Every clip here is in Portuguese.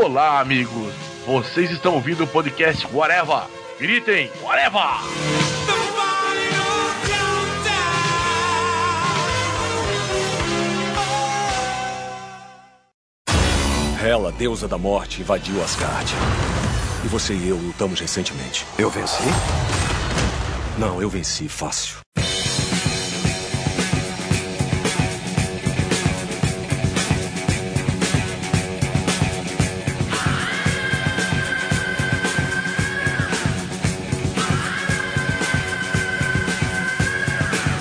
Olá, amigos. Vocês estão ouvindo o podcast Whatever. Gritem, Whatever! Hela, deusa da morte, invadiu Asgard. E você e eu lutamos recentemente. Eu venci? Não, eu venci fácil.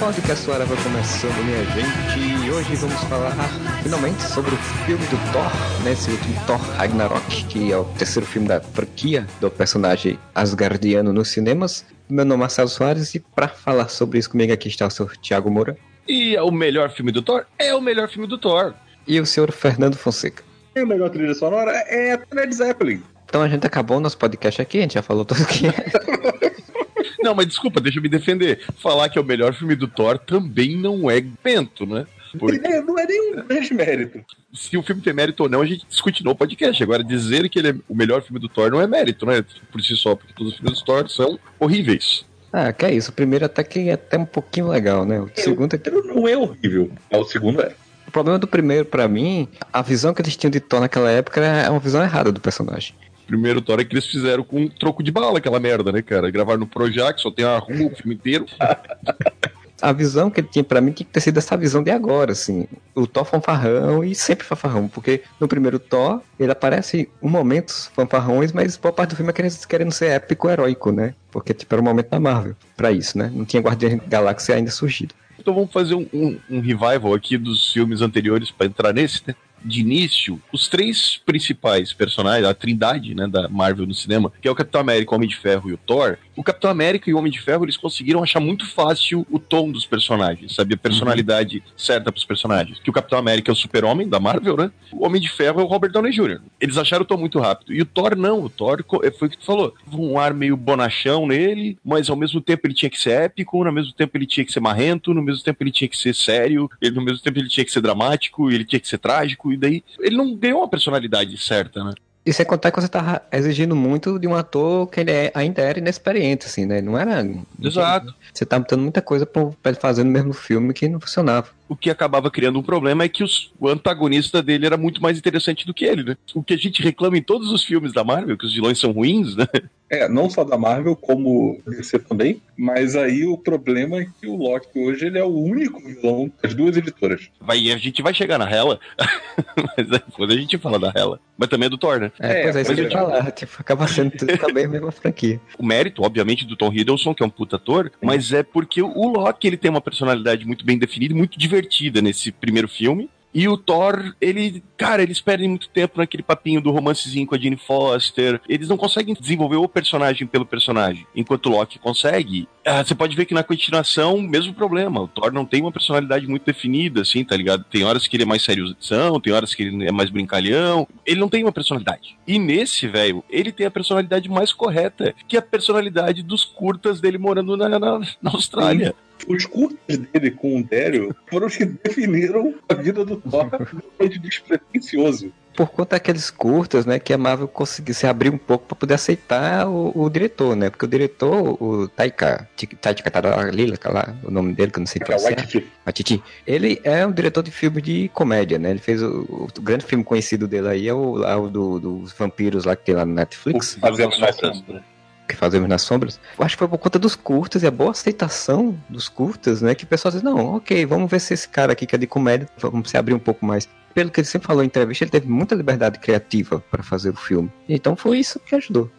Podcast Suara vai começando, minha gente. E hoje vamos falar finalmente sobre o filme do Thor, né? Esse último Thor Ragnarok, que é o terceiro filme da franquia do personagem asgardiano nos cinemas. Meu nome é Marcelo Soares e para falar sobre isso comigo aqui está o senhor Thiago Moura. E é o melhor filme do Thor? É o melhor filme do Thor. E o senhor Fernando Fonseca. E o melhor trilha sonora é a Led Zeppelin. Então a gente acabou o nosso podcast aqui, a gente já falou tudo que é. Não, mas desculpa, deixa eu me defender. Falar que é o melhor filme do Thor também não é mento, né? Porque... Não é nenhum grande mérito. Se o filme tem mérito ou não, a gente discute no podcast. Agora, dizer que ele é o melhor filme do Thor não é mérito, né? Por si só, porque todos os filmes do Thor são horríveis. Ah, que é isso. O primeiro até que é até um pouquinho legal, né? O segundo é... não é horrível. O segundo é. O problema do primeiro, para mim, a visão que eles tinham de Thor naquela época é uma visão errada do personagem primeiro Thor é que eles fizeram com um troco de bala, aquela merda, né, cara? Gravaram no Projac, só tem a rua o filme inteiro. a visão que ele tinha para mim tinha que ter sido essa visão de agora, assim. O Thor fanfarrão e sempre fanfarrão, porque no primeiro Thor ele aparece em momentos fanfarrões, mas boa parte do filme é querendo, querendo ser épico, heróico, né? Porque tipo, era o momento da Marvel para isso, né? Não tinha Guardião da Galáxia ainda surgido. Então vamos fazer um, um, um revival aqui dos filmes anteriores para entrar nesse, né? De início, os três principais personagens, a trindade né, da Marvel no cinema, que é o Capitão América, o Homem de Ferro e o Thor, o Capitão América e o Homem de Ferro, eles conseguiram achar muito fácil o tom dos personagens, sabe? A personalidade uhum. certa pros personagens. Que o Capitão América é o super-homem da Marvel, né? O Homem de Ferro é o Robert Downey Jr. Eles acharam o tom muito rápido. E o Thor não, o Thor é, foi o que tu falou. Um ar meio bonachão nele, mas ao mesmo tempo ele tinha que ser épico, ao mesmo tempo ele tinha que ser marrento, no mesmo tempo ele tinha que ser sério, ele, no mesmo tempo ele tinha que ser dramático, ele tinha que ser trágico, e daí ele não ganhou uma personalidade certa, né? E sem contar que você tá exigindo muito de um ator que ele é, ainda era inexperiente, assim, né? Não era. Exato. Você tá botando muita coisa pra ele fazer no mesmo filme que não funcionava. O que acabava criando um problema é que os, o antagonista dele era muito mais interessante do que ele, né? O que a gente reclama em todos os filmes da Marvel, que os vilões são ruins, né? É, não só da Marvel, como DC também. Mas aí o problema é que o Loki hoje ele é o único vilão das duas editoras. Vai, a gente vai chegar na Hela, mas depois a gente fala da Hela. Mas também é do Thor, né? É, pois é, isso que eu falar. Tipo, acaba sendo tudo também a mesma franquia. O mérito, obviamente, do Tom Hiddleston, que é um puta ator, mas é porque o Loki ele tem uma personalidade muito bem definida e muito divertida nesse primeiro filme. E o Thor, ele, cara, eles perdem muito tempo naquele papinho do romancezinho com a Jane Foster. Eles não conseguem desenvolver o personagem pelo personagem. Enquanto o Loki consegue. Ah, você pode ver que na continuação, mesmo problema. O Thor não tem uma personalidade muito definida, assim, tá ligado? Tem horas que ele é mais sériozão, tem horas que ele é mais brincalhão. Ele não tem uma personalidade. E nesse, velho, ele tem a personalidade mais correta, que é a personalidade dos curtas dele morando na, na, na Austrália. Os curtas dele com o Dério foram os que definiram a vida do Thor de despretensioso. Por conta daqueles curtas, né, que a Marvel conseguiu se abrir um pouco para poder aceitar o, o, diretor, né? Porque o diretor, o Taika, Taika Taralila, lá, o nome dele, que eu não sei pronunciar. A Titi. Ele é um diretor de filme de comédia, né? Ele fez o, o grande filme conhecido dele aí é o, é o do, dos vampiros lá que tem lá no Netflix. Fazendo Sombra que fazemos nas sombras. Eu acho que foi por conta dos curtas e a boa aceitação dos curtas, né? Que o pessoal diz, não, ok, vamos ver se esse cara aqui que é de comédia, vamos se abrir um pouco mais. Pelo que ele sempre falou em entrevista, ele teve muita liberdade criativa para fazer o filme. Então foi isso que ajudou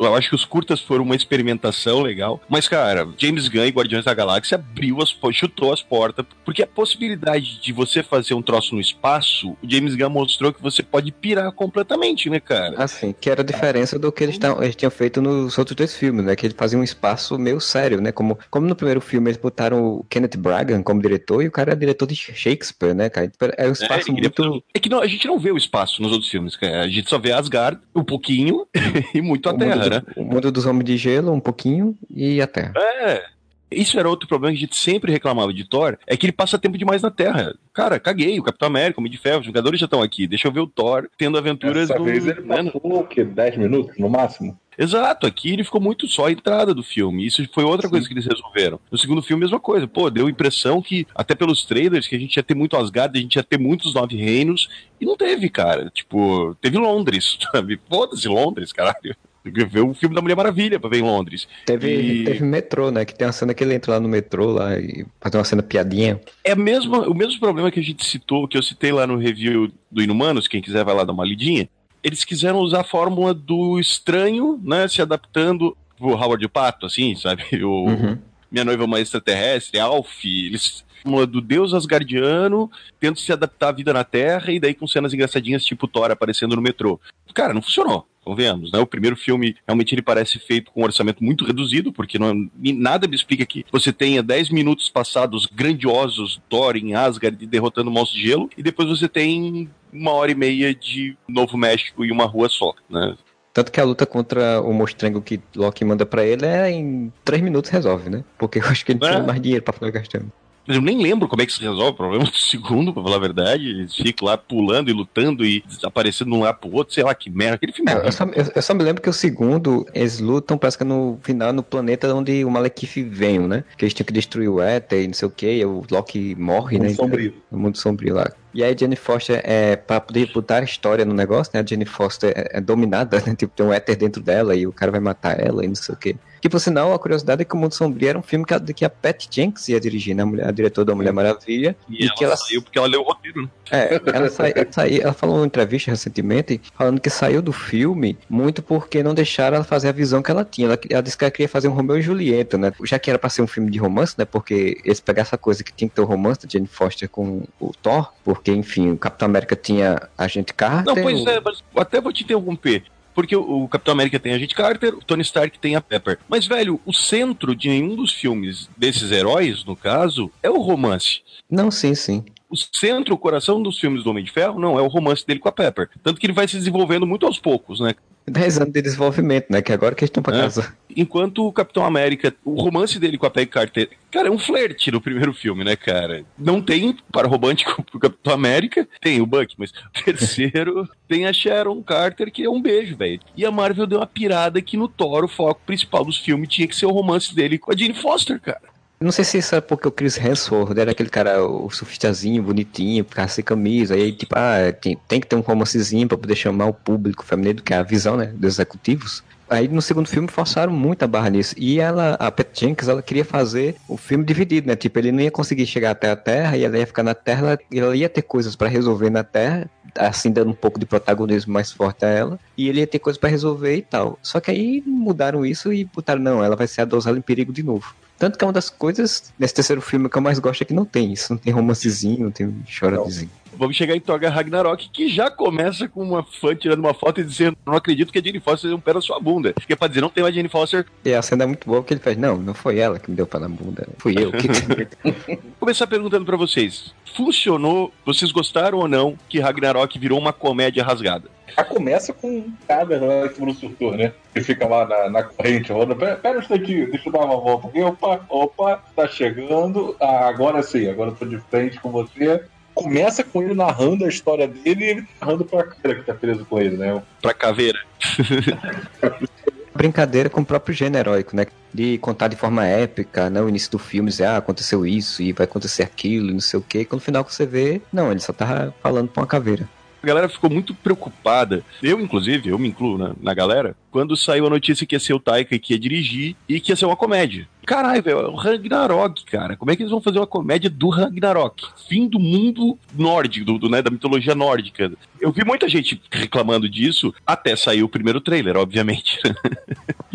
eu acho que os curtas foram uma experimentação legal. Mas, cara, James Gunn e Guardiões da Galáxia abriu as chutou as portas. Porque a possibilidade de você fazer um troço no espaço, o James Gunn mostrou que você pode pirar completamente, né, cara? Assim, que era a diferença do que eles, tavam, eles tinham feito nos outros dois filmes, né? Que eles faziam um espaço meio sério, né? Como, como no primeiro filme eles botaram o Kenneth Bragan como diretor e o cara é diretor de Shakespeare, né, cara? É um espaço é, muito. É que não, a gente não vê o espaço nos outros filmes, cara. A gente só vê Asgard um pouquinho e muito a Terra, né? O mundo dos homens de gelo, um pouquinho, e a Terra. É. Isso era outro problema que a gente sempre reclamava de Thor, é que ele passa tempo demais na Terra. Cara, caguei, o Capitão América, o Homem de Ferro, os jogadores já estão aqui. Deixa eu ver o Thor tendo aventuras Dessa do... vez ele né? passou, o quê? 10 minutos, no máximo? Exato, aqui ele ficou muito só a entrada do filme. Isso foi outra Sim. coisa que eles resolveram. No segundo filme, mesma coisa. Pô, deu a impressão que, até pelos trailers, que a gente ia ter muito Asgard, a gente ia ter muitos Nove Reinos, e não teve, cara. Tipo, teve Londres, sabe? Foda-se Londres, caralho. Ver o filme da Mulher Maravilha pra ver em Londres. Teve, e... teve metrô, né? Que tem uma cena que ele entra lá no metrô lá e faz uma cena piadinha. É mesmo, o mesmo problema que a gente citou, que eu citei lá no review do Inumanos, quem quiser vai lá dar uma lidinha eles quiseram usar a fórmula do estranho, né? Se adaptando pro Howard Pato, assim, sabe? O, uhum. Minha noiva é uma extraterrestre, Alf, eles fórmula do deus asgardiano tendo se adaptar à vida na Terra e daí com cenas engraçadinhas tipo Thor aparecendo no metrô. Cara, não funcionou convenhamos, né? O primeiro filme realmente ele parece feito com um orçamento muito reduzido, porque não, nada me explica que você tenha 10 minutos passados grandiosos, Thor em Asgard derrotando o monstro de gelo, e depois você tem uma hora e meia de Novo México e uma rua só, né? Tanto que a luta contra o monstrengo que Loki manda para ele é em 3 minutos resolve, né? Porque eu acho que ele é. tinha mais dinheiro pra ficar gastando. Eu nem lembro como é que se resolve o problema do segundo, pra falar a verdade. Eles ficam lá pulando e lutando e aparecendo de um lado pro outro, sei lá que merda. Aquele filme é, eu, só, eu, eu, só, me lembro que o segundo, eles lutam, parece que no final, no planeta onde o Malekith vem, né? Que eles tinham que destruir o Éter e não sei o que, e o Loki morre, no né? Sombrio. No mundo sombrio lá. E aí Jenny Foster, é, pra poder botar a história no negócio, né? A Jenny Foster é, é dominada, né? Tipo, tem um éter dentro dela e o cara vai matar ela e não sei o quê. Que, por sinal, a curiosidade é que o Mundo Sombrio era um filme que a, que a Pat Jenks ia dirigir, né? A, mulher, a diretora da Mulher Maravilha. E, e ela que ela saiu porque ela leu o roteiro, né? É, ela, sa... ela, saiu, ela falou numa entrevista recentemente, falando que saiu do filme muito porque não deixaram ela fazer a visão que ela tinha. Ela, ela disse que ela queria fazer um Romeu e Julieta, né? Já que era pra ser um filme de romance, né? Porque eles pegaram essa coisa que tinha que ter o romance da Jane Foster com o Thor, porque, enfim, o Capitão América tinha a gente Carter. Não, pois é, mas até vou te interromper porque o, Capitão América tem a Agente Carter, o Tony Stark tem a Pepper. Mas, velho, o centro de nenhum dos filmes desses heróis, no caso, é o romance. Não, sim, sim. O centro, o coração dos filmes do Homem de Ferro, não, é o romance dele com a Pepper. Tanto que ele vai se desenvolvendo muito aos poucos, né? 10 anos de desenvolvimento, né? Que agora que eles estão pra é. casa. Enquanto o Capitão América, o romance dele com a Peggy Carter, cara, é um flerte no primeiro filme, né, cara? Não tem para romântico pro Capitão América, tem o Buck, mas terceiro tem a Sharon Carter, que é um beijo, velho. E a Marvel deu uma pirada que no Thor, o foco principal dos filmes tinha que ser o romance dele com a Jane Foster, cara. Não sei se isso é porque o Chris Hemsworth era aquele cara, o surfistazinho, bonitinho, ficar sem camisa. Aí, tipo, ah, tem, tem que ter um romancezinho pra poder chamar o público feminino, que é a visão, né, dos executivos. Aí no segundo filme forçaram muito a barra nisso. E ela, a Pat Jenkins, ela queria fazer o filme dividido, né? Tipo, ele não ia conseguir chegar até a Terra e ela ia ficar na Terra, ela ia ter coisas para resolver na Terra, assim dando um pouco de protagonismo mais forte a ela, e ele ia ter coisas para resolver e tal. Só que aí mudaram isso e botaram, não, ela vai ser a em perigo de novo. Tanto que é uma das coisas nesse terceiro filme que eu mais gosto é que não tem isso. Não tem romancezinho, não tem choradezinho. Vamos chegar em Thor Ragnarok, que já começa com uma fã tirando uma foto e dizendo: Não acredito que a Jane Foster deu um pé na sua bunda. Que é pra dizer, não tem mais Jane Foster. E a cena é muito boa porque ele faz: Não, não foi ela que me deu pé na bunda. Fui eu que. Vou começar perguntando para vocês: Funcionou? Vocês gostaram ou não que Ragnarok virou uma comédia rasgada? Já começa com um cara lá que surtor, né? Que fica lá na, na corrente, roda. Pera, pera um instantinho, deixa eu dar uma volta aqui. Opa, opa, tá chegando. Ah, agora sim, agora eu tô de frente com você começa com ele narrando a história dele e ele narrando pra caveira que tá preso com ele, né? Pra caveira. Brincadeira com o próprio gênero heróico, né? De contar de forma épica, né? O início do filme, dizer, ah, aconteceu isso e vai acontecer aquilo, não sei o quê. Quando no final você vê, não, ele só tava falando pra uma caveira a galera ficou muito preocupada. Eu, inclusive, eu me incluo na, na galera, quando saiu a notícia que ia ser o Taika que ia dirigir e que ia ser uma comédia. Caralho, velho, é o Ragnarok, cara. Como é que eles vão fazer uma comédia do Ragnarok? Fim do mundo nórdico, do, do, né, da mitologia nórdica. Eu vi muita gente reclamando disso até sair o primeiro trailer, obviamente.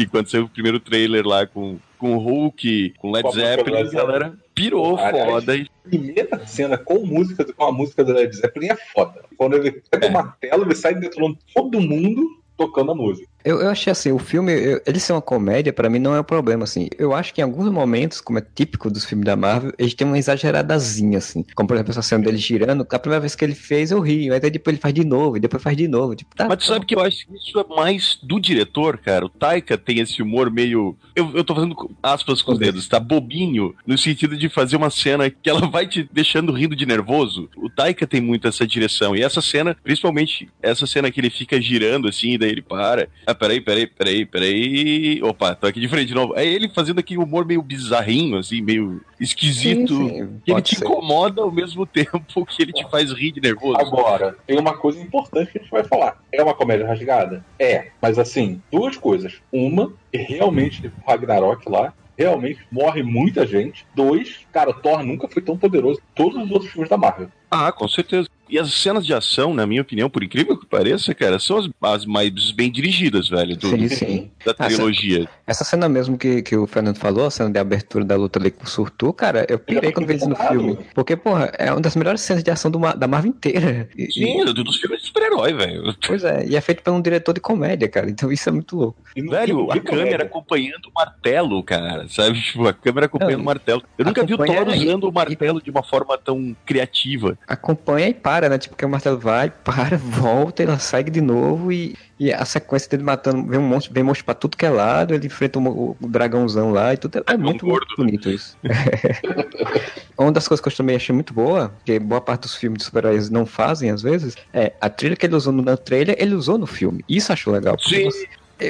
e quando saiu o primeiro trailer lá com, com o Hulk, com Led Zeppelin, a galera pirou Aliás, foda. A primeira cena com música, com a música do Led Zeppelin é foda. Quando ele pega é. uma tela, ele sai detonando todo mundo tocando a música. Eu, eu achei assim, o filme, eu, ele ser uma comédia, para mim não é um problema, assim. Eu acho que em alguns momentos, como é típico dos filmes da Marvel, eles têm uma exageradazinha, assim. Como, por exemplo, essa cena dele girando, a primeira vez que ele fez, eu rio. Aí depois ele faz de novo, e depois faz de novo. Tipo, tá, Mas tu sabe que eu acho que isso é mais do diretor, cara. O Taika tem esse humor meio. Eu, eu tô fazendo aspas com os dedos, tá? Bobinho, no sentido de fazer uma cena que ela vai te deixando rindo de nervoso. O Taika tem muito essa direção. E essa cena, principalmente essa cena que ele fica girando assim, daí ele para. Ah, peraí, peraí, peraí, peraí. Opa, tô aqui de frente de novo. É ele fazendo aqui um humor meio bizarrinho, assim, meio esquisito. Sim, sim, que ele te ser. incomoda ao mesmo tempo que ele te faz rir de nervoso. Agora, tem uma coisa importante que a gente vai falar. É uma comédia rasgada? É. Mas assim, duas coisas. Uma, que realmente Ragnarok lá realmente morre muita gente. Dois, cara, Thor nunca foi tão poderoso todos os outros filmes da Marvel. Ah, com certeza. E as cenas de ação, na minha opinião, por incrível que pareça, cara, são as, as mais bem dirigidas, velho, do, sim, sim. da trilogia. Essa, essa, cena mesmo que, que o Fernando falou, a cena de abertura da luta ali com o Surtu, cara, eu pirei quando vi isso no filme. Porque, porra, é uma das melhores cenas de ação do, da Marvel inteira. E, sim, e... dos filmes de super-herói, velho. Pois é, e é feito por um diretor de comédia, cara, então isso é muito louco. Velho, a câmera acompanhando o martelo, cara, sabe? Tipo, a câmera acompanhando Não, o martelo. Eu nunca vi o Thor usando o martelo de uma forma tão criativa. Acompanha e para, né? Tipo, que o martelo vai, para, volta, ela segue de novo e, e a sequência dele matando, vem um monstro, vem monstro pra tudo que é lado, ele enfrenta o, o dragãozão lá e tudo. É, é muito, muito bonito isso. Uma das coisas que eu também achei muito boa, que boa parte dos filmes de super-heróis não fazem às vezes, é a trilha que ele usou no trailer, ele usou no filme. Isso achou legal. Sim. Você,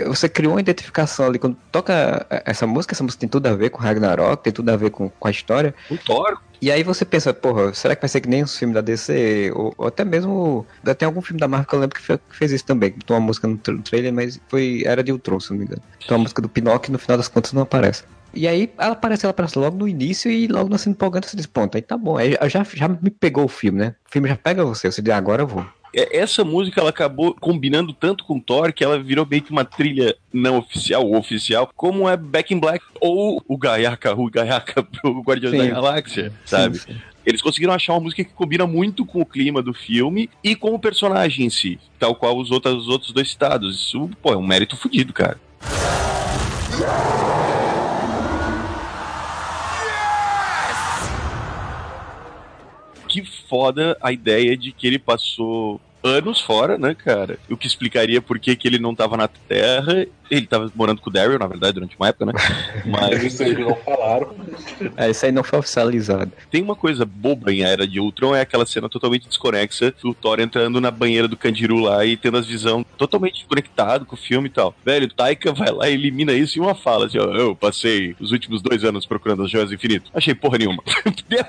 você criou uma identificação ali. Quando toca essa música, essa música tem tudo a ver com Ragnarok, tem tudo a ver com, com a história. O Thor. E aí você pensa, porra, será que vai ser que nem os filmes da DC? Ou, ou até mesmo. Tem algum filme da Marvel que eu lembro que, fez, que fez isso também. Botou uma música no trailer, mas foi. Era de Ultron, se não me engano. Então a música do Pinóquio, no final das contas, não aparece. E aí ela aparece, ela aparece logo no início e logo na cena empolgante você diz, ponto, aí tá bom. Aí já, já me pegou o filme, né? O filme já pega você, você diz, agora eu vou. É, essa música ela acabou combinando tanto com Thor que ela virou meio que uma trilha não oficial ou oficial, como é Back in Black ou o Gaiaca, o Gaiaca pro Guardiões da Galáxia, sabe? Sim, sim. Eles conseguiram achar uma música que combina muito com o clima do filme e com o personagem em si, tal qual os outros, os outros dois citados. Isso, pô, é um mérito fodido, cara. Que foda a ideia de que ele passou anos fora, né, cara? O que explicaria por que, que ele não tava na Terra ele tava morando com o Daryl, na verdade, durante uma época, né? Mas. isso eles não falaram. É, isso aí não foi oficializado. Tem uma coisa boba em Era de Ultron, é aquela cena totalmente desconexa do Thor entrando na banheira do Candiru lá e tendo as visão totalmente conectado com o filme e tal. Velho, Taika vai lá e elimina isso em uma fala, assim, ó, eu passei os últimos dois anos procurando as joias do infinito. Achei porra nenhuma. Deu.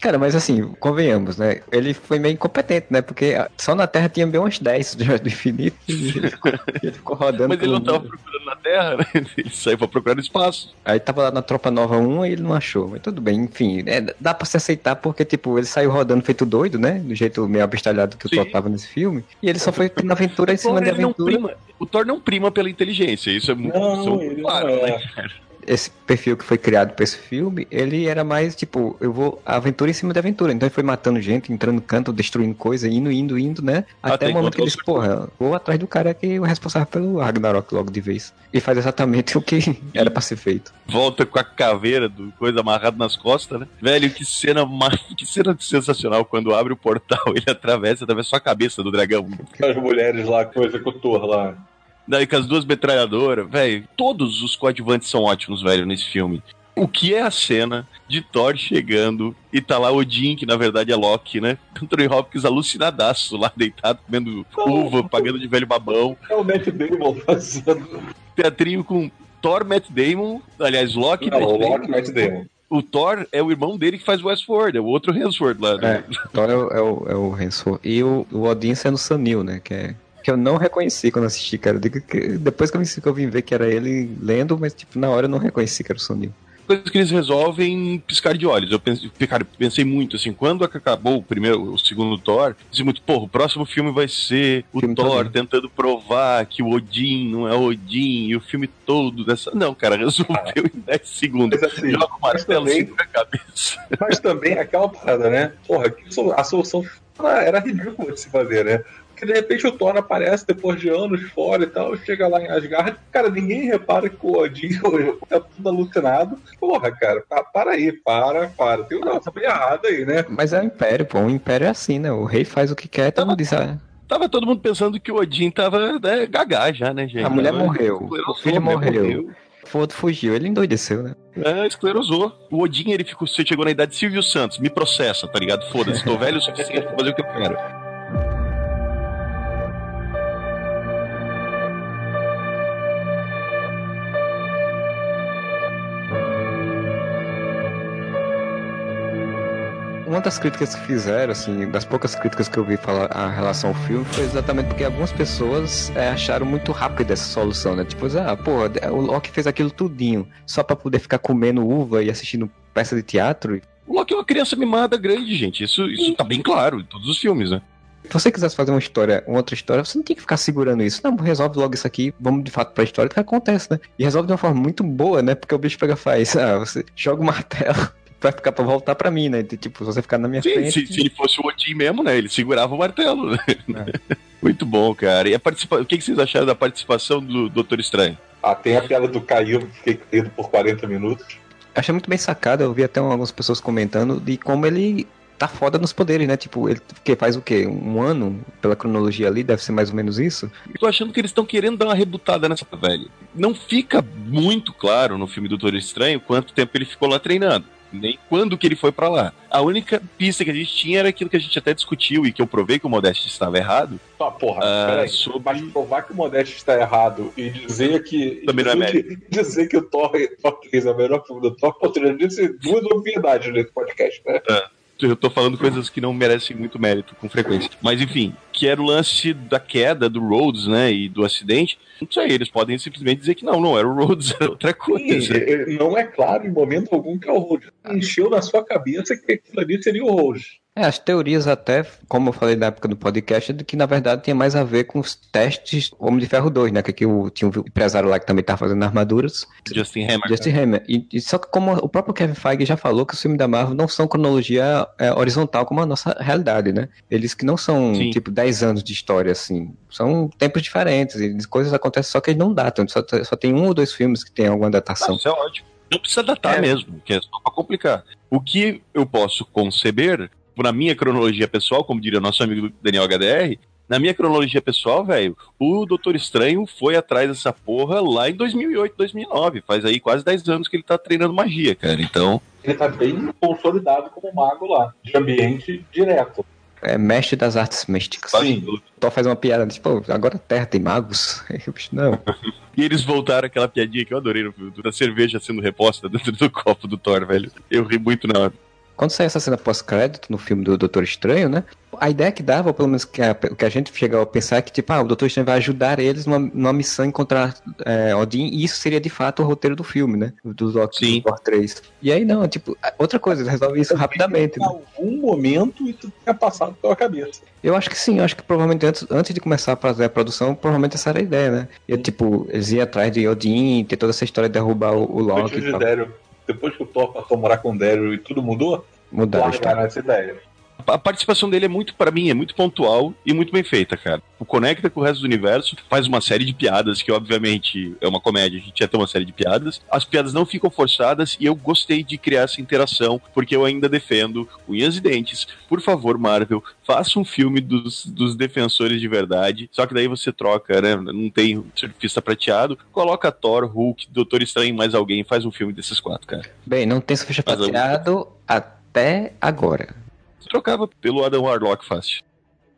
Cara, mas assim, convenhamos, né? Ele foi meio incompetente, né? Porque só na Terra tinha bem umas 10 joias do infinito e ele ficou, ele ficou rodando. Mas ele não tava procurando na Terra, né? Ele saiu pra procurar no espaço. Aí tava lá na Tropa Nova 1 e ele não achou. Mas tudo bem, enfim. É, dá pra se aceitar porque, tipo, ele saiu rodando feito doido, né? Do jeito meio abestalhado que Sim. o Thor tava nesse filme. E ele só foi na aventura em cima de aventura. O Thor não prima pela inteligência. Isso é muito, não, é claro, é. né, cara? Esse perfil que foi criado para esse filme, ele era mais tipo, eu vou aventura em cima de aventura. Então ele foi matando gente, entrando no canto, destruindo coisa, indo, indo, indo, né? Até, Até o momento que ele disse, porra, vou atrás do cara que é o responsável pelo Ragnarok logo de vez. E faz exatamente o que era para ser feito. Volta com a caveira do coisa amarrado nas costas, né? Velho, que cena, que cena sensacional quando abre o portal, ele atravessa, atravessa só a cabeça do dragão. As mulheres lá com o executor lá. Daí com as duas metralhadoras, velho. Todos os coadjuvantes são ótimos, velho, nesse filme. O que é a cena de Thor chegando e tá lá Odin, que na verdade é Loki, né? Anthony Hopkins alucinadaço lá, deitado, comendo uva, pagando de velho babão. É o Matt Damon fazendo. Teatrinho com Thor, Matt Damon, aliás, Loki, Não, Matt, o Loki, Matt Damon. O Thor é o irmão dele que faz Westworld, é o outro Hemsworth lá. Né? É, Thor é o, é o, é o Hemsworth. E o, o Odin sendo Sanil, né? Que é que eu não reconheci quando assisti, cara. Depois que eu, que eu vim ver que era ele lendo, mas tipo, na hora eu não reconheci que era o Sonil coisas que eles resolvem piscar de olhos. Eu pensei, cara, pensei muito assim, quando acabou o primeiro, o segundo Thor, pensei muito, porra, o próximo filme vai ser o filme Thor todo. tentando provar que o Odin não é Odin e o filme todo dessa. Não, cara, resolveu ah. em 10 segundos. Assim, Joga o martelo também, na cabeça. Mas também aquela parada, né? Porra, a solução era ridículo de se fazer, né? Que de repente o Thor aparece depois de anos fora e tal, chega lá em Asgard, cara, ninguém repara que o Odin tá tudo alucinado. Porra, cara, para aí, para, para. Tem uma coisa bem errada aí, né? Mas é o Império, pô. O Império é assim, né? O rei faz o que quer, todo mundo diz, ah, Tava todo mundo pensando que o Odin tava né, gagá já, né, gente? A mulher morreu, o filho morreu. morreu. O outro fugiu, ele endoideceu, né? É, esclerosou. O Odin, ele ficou, você chegou na idade de Silvio Santos, me processa, tá ligado? Foda-se, tô velho o suficiente pra fazer o que eu quero. Uma das críticas que fizeram, assim, das poucas críticas que eu vi falar a relação ao filme, foi exatamente porque algumas pessoas é, acharam muito rápido essa solução, né? Tipo, ah, pô, o Loki fez aquilo tudinho só para poder ficar comendo uva e assistindo peça de teatro. O Loki é uma criança mimada grande, gente. Isso, isso tá bem claro em todos os filmes, né? Se você quisesse fazer uma história, uma outra história, você não tinha que ficar segurando isso. Não, resolve logo isso aqui, vamos de fato pra história, que acontece, né? E resolve de uma forma muito boa, né? Porque o bicho pega faz, ah, você joga o martelo, vai ficar pra voltar pra mim, né? Tipo, se você ficar na minha Sim, frente. Se, se ele fosse o Odin mesmo, né? Ele segurava o martelo. Né? É. Muito bom, cara. E a participa... o que vocês acharam da participação do Doutor Estranho? Ah, tem a piada do Caio, fiquei caído por 40 minutos. Achei muito bem sacado, eu vi até algumas pessoas comentando de como ele tá foda nos poderes, né? Tipo, ele que faz o quê? Um ano pela cronologia ali, deve ser mais ou menos isso. Eu tô achando que eles estão querendo dar uma rebutada nessa velha. Não fica muito claro no filme Doutor Estranho quanto tempo ele ficou lá treinando nem quando que ele foi para lá. A única pista que a gente tinha era aquilo que a gente até discutiu e que eu provei que o Modeste estava errado. Ah, porra, uh, peraí. Sobre... Mas provar que o Modeste está errado e dizer que. Também não é dizer, que, dizer que o Thor, Thor 3 é o melhor filme do Thor, poderia dizer duas obviedades nesse podcast, né? Uh eu tô falando coisas que não merecem muito mérito com frequência. Mas enfim, que era o lance da queda do Rhodes, né, e do acidente. Não sei, eles podem simplesmente dizer que não, não era o Rhodes, era outra coisa. Sim, não é claro em momento algum que é o Rhodes. Encheu na sua cabeça que aquilo ali seria o Rhodes. É, as teorias até, como eu falei na época do podcast, é de que na verdade tinha mais a ver com os testes Homem de Ferro 2, né? Que aqui o, tinha um empresário lá que também estava fazendo armaduras. Justin Hammer. Justin Hammer. E, e, só que como o próprio Kevin Feige já falou que os filmes da Marvel não são cronologia é, horizontal como a nossa realidade, né? Eles que não são, Sim. tipo, 10 anos de história, assim. São tempos diferentes e coisas acontecem só que eles não datam. Só, só tem um ou dois filmes que tem alguma datação. Ah, isso é ótimo. Não precisa datar é. mesmo, que é só pra complicar. O que eu posso conceber na minha cronologia pessoal, como diria nosso amigo Daniel HDR, na minha cronologia pessoal, velho, o Doutor Estranho foi atrás dessa porra lá em 2008, 2009. Faz aí quase 10 anos que ele tá treinando magia, cara. Então. Ele tá bem consolidado como mago lá, de ambiente direto. É mestre das artes místicas. Sim. Thor faz uma piada, tipo, agora a Terra tem magos. Não. e eles voltaram aquela piadinha que eu adorei da cerveja sendo reposta dentro do copo do Thor, velho. Eu ri muito na hora. Quando sai essa cena pós-crédito no filme do Doutor Estranho, né? A ideia que dava, ou pelo menos que a, que a gente chegou a pensar, é que, tipo, ah, o Doutor Estranho vai ajudar eles numa, numa missão encontrar é, Odin, e isso seria de fato o roteiro do filme, né? Do Loki Sim. do Thor 3. E aí, não, tipo, outra coisa, resolve isso rapidamente. Em né? algum momento isso tinha passado pela cabeça. Eu acho que sim, eu acho que provavelmente antes, antes de começar a fazer a produção, provavelmente essa era a ideia, né? E, tipo, eles iam atrás de Odin, ter toda essa história de derrubar o, o Loki. Depois que o Thor passou a morar com o Daryl e tudo mudou, Mudaram essa ideia. A participação dele é muito, para mim, é muito pontual e muito bem feita, cara. O conecta com o resto do universo, faz uma série de piadas, que obviamente é uma comédia, a gente ia ter uma série de piadas. As piadas não ficam forçadas e eu gostei de criar essa interação, porque eu ainda defendo unhas e dentes. Por favor, Marvel, faça um filme dos, dos defensores de verdade. Só que daí você troca, né? Não tem surfista prateado. Coloca Thor, Hulk, Doutor Estranho e mais alguém faz um filme desses quatro, cara. Bem, não tem surfista prateado até agora. Trocava pelo Adam Warlock fácil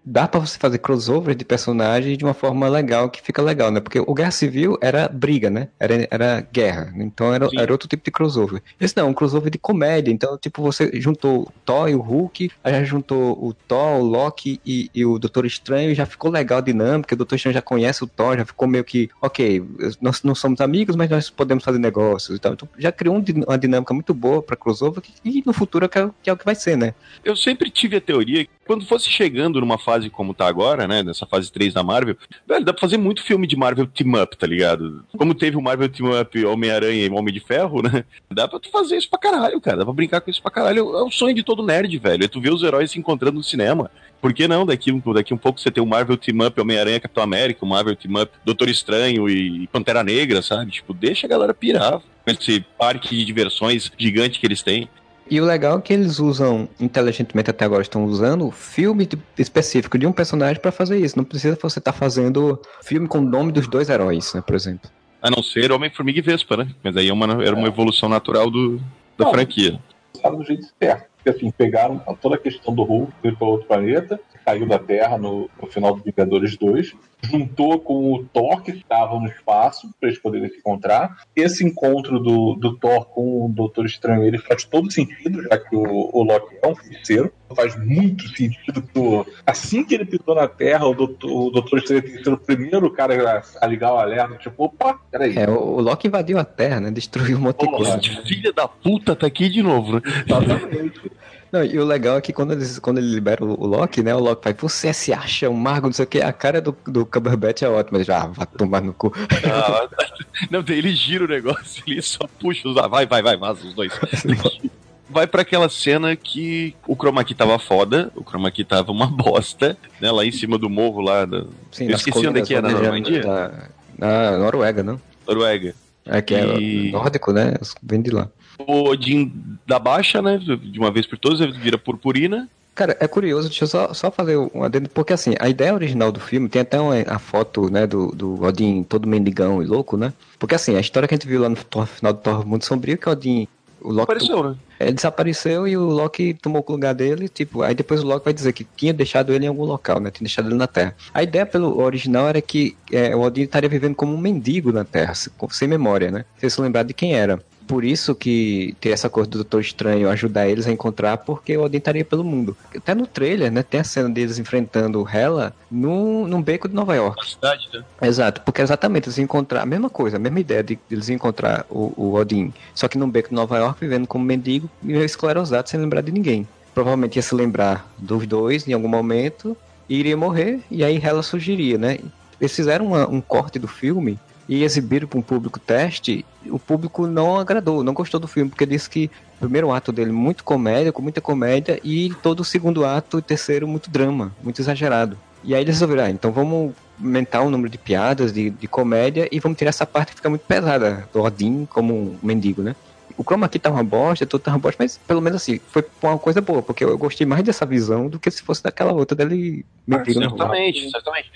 dá para você fazer crossover de personagens de uma forma legal, que fica legal, né? Porque o Guerra Civil era briga, né? Era, era guerra. Então era, era outro tipo de crossover. Esse não, um crossover de comédia. Então, tipo, você juntou o Thor e o Hulk, aí já juntou o Thor, o Loki e, e o Doutor Estranho, e já ficou legal a dinâmica. O Doutor Estranho já conhece o Thor, já ficou meio que, ok, nós não somos amigos, mas nós podemos fazer negócios e tal. Então já criou uma dinâmica muito boa para crossover, que, e no futuro é, que é o que vai ser, né? Eu sempre tive a teoria quando fosse chegando numa fase como tá agora, né? Nessa fase 3 da Marvel, velho, dá pra fazer muito filme de Marvel Team Up, tá ligado? Como teve o Marvel Team Up Homem-Aranha e Homem de Ferro, né? Dá pra tu fazer isso pra caralho, cara. Dá pra brincar com isso pra caralho. É o sonho de todo nerd, velho. É tu ver os heróis se encontrando no cinema. Por que não? Daqui, daqui um pouco você tem o Marvel Team Up Homem-Aranha Capitão América, o Marvel Team Up Doutor Estranho e Pantera Negra, sabe? Tipo, deixa a galera pirar esse parque de diversões gigante que eles têm. E o legal é que eles usam, inteligentemente até agora estão usando, filme de, específico de um personagem para fazer isso. Não precisa você estar tá fazendo filme com o nome dos dois heróis, né, por exemplo. A não ser Homem-Formiga e Vespa, né? Mas aí é uma, era uma evolução natural do, da não, franquia. Sabe do jeito certo. Porque assim, pegaram toda a questão do Hulk, foi para outro planeta, caiu da Terra no, no final do Vingadores 2, juntou com o Thor, que estava no espaço, para eles poderem se encontrar. Esse encontro do, do Thor com o Doutor Estranho ele faz todo sentido, já que o, o Loki é um feiticeiro. Faz muito sentido que o, assim que ele pisou na Terra, o Doutor, o Doutor Estranho tem que ser o primeiro cara a, a ligar o alerta. Tipo, opa, peraí. É, o, o Loki invadiu a Terra, né? Destruiu monte de coisa. Filha da puta tá aqui de novo, né? Exatamente. Não, e o legal é que quando, eles, quando ele libera o, o Loki, né? O Loki faz, você se acha um mago, não sei o que. A cara do, do Cumberbatch é ótima. Ele já ah, vai tomar no cu. Ah, não, ele gira o negócio, ele só puxa os. Vai, vai, vai, vaza os dois. vai para aquela cena que o chroma key tava foda, o chroma key tava uma bosta, né? Lá em cima do morro lá. Da... Sim, Eu esqueci onde é que é, na Normandia? Na, na Noruega, não? Noruega. É que é e... é nórdico, né? Vem de lá. O Odin da baixa, né? De uma vez por todas, vira purpurina. Cara, é curioso, deixa eu só, só fazer um adendo, porque assim, a ideia original do filme tem até uma, a foto, né, do, do Odin todo mendigão e louco, né? Porque assim, a história que a gente viu lá no final do Thor Mundo Sombrio, que o Odin o Loki Apareceu, né? Ele desapareceu e o Loki tomou o lugar dele, tipo, aí depois o Loki vai dizer que tinha deixado ele em algum local, né? Tinha deixado ele na Terra. A ideia pelo original era que é, o Odin estaria vivendo como um mendigo na Terra, sem memória, né? Sem se lembrar de quem era por isso que ter essa coisa do Doutor Estranho ajudar eles a encontrar, porque o Odin estaria pelo mundo. Até no trailer, né, tem a cena deles enfrentando Hela no, num beco de Nova York. cidade, né? Exato, porque exatamente eles encontrar a mesma coisa, a mesma ideia de eles encontrar o, o Odin, só que num beco de Nova York, vivendo como mendigo e esclerosado, sem lembrar de ninguém. Provavelmente ia se lembrar dos dois em algum momento, iria morrer, e aí Hela surgiria, né? Eles fizeram uma, um corte do filme e exibiram para um público teste, o público não agradou, não gostou do filme, porque disse que o primeiro ato dele muito comédia, com muita comédia, e todo o segundo ato e terceiro muito drama, muito exagerado. E aí eles resolveram, ah, então vamos aumentar o número de piadas, de, de comédia, e vamos tirar essa parte que fica muito pesada, do Odin como um mendigo, né? O chroma aqui tá uma bosta, tudo tá uma bosta, mas pelo menos assim, foi uma coisa boa, porque eu gostei mais dessa visão do que se fosse daquela outra dele mendigo. Ah, certamente, certamente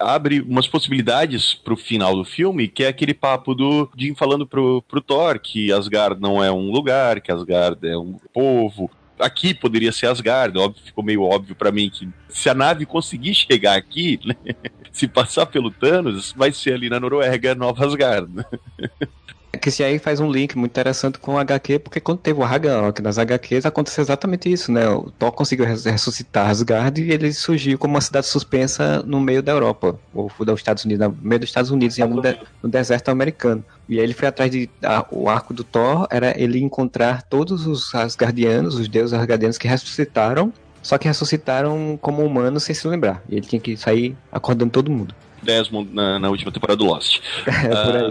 abre umas possibilidades pro final do filme, que é aquele papo do Jim falando pro, pro Thor que Asgard não é um lugar, que Asgard é um povo. Aqui poderia ser Asgard, óbvio, ficou meio óbvio para mim que se a nave conseguir chegar aqui, né, se passar pelo Thanos, vai ser ali na Noruega, Nova Asgard. Né? Que se aí faz um link muito interessante com o HQ, porque quando teve o Ragnarok nas HQs aconteceu exatamente isso, né? O Thor conseguiu ressuscitar Asgard e ele surgiu como uma cidade suspensa no meio da Europa, ou dos Estados Unidos, no meio dos Estados Unidos, em algum de, no deserto americano. E aí ele foi atrás de. A, o arco do Thor era ele encontrar todos os Asgardianos, os deuses Asgardianos que ressuscitaram, só que ressuscitaram como humanos sem se lembrar. E ele tinha que sair acordando todo mundo. Desmond na, na última temporada do Lost. É, por aí.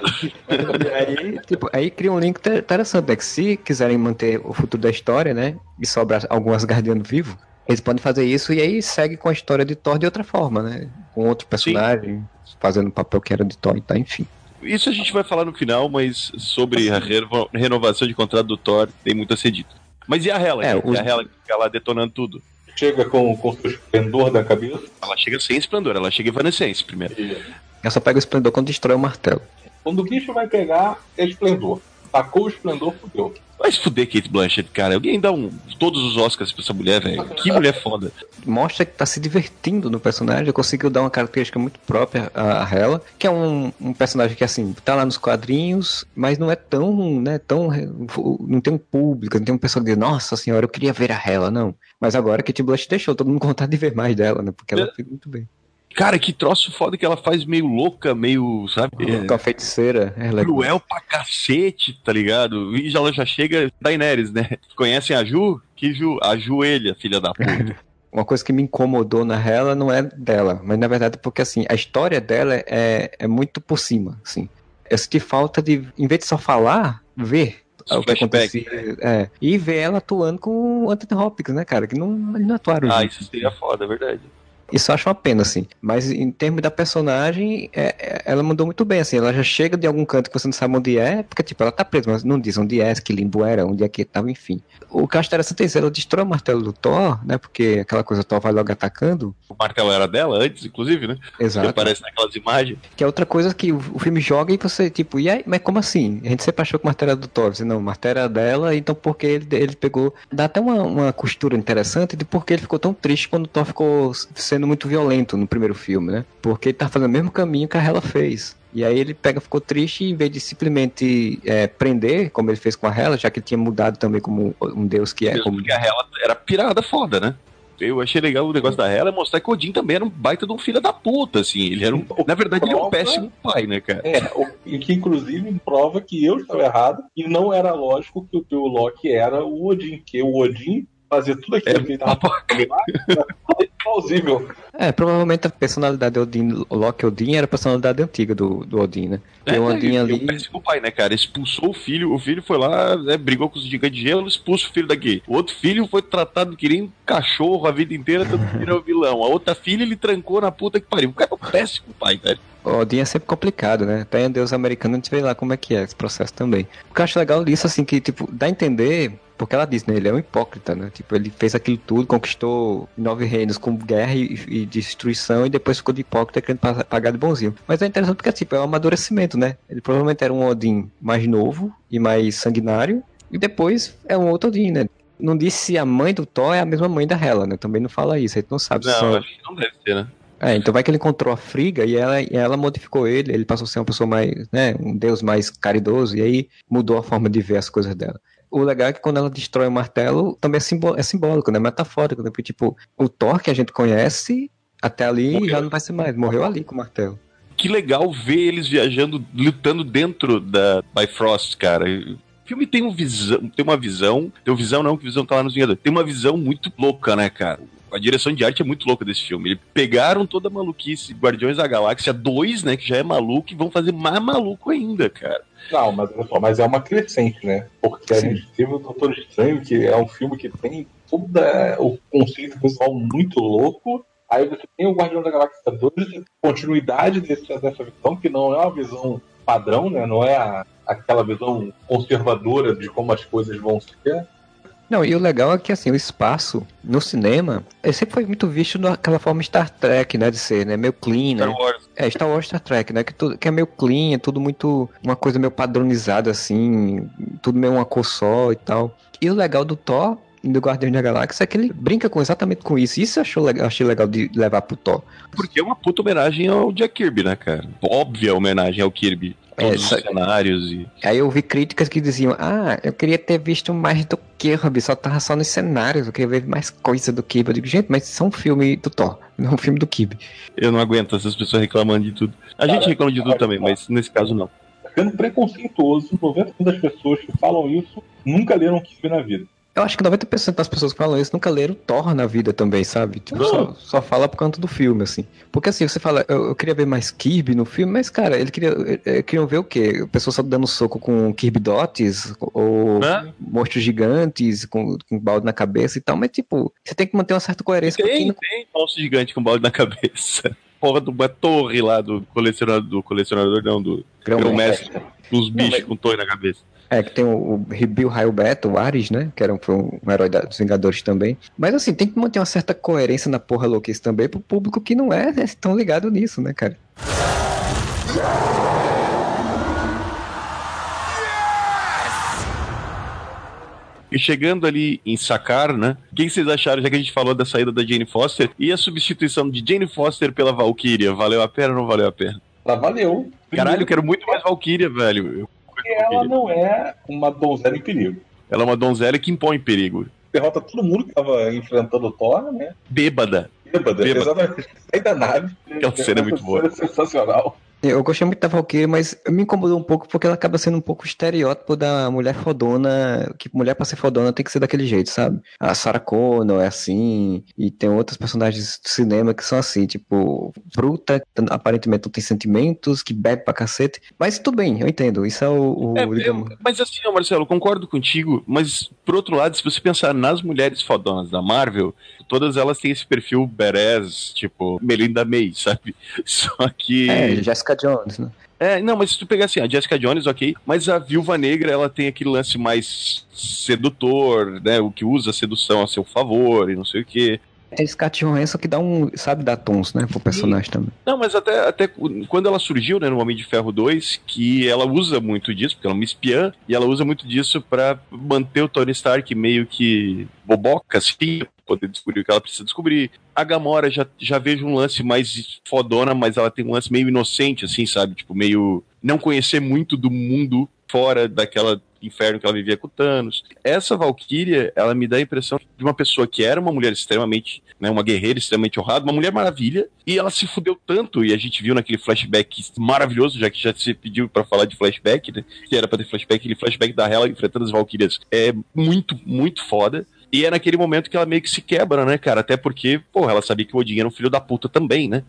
Ah. aí, tipo, aí cria um link interessante, né? Que se quiserem manter o futuro da história, né? E sobrar algumas guardianos vivos, eles podem fazer isso e aí segue com a história de Thor de outra forma, né? Com outro personagem, Sim. fazendo o papel que era de Thor e tá, enfim. Isso a gente vai falar no final, mas sobre a renovação de contrato do Thor tem muito a ser dito. Mas e a Hela? É, os... E a Hela que fica lá detonando tudo? Chega com, com o esplendor da cabeça? Ela chega sem esplendor, ela chega evanescente primeiro. Ela só pega o esplendor quando destrói o martelo. Quando o bicho vai pegar, é esplendor. Tacou o esplendor, fudeu. Vai se fuder, Kate Blanchett, cara. Alguém dá um, todos os Oscars pra essa mulher, velho. Que mulher foda. Mostra que tá se divertindo no personagem. Conseguiu dar uma característica muito própria a, a ela. Que é um, um, personagem que, assim, tá lá nos quadrinhos, mas não é tão, né, tão... Não tem um público, não tem um pessoal que diz, nossa senhora, eu queria ver a Hela, não. Mas agora Kate Blanchett deixou todo mundo com vontade de ver mais dela, né? Porque ela é. fez muito bem. Cara, que troço foda que ela faz meio louca, meio, sabe? Com a feiticeira. É cruel pra cacete, tá ligado? E já, ela já chega Daenerys, né? Conhecem a Ju? Que Ju? A Joelha, filha da puta. uma coisa que me incomodou na ela não é dela, mas na verdade porque assim, a história dela é, é muito por cima, assim. Eu senti falta de, em vez de só falar, ver o que acontecia. É, e ver ela atuando com o Anthony Hopkins, né, cara? Que não, não atuaram. Ah, junto. isso seria foda, é verdade. Isso eu acho uma pena, assim. Mas em termos da personagem, é, é, ela mandou muito bem, assim. Ela já chega de algum canto que você não sabe onde é, porque, tipo, ela tá presa, mas não diz onde é, que limbo era, onde é que tava, enfim. O que eu acho interessante é isso, ela destrói o martelo do Thor, né? Porque aquela coisa, o Thor vai logo atacando. O martelo era dela antes, inclusive, né? Exato. Que aparece naquelas imagens. Que é outra coisa que o, o, filme joga e você, tipo, e aí, mas como assim? A gente sempre achou que o martelo era do Thor. Você, não, o martelo era dela, então porque ele, ele pegou. Dá até uma, uma costura interessante de porque ele ficou tão triste quando o Thor ficou sendo muito violento no primeiro filme, né? Porque ele tá fazendo o mesmo caminho que a Hela fez. E aí ele pega, ficou triste e em vez de simplesmente é, prender, como ele fez com a Hela, já que ele tinha mudado também como um deus que é. Como... Porque a Hela era pirada foda, né? Eu achei legal o negócio da Hela mostrar que o Odin também era um baita de um filho da puta, assim. Ele era um. Na verdade, ele é um péssimo pai, né, cara? É, o, que inclusive prova que eu estava errado e não era lógico que o teu Loki era o Odin, que o Odin fazia tudo aquilo é, que ele tava plausível. É, provavelmente a personalidade Odin, Loki Odin era a personalidade antiga do, do Odin, né? É, o Odin ali. O pai, né, cara? Expulsou o filho, o filho foi lá, né, brigou com os gigantes de gelo, expulsa o filho daqui. O outro filho foi tratado que nem um cachorro a vida inteira, tanto que virou vilão. A outra filha ele trancou na puta que pariu. O cara é um péssimo pai, velho. O Odin é sempre complicado, né? Até em Deus americano a gente vê lá como é que é esse processo também. O que eu acho legal disso, assim, que, tipo, dá a entender porque ela disse, né? Ele é um hipócrita, né? Tipo, ele fez aquilo tudo, conquistou nove reinos com guerra e, e destruição e depois ficou de hipócrita querendo pagar de bonzinho. Mas é interessante porque, tipo, é um amadurecimento, né? Ele provavelmente era um Odin mais novo e mais sanguinário e depois é um outro Odin, né? Não disse se a mãe do Thor é a mesma mãe da Hela, né? Também não fala isso, a gente não sabe não, se são... acho que não deve ser, né? É, então vai que ele encontrou a Friga e ela, e ela modificou ele, ele passou a ser uma pessoa mais, né, um deus mais caridoso, e aí mudou a forma de ver as coisas dela o legal é que quando ela destrói o martelo, também é, simbó é simbólico, né? Metafórico, né? Porque, tipo, o Thor que a gente conhece, até ali morreu. já não vai ser mais. Morreu ali com o martelo. Que legal ver eles viajando, lutando dentro da Bifrost, cara. O filme tem, um visão, tem uma visão, tem uma visão não, que visão tá lá nos Vingadores. Tem uma visão muito louca, né, cara? A direção de arte é muito louca desse filme. Eles pegaram toda a maluquice Guardiões da Galáxia 2, né, que já é maluco, e vão fazer mais maluco ainda, cara. Não, mas só, mas é uma crescente, né? Porque Sim. a gente teve o Doutor Estranho, que é um filme que tem todo o conceito visual muito louco. Aí você tem o Guardião da Galáxia 2, continuidade desse, dessa visão, que não é uma visão padrão, né? Não é a, aquela visão conservadora de como as coisas vão ser. Não, e o legal é que assim, o espaço no cinema, sempre foi muito visto daquela forma Star Trek, né, de ser, né, meio clean, né? Star Wars. É, Star Wars, Star Trek, né, que, tudo, que é meio clean, é tudo muito, uma coisa meio padronizada, assim, tudo meio uma cor só e tal. E o legal do Thor do Guardião da Galáxia é que ele brinca com, exatamente com isso. Isso eu achou legal, achei legal de levar pro Thor. Porque é uma puta homenagem ao Jack Kirby, né, cara? Óbvia homenagem ao Kirby. Todos é, os cenários e. Aí eu vi críticas que diziam: Ah, eu queria ter visto mais do Kirby, só tava só nos cenários, eu queria ver mais coisa do Kirby. Eu digo, gente, mas isso é um filme do Thor, não é um filme do Kirby. Eu não aguento essas pessoas reclamando de tudo. A gente reclama de tudo também, mas nesse caso não. Sendo preconceituoso, 90% das pessoas que falam isso nunca leram Kirby na vida. Eu acho que 90% das pessoas que falam isso nunca leram Thor na vida também, sabe? Tipo, só, só, fala por conta do filme, assim. Porque assim, você fala, eu, eu queria ver mais Kirby no filme, mas, cara, ele queria, ele, queriam ver o quê? Pessoas só dando soco com Kirby Dots, ou Hã? monstros gigantes com, com balde na cabeça e tal, mas, tipo, você tem que manter uma certa coerência. Tem, no... tem monstro gigante com balde na cabeça. Porra de uma torre lá do colecionador, do colecionador não, do grão-mestre, dos bichos não, mas... com torre na cabeça. É, que tem o, o Bill Raio Beto, o Ares, né? Que era um, foi um, herói da, dos Vingadores também. Mas assim, tem que manter uma certa coerência na porra louquice também pro público que não é né, tão ligado nisso, né, cara? E chegando ali em Sakar, né? O que vocês acharam, já que a gente falou da saída da Jane Foster e a substituição de Jane Foster pela Valkyria? Valeu a pena ou não valeu a pena? Ela valeu. Caralho, eu quero muito mais Valkyria, velho. Eu ela não é uma donzela em perigo. Ela é uma donzela que impõe perigo. Derrota todo mundo que estava enfrentando o Thor, né? Bêbada. Bêbada, Bêbada. exatamente. Sai da nave. Aquela cena é muito boa. sensacional. Eu gostei muito da Valkyrie, mas me incomodou um pouco porque ela acaba sendo um pouco estereótipo da mulher fodona, que mulher pra ser fodona tem que ser daquele jeito, sabe? A Sarah Connor é assim, e tem outros personagens do cinema que são assim, tipo, bruta, aparentemente não tem sentimentos, que bebe pra cacete. Mas tudo bem, eu entendo. Isso é o. o é, digamos... eu, mas assim, Marcelo, concordo contigo, mas por outro lado, se você pensar nas mulheres fodonas da Marvel, todas elas têm esse perfil Beres, tipo, Melinda May, sabe? Só que. É, Jessica Jones, né? É, não, mas se tu pegar assim, a Jessica Jones, ok, mas a Viúva Negra, ela tem aquele lance mais sedutor, né, o que usa a sedução a seu favor e não sei o quê. É Scarlett Johansson que dá um, sabe, dar tons, né, pro personagem também. Não, mas até, até quando ela surgiu, né, no Homem de Ferro 2, que ela usa muito disso, porque ela é uma espiã, e ela usa muito disso para manter o Tony Stark meio que boboca, assim, poder descobrir o que ela precisa descobrir. A Gamora já, já vejo um lance mais fodona, mas ela tem um lance meio inocente, assim, sabe? Tipo, meio não conhecer muito do mundo fora daquela inferno que ela vivia com Thanos. Essa Valkyria, ela me dá a impressão de uma pessoa que era uma mulher extremamente, né, uma guerreira extremamente honrada, uma mulher maravilha, e ela se fudeu tanto, e a gente viu naquele flashback maravilhoso, já que já se pediu para falar de flashback, né, que era pra ter flashback, aquele flashback da Hela enfrentando as Valkyrias é muito, muito foda. E é naquele momento que ela meio que se quebra, né, cara? Até porque, porra, ela sabia que o Odin era um filho da puta também, né?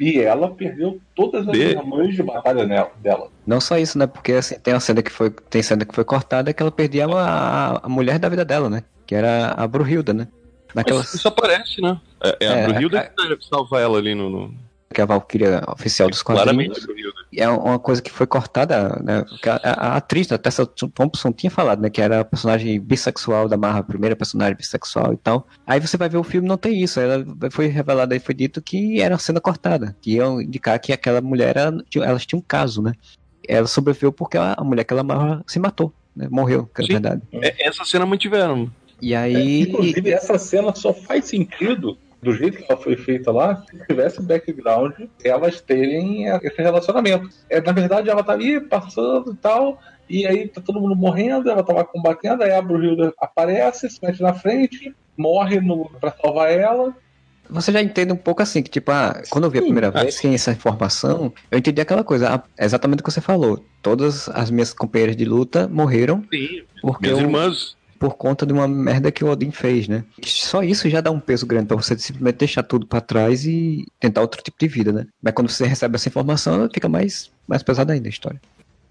E ela perdeu todas as de... mães de batalha dela. Não só isso, né? Porque assim, tem a cena que foi, tem cena que foi cortada que ela perdia a, a mulher da vida dela, né? Que era a Brunhilda, né? Naquelas... Isso aparece, né? É, é a é, Brunhilda a... que salva ela ali no... no que é a Valkyria oficial dos quadrinhos. É uma coisa que foi cortada, né? A, a, atriz, a Tessa Thompson tinha falado, né? Que era a personagem bissexual da Marra, a primeira personagem bissexual e tal. Aí você vai ver o filme, não tem isso. Ela foi revelada e foi dito que era uma cena cortada, que iam indicar que aquela mulher, ela, elas tinham um caso, né? Ela sobreviveu porque a, a mulher que ela amava se matou, né? Morreu, que é verdade. É, essa cena mantiveram. E aí. É, inclusive, essa cena só faz sentido do jeito que ela foi feita lá, se tivesse background, elas terem esse relacionamento. É, na verdade, ela tá ali passando e tal, e aí tá todo mundo morrendo, ela tava combatendo, aí a Brunhilda aparece, se mete na frente, morre no, pra salvar ela. Você já entende um pouco assim, que tipo, ah, quando eu vi a primeira Sim. vez que essa informação, eu entendi aquela coisa, ah, exatamente o que você falou. Todas as minhas companheiras de luta morreram. Sim, porque minhas eu... irmãs por conta de uma merda que o Odin fez, né? Só isso já dá um peso grande para você simplesmente deixar tudo para trás e tentar outro tipo de vida, né? Mas quando você recebe essa informação, fica mais, mais pesada ainda a história.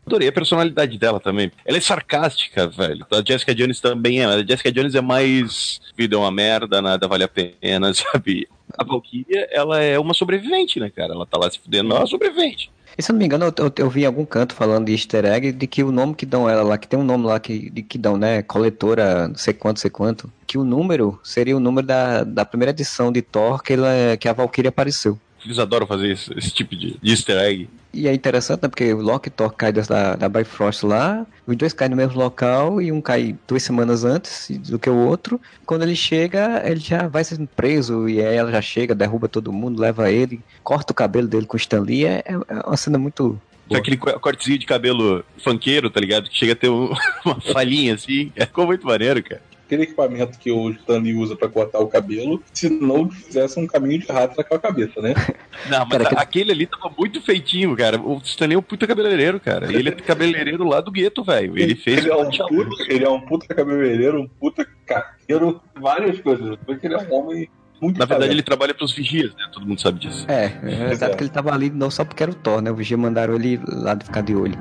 Adorei a personalidade dela também. Ela é sarcástica, velho. A Jessica Jones também é. A Jessica Jones é mais vida é uma merda, nada vale a pena, sabe? A Valkyria, ela é uma sobrevivente, né, cara? Ela tá lá se fudendo, ela é sobrevivente. E se eu não me engano, eu, eu, eu, vi em algum canto falando de easter egg de que o nome que dão ela lá, que tem um nome lá que, de, que dão, né? Coletora, não sei quanto, sei quanto. Que o número seria o número da, da primeira edição de Thor que, ela, que a Valkyrie apareceu. Eles adoram fazer esse, esse tipo de, de easter egg. E é interessante, né? Porque o Loki e Thor caem da, da Bifrost lá, os dois caem no mesmo local e um cai duas semanas antes do que o outro. Quando ele chega, ele já vai sendo preso e aí ela já chega, derruba todo mundo, leva ele, corta o cabelo dele com o Stan Lee. É, é uma cena muito Boa. Aquele cortezinho de cabelo funkeiro, tá ligado? Que chega a ter um, uma falhinha assim. É, ficou muito maneiro, cara aquele equipamento que o Stanley usa para cortar o cabelo, se não fizesse um caminho de rato naquela cabeça, né? Não, mas cara, aquele ali tava muito feitinho, cara. O Stanley é um puta cabeleireiro, cara. Ele é cabeleireiro lá do gueto, velho. Ele fez. Ele é, um puta, ele é um puta cabeleireiro, um puta carteiro, várias coisas. Porque ele é um homem muito Na verdade, talento. ele trabalha pros vigias, né? Todo mundo sabe disso. É, é é. que ele tava ali não só porque era o Thor, né? O vigia mandaram ele lá de ficar de olho.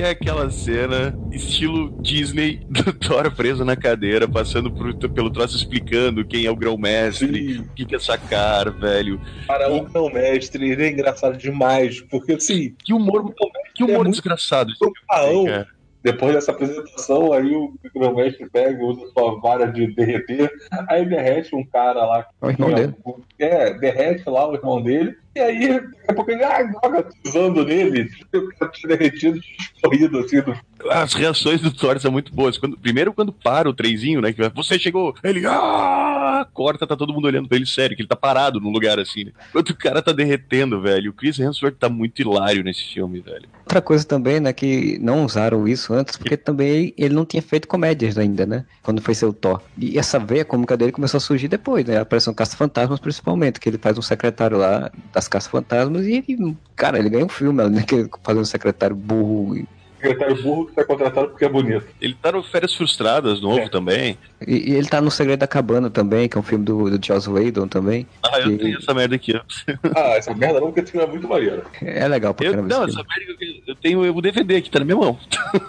E é aquela cena, estilo Disney, do Thor preso na cadeira, passando por, pelo troço explicando quem é o grão-mestre, o que, que é sacar, velho. Para o grão-mestre, ele é engraçado demais, porque assim. Que humor, que humor é desgraçado. É depois dessa apresentação, aí o grão-mestre pega, usa sua vara de derreter, aí derrete um cara lá. O irmão dele. É, derrete lá o irmão dele, E aí, daqui a pouco ele ah, joga pisando nele, o cara tinha derretido, escorrido assim. Do... As reações do Thor são muito boas. Quando, primeiro, quando para o trenzinho, né? Que você chegou, ele ah, corta, tá todo mundo olhando pra ele sério, que ele tá parado num lugar assim, né? Enquanto o cara tá derretendo, velho. O Chris Hemsworth tá muito hilário nesse filme, velho. Outra coisa também, né, que não usaram isso antes, porque também ele não tinha feito comédias ainda, né? Quando foi seu Thor. E essa veia cômica dele começou a surgir depois, né? Apareceu um Caça-Fantasmas, principalmente, que ele faz um secretário lá das Caça-Fantasmas e, cara, ele ganha um filme, né? Fazendo um secretário burro secretário burro que tá contratado porque é bonito. Ele tá no Férias Frustradas, novo é. também. E, e, ele tá no Segredo da Cabana também, que é um filme do, do Joss Whedon também. Ah, eu tenho essa merda aqui, ó. ah, essa merda não, porque esse filme é muito maneiro. É legal pra Não, essa merda eu, eu tenho o DVD aqui, tá na minha mão.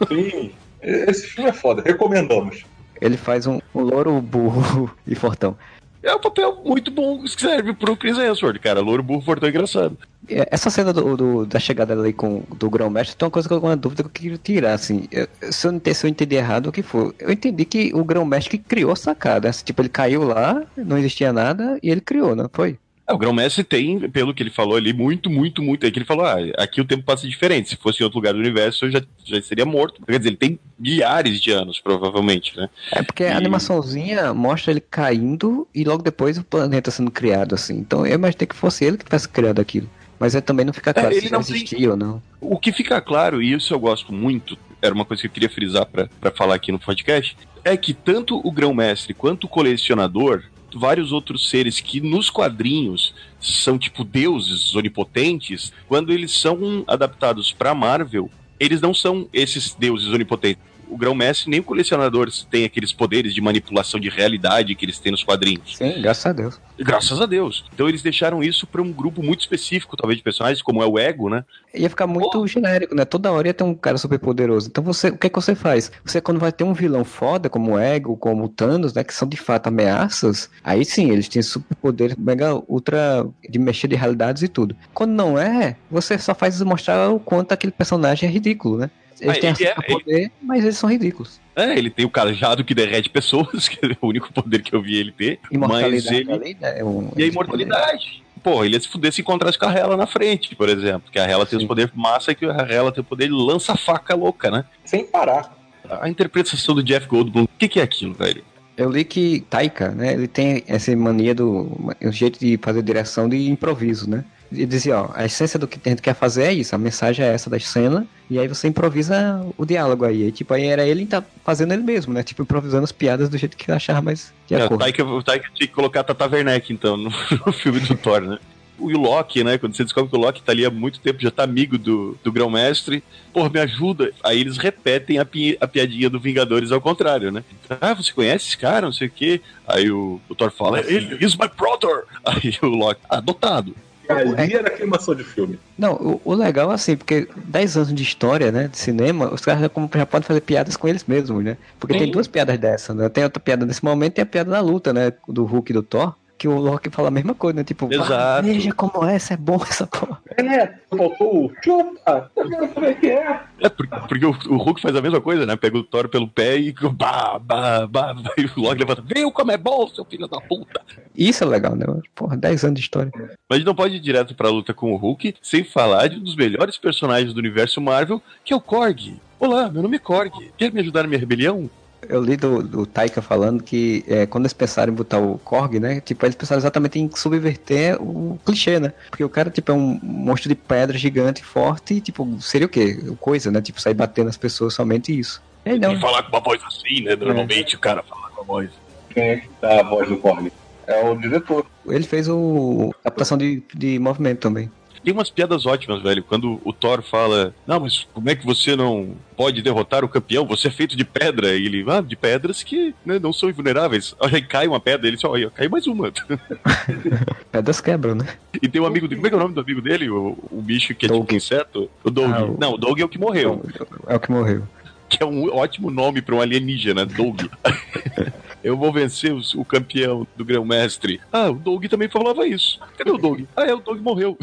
Sim, esse filme é foda, recomendamos. Ele faz um, um louro burro e fortão. É um papel muito bom que serve pro Chris Hemsworth, cara. Louro, burro, fortão engraçado. Essa cena do, do, da chegada ali com, do grão-mestre tem uma coisa que eu uma dúvida que eu queria tirar, assim. Eu, se, eu, se eu entendi errado o que foi. Eu entendi que o grão-mestre criou a sacada. Assim, tipo, ele caiu lá, não existia nada, e ele criou, não foi? É, o Grão-Mestre tem, pelo que ele falou ali, muito, muito, muito. É que ele falou: ah, aqui o tempo passa diferente. Se fosse em outro lugar do universo, eu já, já seria morto. Quer dizer, ele tem milhares de anos, provavelmente, né? É porque e... a animaçãozinha mostra ele caindo e logo depois o planeta sendo criado, assim. Então eu imaginei que fosse ele que tivesse criado aquilo. Mas é, também não fica é, claro é, se ele não existia tem... ou não. O que fica claro, e isso eu gosto muito, era uma coisa que eu queria frisar para falar aqui no podcast, é que tanto o grão-mestre quanto o colecionador vários outros seres que nos quadrinhos são tipo deuses onipotentes, quando eles são adaptados para Marvel, eles não são esses deuses onipotentes o grão-mestre nem o colecionador tem aqueles poderes de manipulação de realidade que eles têm nos quadrinhos. Sim, graças a Deus. Graças a Deus. Então eles deixaram isso para um grupo muito específico, talvez, de personagens, como é o Ego, né? Ia ficar muito oh. genérico, né? Toda hora ia ter um cara super poderoso. Então você, o que é que você faz? Você, quando vai ter um vilão foda, como o Ego, como o Thanos, né? Que são de fato ameaças, aí sim, eles têm superpoder mega ultra de mexer de realidades e tudo. Quando não é, você só faz mostrar o quanto aquele personagem é ridículo, né? Eles têm ele é, poder, ele... mas eles são ridículos. É, ele tem o cajado que derrete pessoas, que é o único poder que eu vi ele ter. Mas ele. Né, é um, e a imortalidade. Pô, ele ia se fuder se encontrasse com a Hela na frente, por exemplo. Que a Hela tem os poderes massa que a Hela tem o poder, ele lança faca louca, né? Sem parar. A interpretação do Jeff Goldblum, o que, que é aquilo, velho? Eu li que Taika, né, ele tem essa mania do um jeito de fazer direção de improviso, né? E dizia, ó, a essência do que a gente quer fazer é isso, a mensagem é essa da cena, e aí você improvisa o diálogo aí. E, tipo, aí era ele tá fazendo ele mesmo, né? Tipo, improvisando as piadas do jeito que achava mais de é, acordo. O Taika, tinha que colocar a Tata Werneck, então, no, no filme do Thor, né? o Loki, né? Quando você descobre que o Loki tá ali há muito tempo, já tá amigo do, do Grão-Mestre, pô, me ajuda. Aí eles repetem a, pi, a piadinha do Vingadores ao contrário, né? Ah, você conhece esse cara, não sei o quê. Aí o, o Thor fala, ele, he's my brother. Aí o Loki, adotado. Ali era queimação de filme. Não, o, o legal é assim, porque 10 anos de história, né, de cinema, os caras já, já podem fazer piadas com eles mesmos, né? Porque Sim. tem duas piadas dessas, né? Tem outra piada nesse momento e a piada da luta, né? Do Hulk e do Thor que o Loki fala a mesma coisa, né? Tipo, Exato. veja como é, essa é bom essa porra. É, faltou o chupa, como é que é? É, porque, porque o, o, Hulk faz a mesma coisa, né? Pega o Thor pelo pé e bah, bah, bah, e o Loki levanta, viu como é bom, seu filho da puta. Isso é legal, né? Porra, 10 anos de história. Mas a gente não pode ir direto pra luta com o Hulk sem falar de um dos melhores personagens do universo Marvel, que é o Korg. Olá, meu nome é Korg. Quer me ajudar na minha rebelião? Eu li do, do Taika falando que é, quando eles pensaram em botar o Korg, né? Tipo, eles pensaram exatamente em subverter o clichê, né? Porque o cara, tipo, é um monstro de pedra gigante, forte, e, tipo, seria o quê? Coisa, né? Tipo, sair batendo nas pessoas, somente isso. Ele não. Tem que falar com uma voz assim, né? Normalmente é. o cara fala com a voz. Quem é que dá a voz do Korg? É o diretor. Ele fez o adaptação de, de movimento também. Tem umas piadas ótimas, velho. Quando o Thor fala: Não, mas como é que você não pode derrotar o campeão? Você é feito de pedra. E ele, ah, de pedras que né, não são invulneráveis. Aí cai uma pedra, ele só, olha, cai mais uma. Pedras quebram, né? E tem um amigo dele, como é que é o nome do amigo dele? O, o bicho que é Doug. tipo inseto? O Doug. Ah, o... Não, o Doug é o que morreu. É o que morreu. Que é um ótimo nome para um alienígena, Doug. eu vou vencer o, o campeão do grão-mestre. Ah, o Doug também falava isso. Cadê o Doug? Ah, é, o Doug morreu.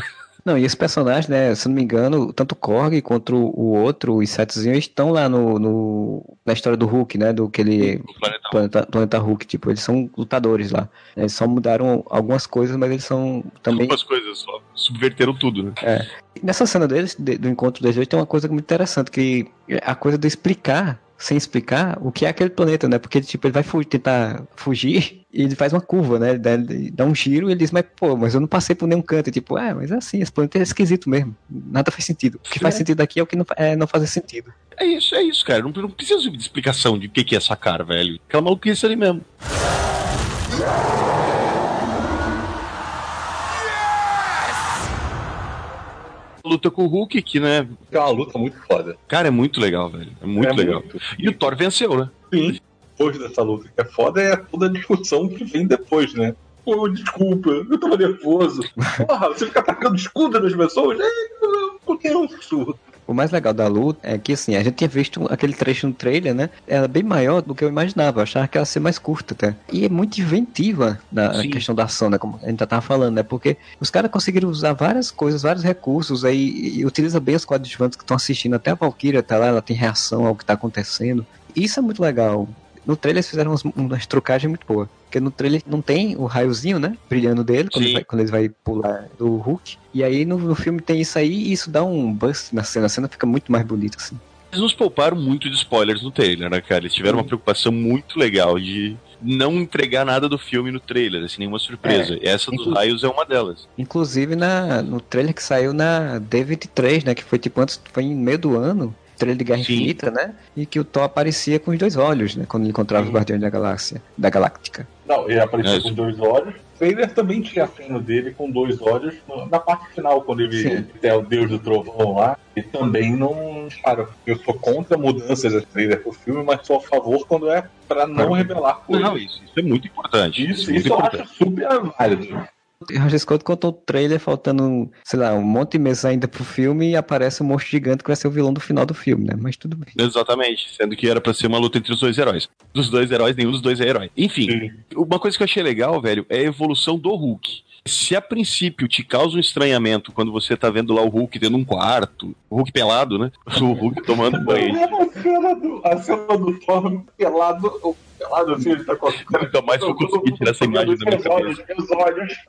Não, e esse personagem, né, se não me engano, tanto o Korg quanto o outro, o Insetzinho, estão lá no, no, na história do Hulk, né, do que ele... Planeta, planeta, planeta Hulk, tipo, eles são lutadores lá. Eles só mudaram algumas coisas, mas eles são também... Algumas coisas, só subverteram tudo, né? É. nessa cena deles, do encontro deles dois, tem uma coisa muito interessante, que é a coisa de explicar sem explicar o que é aquele planeta, né? Porque tipo, ele vai fu tentar fugir e ele faz uma curva, né? Ele dá, ele dá, um giro e ele diz, mas pô, mas eu não passei por nenhum canto. E, tipo, é, mas é assim, esse planeta é esquisito mesmo. Nada faz sentido. O que faz é. sentido aqui é o que não, é, não faz sentido. É isso, é isso, cara. Não, não precisa de explicação de o que, que é essa cara, velho. Aquela maluquice ali mesmo. Luta com o Hulk, que, né? É uma luta muito foda. Cara, é muito legal, velho. É muito é legal. Muito. E o Thor venceu, né? Sim. Depois dessa luta que é foda é toda a discussão que vem depois, né? Pô, desculpa, eu tava nervoso. Porra, você fica atacando escudo nas pessoas? É, porque é um absurdo. O mais legal da luta é que, assim, a gente tinha visto aquele trecho no trailer, né? Ela é bem maior do que eu imaginava. Eu achava que ela ia ser mais curta até. E é muito inventiva na Sim. questão da ação, né? Como a gente já tava falando, né? Porque os caras conseguiram usar várias coisas, vários recursos aí e utiliza bem os coadjuvantes que estão assistindo. Até a Valkyria tá lá, ela tem reação ao que tá acontecendo. Isso é muito legal. No trailer eles fizeram umas, umas trucagens muito boas. Porque no trailer não tem o raiozinho, né? Brilhando dele, quando ele, vai, quando ele, vai, pular do Hulk. E aí no, no, filme tem isso aí e isso dá um bust na cena. A cena fica muito mais bonita, assim. Eles nos pouparam muito de spoilers no trailer, né, cara? Eles tiveram uma preocupação muito legal de não entregar nada do filme no trailer, assim, nenhuma surpresa. É, Essa dos raios é uma delas. Inclusive na, no trailer que saiu na D23, né? Que foi tipo antes, foi em meio do ano trailer de Guerra Sim. Infinita, né? E que o Thor aparecia com os dois olhos, né? Quando ele encontrava Sim. os Guardiões da Galáxia, da Galáctica. Não, ele aparecia é com dois olhos. O trailer também tinha a cena dele com dois olhos na parte final, quando ele é o Deus do Trovão lá. E também não. Cara, eu sou contra mudanças de trailer pro filme, mas sou a favor quando é pra não revelar coisas. Não, isso, isso é muito importante. Isso, isso, isso eu acho super válido. Roger Scott contou o trailer faltando, sei lá, um monte de meses ainda pro filme e aparece um monstro gigante que vai ser o vilão do final do filme, né? Mas tudo bem. Exatamente, sendo que era pra ser uma luta entre os dois heróis. Dos dois heróis, nenhum dos dois é herói. Enfim, Sim. uma coisa que eu achei legal, velho, é a evolução do Hulk. Se a princípio te causa um estranhamento quando você tá vendo lá o Hulk dentro de um quarto, o Hulk pelado, né? O Hulk tomando banho. a cena do, a cena do Thor pelado, pelado assim, ele tá com a cara. Nunca mais vou conseguir tirar essa imagem da minha cabeça.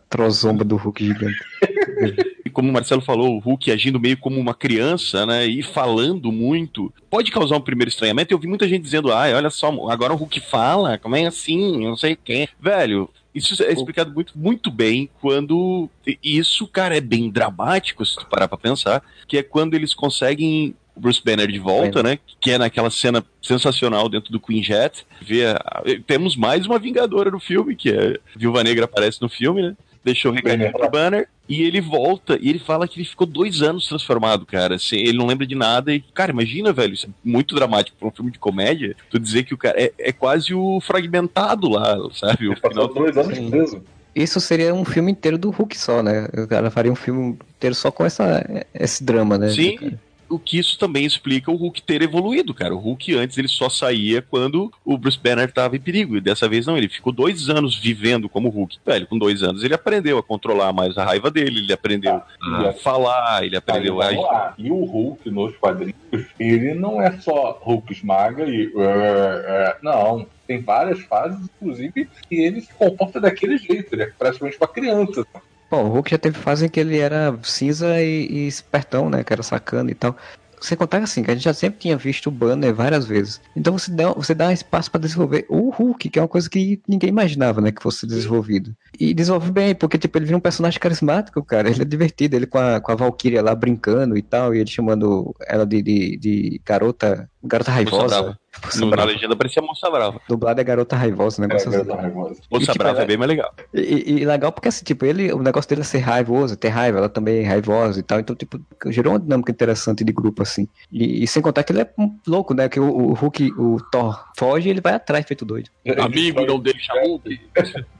Trozomba do Hulk gigante. e como o Marcelo falou, o Hulk agindo meio como uma criança, né? E falando muito, pode causar um primeiro estranhamento. Eu vi muita gente dizendo, ah, olha só, agora o Hulk fala, como é assim, não sei quem. Velho, isso é explicado muito, muito bem quando. Isso, cara, é bem dramático, se tu parar pra pensar, que é quando eles conseguem o Bruce Banner de volta, né? Que é naquela cena sensacional dentro do Queen Jet. Vê a... Temos mais uma Vingadora no filme, que é Viúva Negra aparece no filme, né? Deixou o pro Banner e ele volta e ele fala que ele ficou dois anos transformado, cara. Assim, ele não lembra de nada e, cara, imagina, velho, isso é muito dramático pra um filme de comédia. Tu dizer que o cara é, é quase o fragmentado lá, sabe? O final dois anos mesmo. Isso seria um filme inteiro do Hulk só, né? O cara faria um filme inteiro só com essa, esse drama, né? Sim o que isso também explica o Hulk ter evoluído, cara. O Hulk antes ele só saía quando o Bruce Banner estava em perigo. E dessa vez não, ele ficou dois anos vivendo como Hulk. Velho, com dois anos ele aprendeu a controlar mais a raiva dele, ele aprendeu ah, a falar, ele aprendeu a. E o Hulk nos quadrinhos, ele não é só Hulk esmaga e. Uh, uh, não tem várias fases, inclusive, que ele se comporta daquele jeito, ele é praticamente uma criança. Bom, o Hulk já teve fase em que ele era cinza e, e espertão, né? Que era sacana e tal. Você contar assim, que a gente já sempre tinha visto o banner várias vezes. Então você dá, você dá espaço para desenvolver o Hulk, que é uma coisa que ninguém imaginava, né, que fosse desenvolvido. E desenvolve bem, porque tipo, ele vira um personagem carismático, cara. Ele é divertido, ele com a, com a Valkyria lá brincando e tal, e ele chamando ela de, de, de garota, garota raivosa. No, na legenda parecia Moça Brava. Dublado é Garota Raivosa, o negócio é, assim. Raivosa. Moça e, tipo, Brava é bem mais legal. E, e, legal porque, assim, tipo, ele, o negócio dele é ser raivoso, ter raiva, ela também é raivosa e tal. Então, tipo, gerou uma dinâmica interessante de grupo, assim. E, e sem contar que ele é um louco, né? Que o, o Hulk, o Thor foge e ele vai atrás, feito doido. Amigo, não deixa Hulk.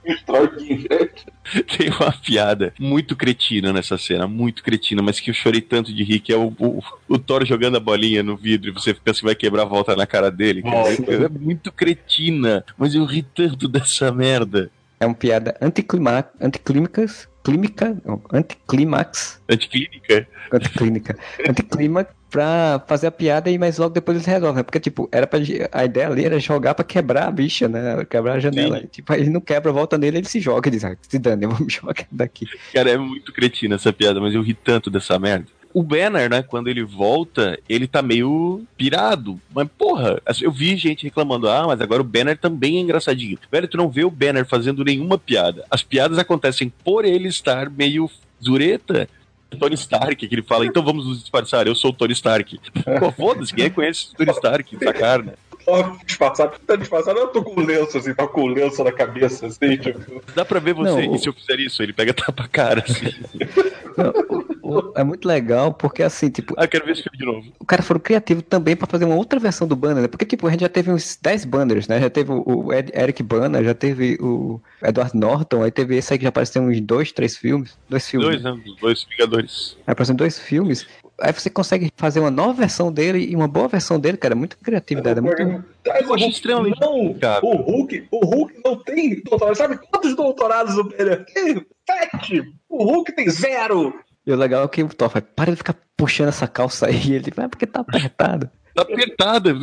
Tem uma piada muito cretina nessa cena, muito cretina, mas que eu chorei tanto de rir, que é o, o, o Thor jogando a bolinha no vidro e você pensa que vai quebrar a volta na cara dele. É, é muito cretina, mas eu ri tanto dessa merda. É uma piada anticlímacas, anticlínica, anticlímax. Anticlínica? Anticlínica. Anticlímax pra fazer a piada e mas logo depois eles resolvem? Porque, tipo, era pra, a ideia ali era jogar pra quebrar a bicha, né? Quebrar a janela. Sim. Tipo, ele não quebra, volta nele, ele se joga e diz, ah, se dane, eu vou me jogar daqui. Cara, é muito cretina essa piada, mas eu ri tanto dessa merda. O Banner, né, quando ele volta, ele tá meio pirado. Mas, porra, assim, eu vi gente reclamando, ah, mas agora o Banner também é engraçadinho. Velho, tu não vê o Banner fazendo nenhuma piada. As piadas acontecem por ele estar meio zureta. Tony Stark, que ele fala, então vamos nos disfarçar, eu sou o Tony Stark. Pô, foda-se, quem é conhece o Tony Stark, essa cara, né? disfarçado, tá disfarçado, eu tô com o lenço, assim, tá com o lenço na cabeça, assim, tipo. Dá pra ver você, não, e se eu fizer isso, ele pega tapa a cara, assim. Não, o, o, é muito legal, porque assim, tipo. Ah, quero ver esse filme de novo. O cara foram criativo também pra fazer uma outra versão do banner, né? Porque, tipo, a gente já teve uns 10 banners, né? Já teve o Ed, Eric Banner, já teve o Edward Norton, aí teve esse aí que já apareceu uns dois, três filmes. Dois filmes. Dois, né? Dois Vingadores. Dois filmes aí você consegue fazer uma nova versão dele e uma boa versão dele, cara. É muito criatividade. É muito... Eu acho extremamente. Não, cara. O Hulk, o Hulk não tem doutorado. Sabe quantos doutorados o Banner tem? Sete! O Hulk tem zero! E o legal é que o Thor vai, para de ficar puxando essa calça aí. Ele vai, ah, porque tá apertado. Tá apertada.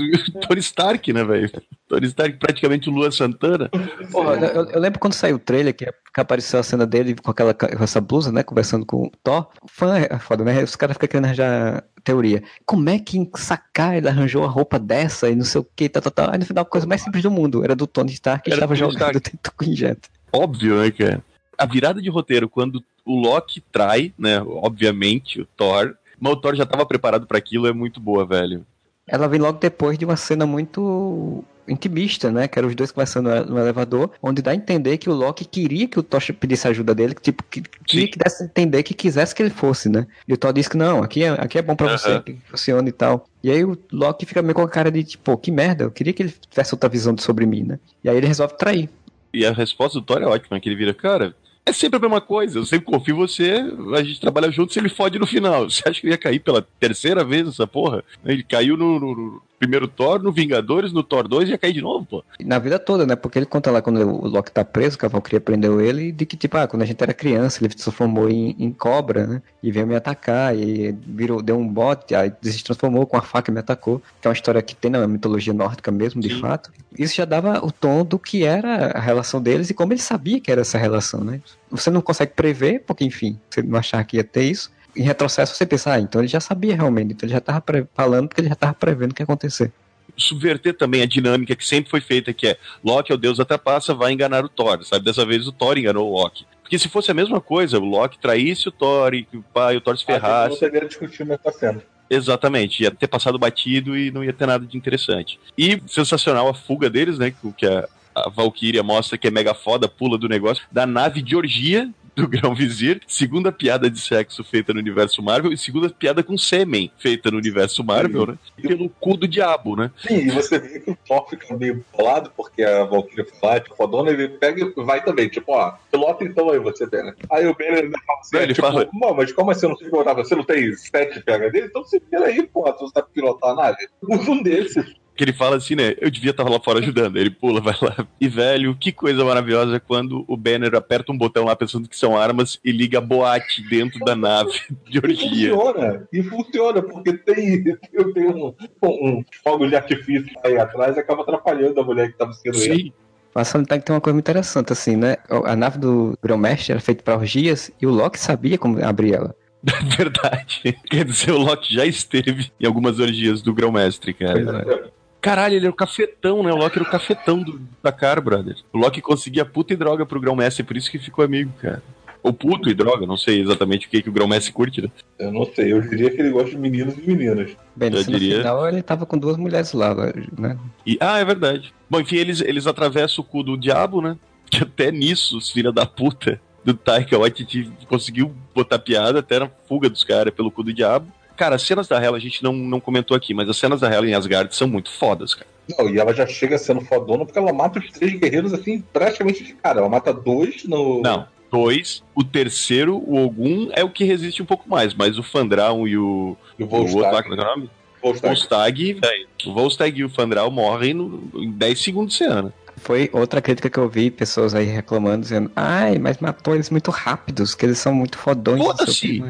Tony Stark, né, velho? Tony Stark, praticamente o Lua Santana. Porra, eu, eu, lembro quando saiu o trailer que, apareceu a cena dele com, aquela, com essa blusa, né? Conversando com o Thor. Fã é foda, né? Os caras ficam querendo arranjar teoria. Como é que em sacar ele arranjou a roupa dessa e não sei o que, tá, tá, tá. Aí no final a coisa mais simples do mundo era do Tony Stark que estava jogando dentro com injeto. Óbvio, né, cara? A virada de roteiro, quando o Loki trai, né? Obviamente, o Thor. Mas o Thor já estava preparado para aquilo, é muito boa, velho ela vem logo depois de uma cena muito intimista, né? Que eram os dois conversando no elevador, onde dá a entender que o Loki queria que o Thor pedisse ajuda dele, que tipo, que, queria que desse a entender que quisesse que ele fosse, né? E o Thor disse que não, aqui é, aqui é bom para você, que funciona e tal. E aí o Loki fica meio com a cara de tipo, que merda, eu queria que ele tivesse outra visão sobre mim, né? E aí ele resolve trair. E a resposta do Thor é ótima, que ele vira, cara, é sempre a mesma coisa. Eu sempre confio em você, a gente trabalha junto, você me fode no final. Você acha que ele ia cair pela terceira vez essa porra? Ele caiu no, no, primeiro Thor, no Vingadores, no Thor 2 e ia cair de novo, pô. Na vida toda, né? Porque ele conta lá quando o Loki tá preso, que a Valkyria prendeu ele, de que, tipo, ah, quando a gente era criança, ele se transformou em, em cobra, né? E veio me atacar, e virou, deu um bote, aí se transformou com a faca e me atacou. Que é uma história que tem na mitologia nórdica mesmo, de Sim. fato. Isso já dava o tom do que era a relação deles e como ele sabia que era essa relação, né? Você não consegue prever, porque, enfim, você não achar que ia ter isso, em retrocesso você pensa, ah, então ele já sabia realmente, então ele já estava falando porque ele já estava prevendo o que ia acontecer. Subverter também a dinâmica que sempre foi feita, que é Loki é o deus da trapaça, vai enganar o Thor, sabe? Dessa vez o Thor enganou o Loki. Porque se fosse a mesma coisa, o Loki traísse o Thor e o pai, o Thor se ferrasse. Não teria discutido nessa cena. Exatamente, ia ter passado batido e não ia ter nada de interessante. E sensacional a fuga deles, né? Que a, a Valkyria mostra que é mega foda, pula do negócio, da nave de orgia do Grão Vizir, segunda piada de sexo feita no universo Marvel e segunda piada com sêmen feita no universo Marvel, Sim. né? Pelo cu do diabo, né? Sim, e você vê que o Thor fica meio bolado porque a Valkyria vai, tipo, fodona, ele pega e vai também, tipo, ó, pilota então aí você, né? Aí o Banner fala assim, ele tipo, fala... mas como assim, eu não sei pilotar? Você não tem sete PHD? Então você vira aí, pô, você sabe pilotar a nave. Um desses que ele fala assim, né? Eu devia estar lá fora ajudando. Ele pula, vai lá. E, velho, que coisa maravilhosa quando o Banner aperta um botão lá pensando que são armas e liga a boate dentro da nave de orgia. E funciona, e funciona, porque tem, tem um, um fogo de artifício aí atrás e acaba atrapalhando a mulher que tá buscando Sim. ele. Mas que tem uma coisa muito interessante, assim, né? A nave do Grão-Mestre era feita para orgias e o Loki sabia como abrir ela. Verdade. Quer dizer, o Loki já esteve em algumas orgias do Grão-Mestre, cara. É. Caralho, ele era o cafetão, né? O Loki era o cafetão do, da Car, brother. O Loki conseguia puta e droga pro Grão-Mestre, por isso que ficou amigo, cara. Ou puto e droga, não sei exatamente o que, que o Grão-Mestre curte, né? Eu não sei, eu diria que ele gosta de meninos e meninas. Bem, eu diria... no final ele tava com duas mulheres lá, né? E, ah, é verdade. Bom, enfim, eles, eles atravessam o cu do diabo, né? Que até nisso, os filha da puta do Taika Waititi conseguiu botar piada até na fuga dos caras pelo cu do diabo. Cara, as cenas da Hela a gente não, não comentou aqui, mas as cenas da Hela em Asgard são muito fodas, cara. Não, e ela já chega sendo fodona porque ela mata os três guerreiros assim, praticamente de cara. Ela mata dois no. Não, dois. O terceiro, o Ogum, é o que resiste um pouco mais, mas o Fandral e o. E o Volstagg. O outro lá, como é, é o. O Volstagg e o Fandral morrem no, em 10 segundos de cena. Foi outra crítica que eu vi, pessoas aí reclamando, dizendo, ai, mas matou eles muito rápidos, que eles são muito fodões. Foda-se!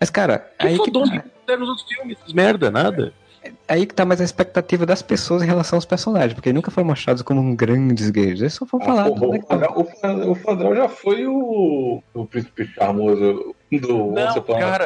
Mas, cara, Que aí fodões que fizeram nos outros filmes, merda, nada. aí que tá mais a expectativa das pessoas em relação aos personagens, porque nunca foram mostrados como um grandes guerreiros, eles só foram Ah, falados. o, né, o, Fadrão- o, Fa- o Fadrão já foi o, o príncipe charmoso do Não, Once Upon a.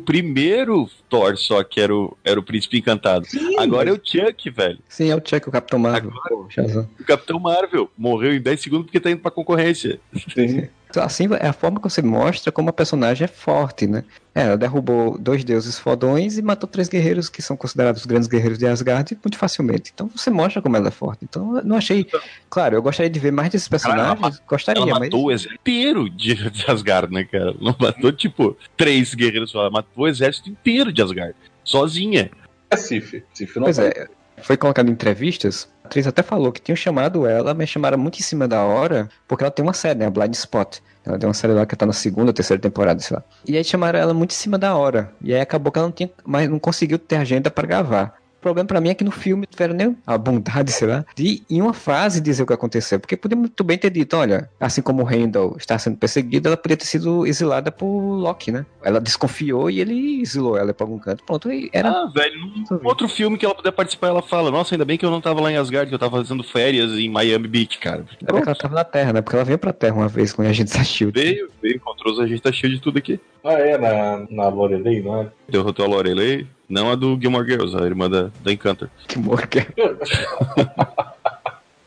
O primeiro Thor só que era o, era o Príncipe Encantado. Agora é o Chuck, velho. Sim, é o Chuck, o Capitão Marvel. Shazam. O Capitão Marvel morreu em 10 segundos porque tá indo pra concorrência. Sim. Então, Assim é a forma que você mostra como a personagem é forte, né? É, ela derrubou dois deuses fodões e matou três guerreiros que são considerados os grandes guerreiros de Asgard muito facilmente. Então você mostra como ela é forte. Então eu não achei. Claro, eu gostaria de ver mais desses personagens. Ela gostaria, Ela mas. matou o exército inteiro de, de Asgard, né, cara? Não matou, tipo, três guerreiros só. Ela matou o exército inteiro de Asgard. Sozinha. É Sif. Sif não Pois é, foi colocado em entrevistas. A atriz até falou que tinham chamado ela, mas chamaram muito em cima da hora, porque ela tem uma série, né? A Blind Spot. Ela tem uma série lá que tá na segunda, terceira temporada, sei lá. E aí chamaram ela muito em cima da hora. E aí acabou que ela não tinha, mas não conseguiu ter agenda pra gravar. O problema pra mim é que no filme tiveram nem a bondade, sei lá, de em uma frase dizer o que aconteceu. Porque podia muito bem ter dito, olha, assim como o Randall está sendo perseguido, ela podia ter sido exilada por Loki, né? Ela desconfiou e ele exilou ela pra algum canto. Pronto, e era Ah, velho, num outro filme que ela puder participar, ela fala: Nossa, ainda bem que eu não tava lá em Asgard, que eu tava fazendo férias em Miami Beach, cara. Ainda bem que ela tava na Terra, né? Porque ela veio pra Terra uma vez com a gente da Shield. Veio, veio, encontrou os agentes, tá cheio de tudo aqui. Ah, é, na, na Lorelei, não é? Derrotou a Lorelei, não a do Gilmore Girls, a irmã da, da Encantor. Que morgue.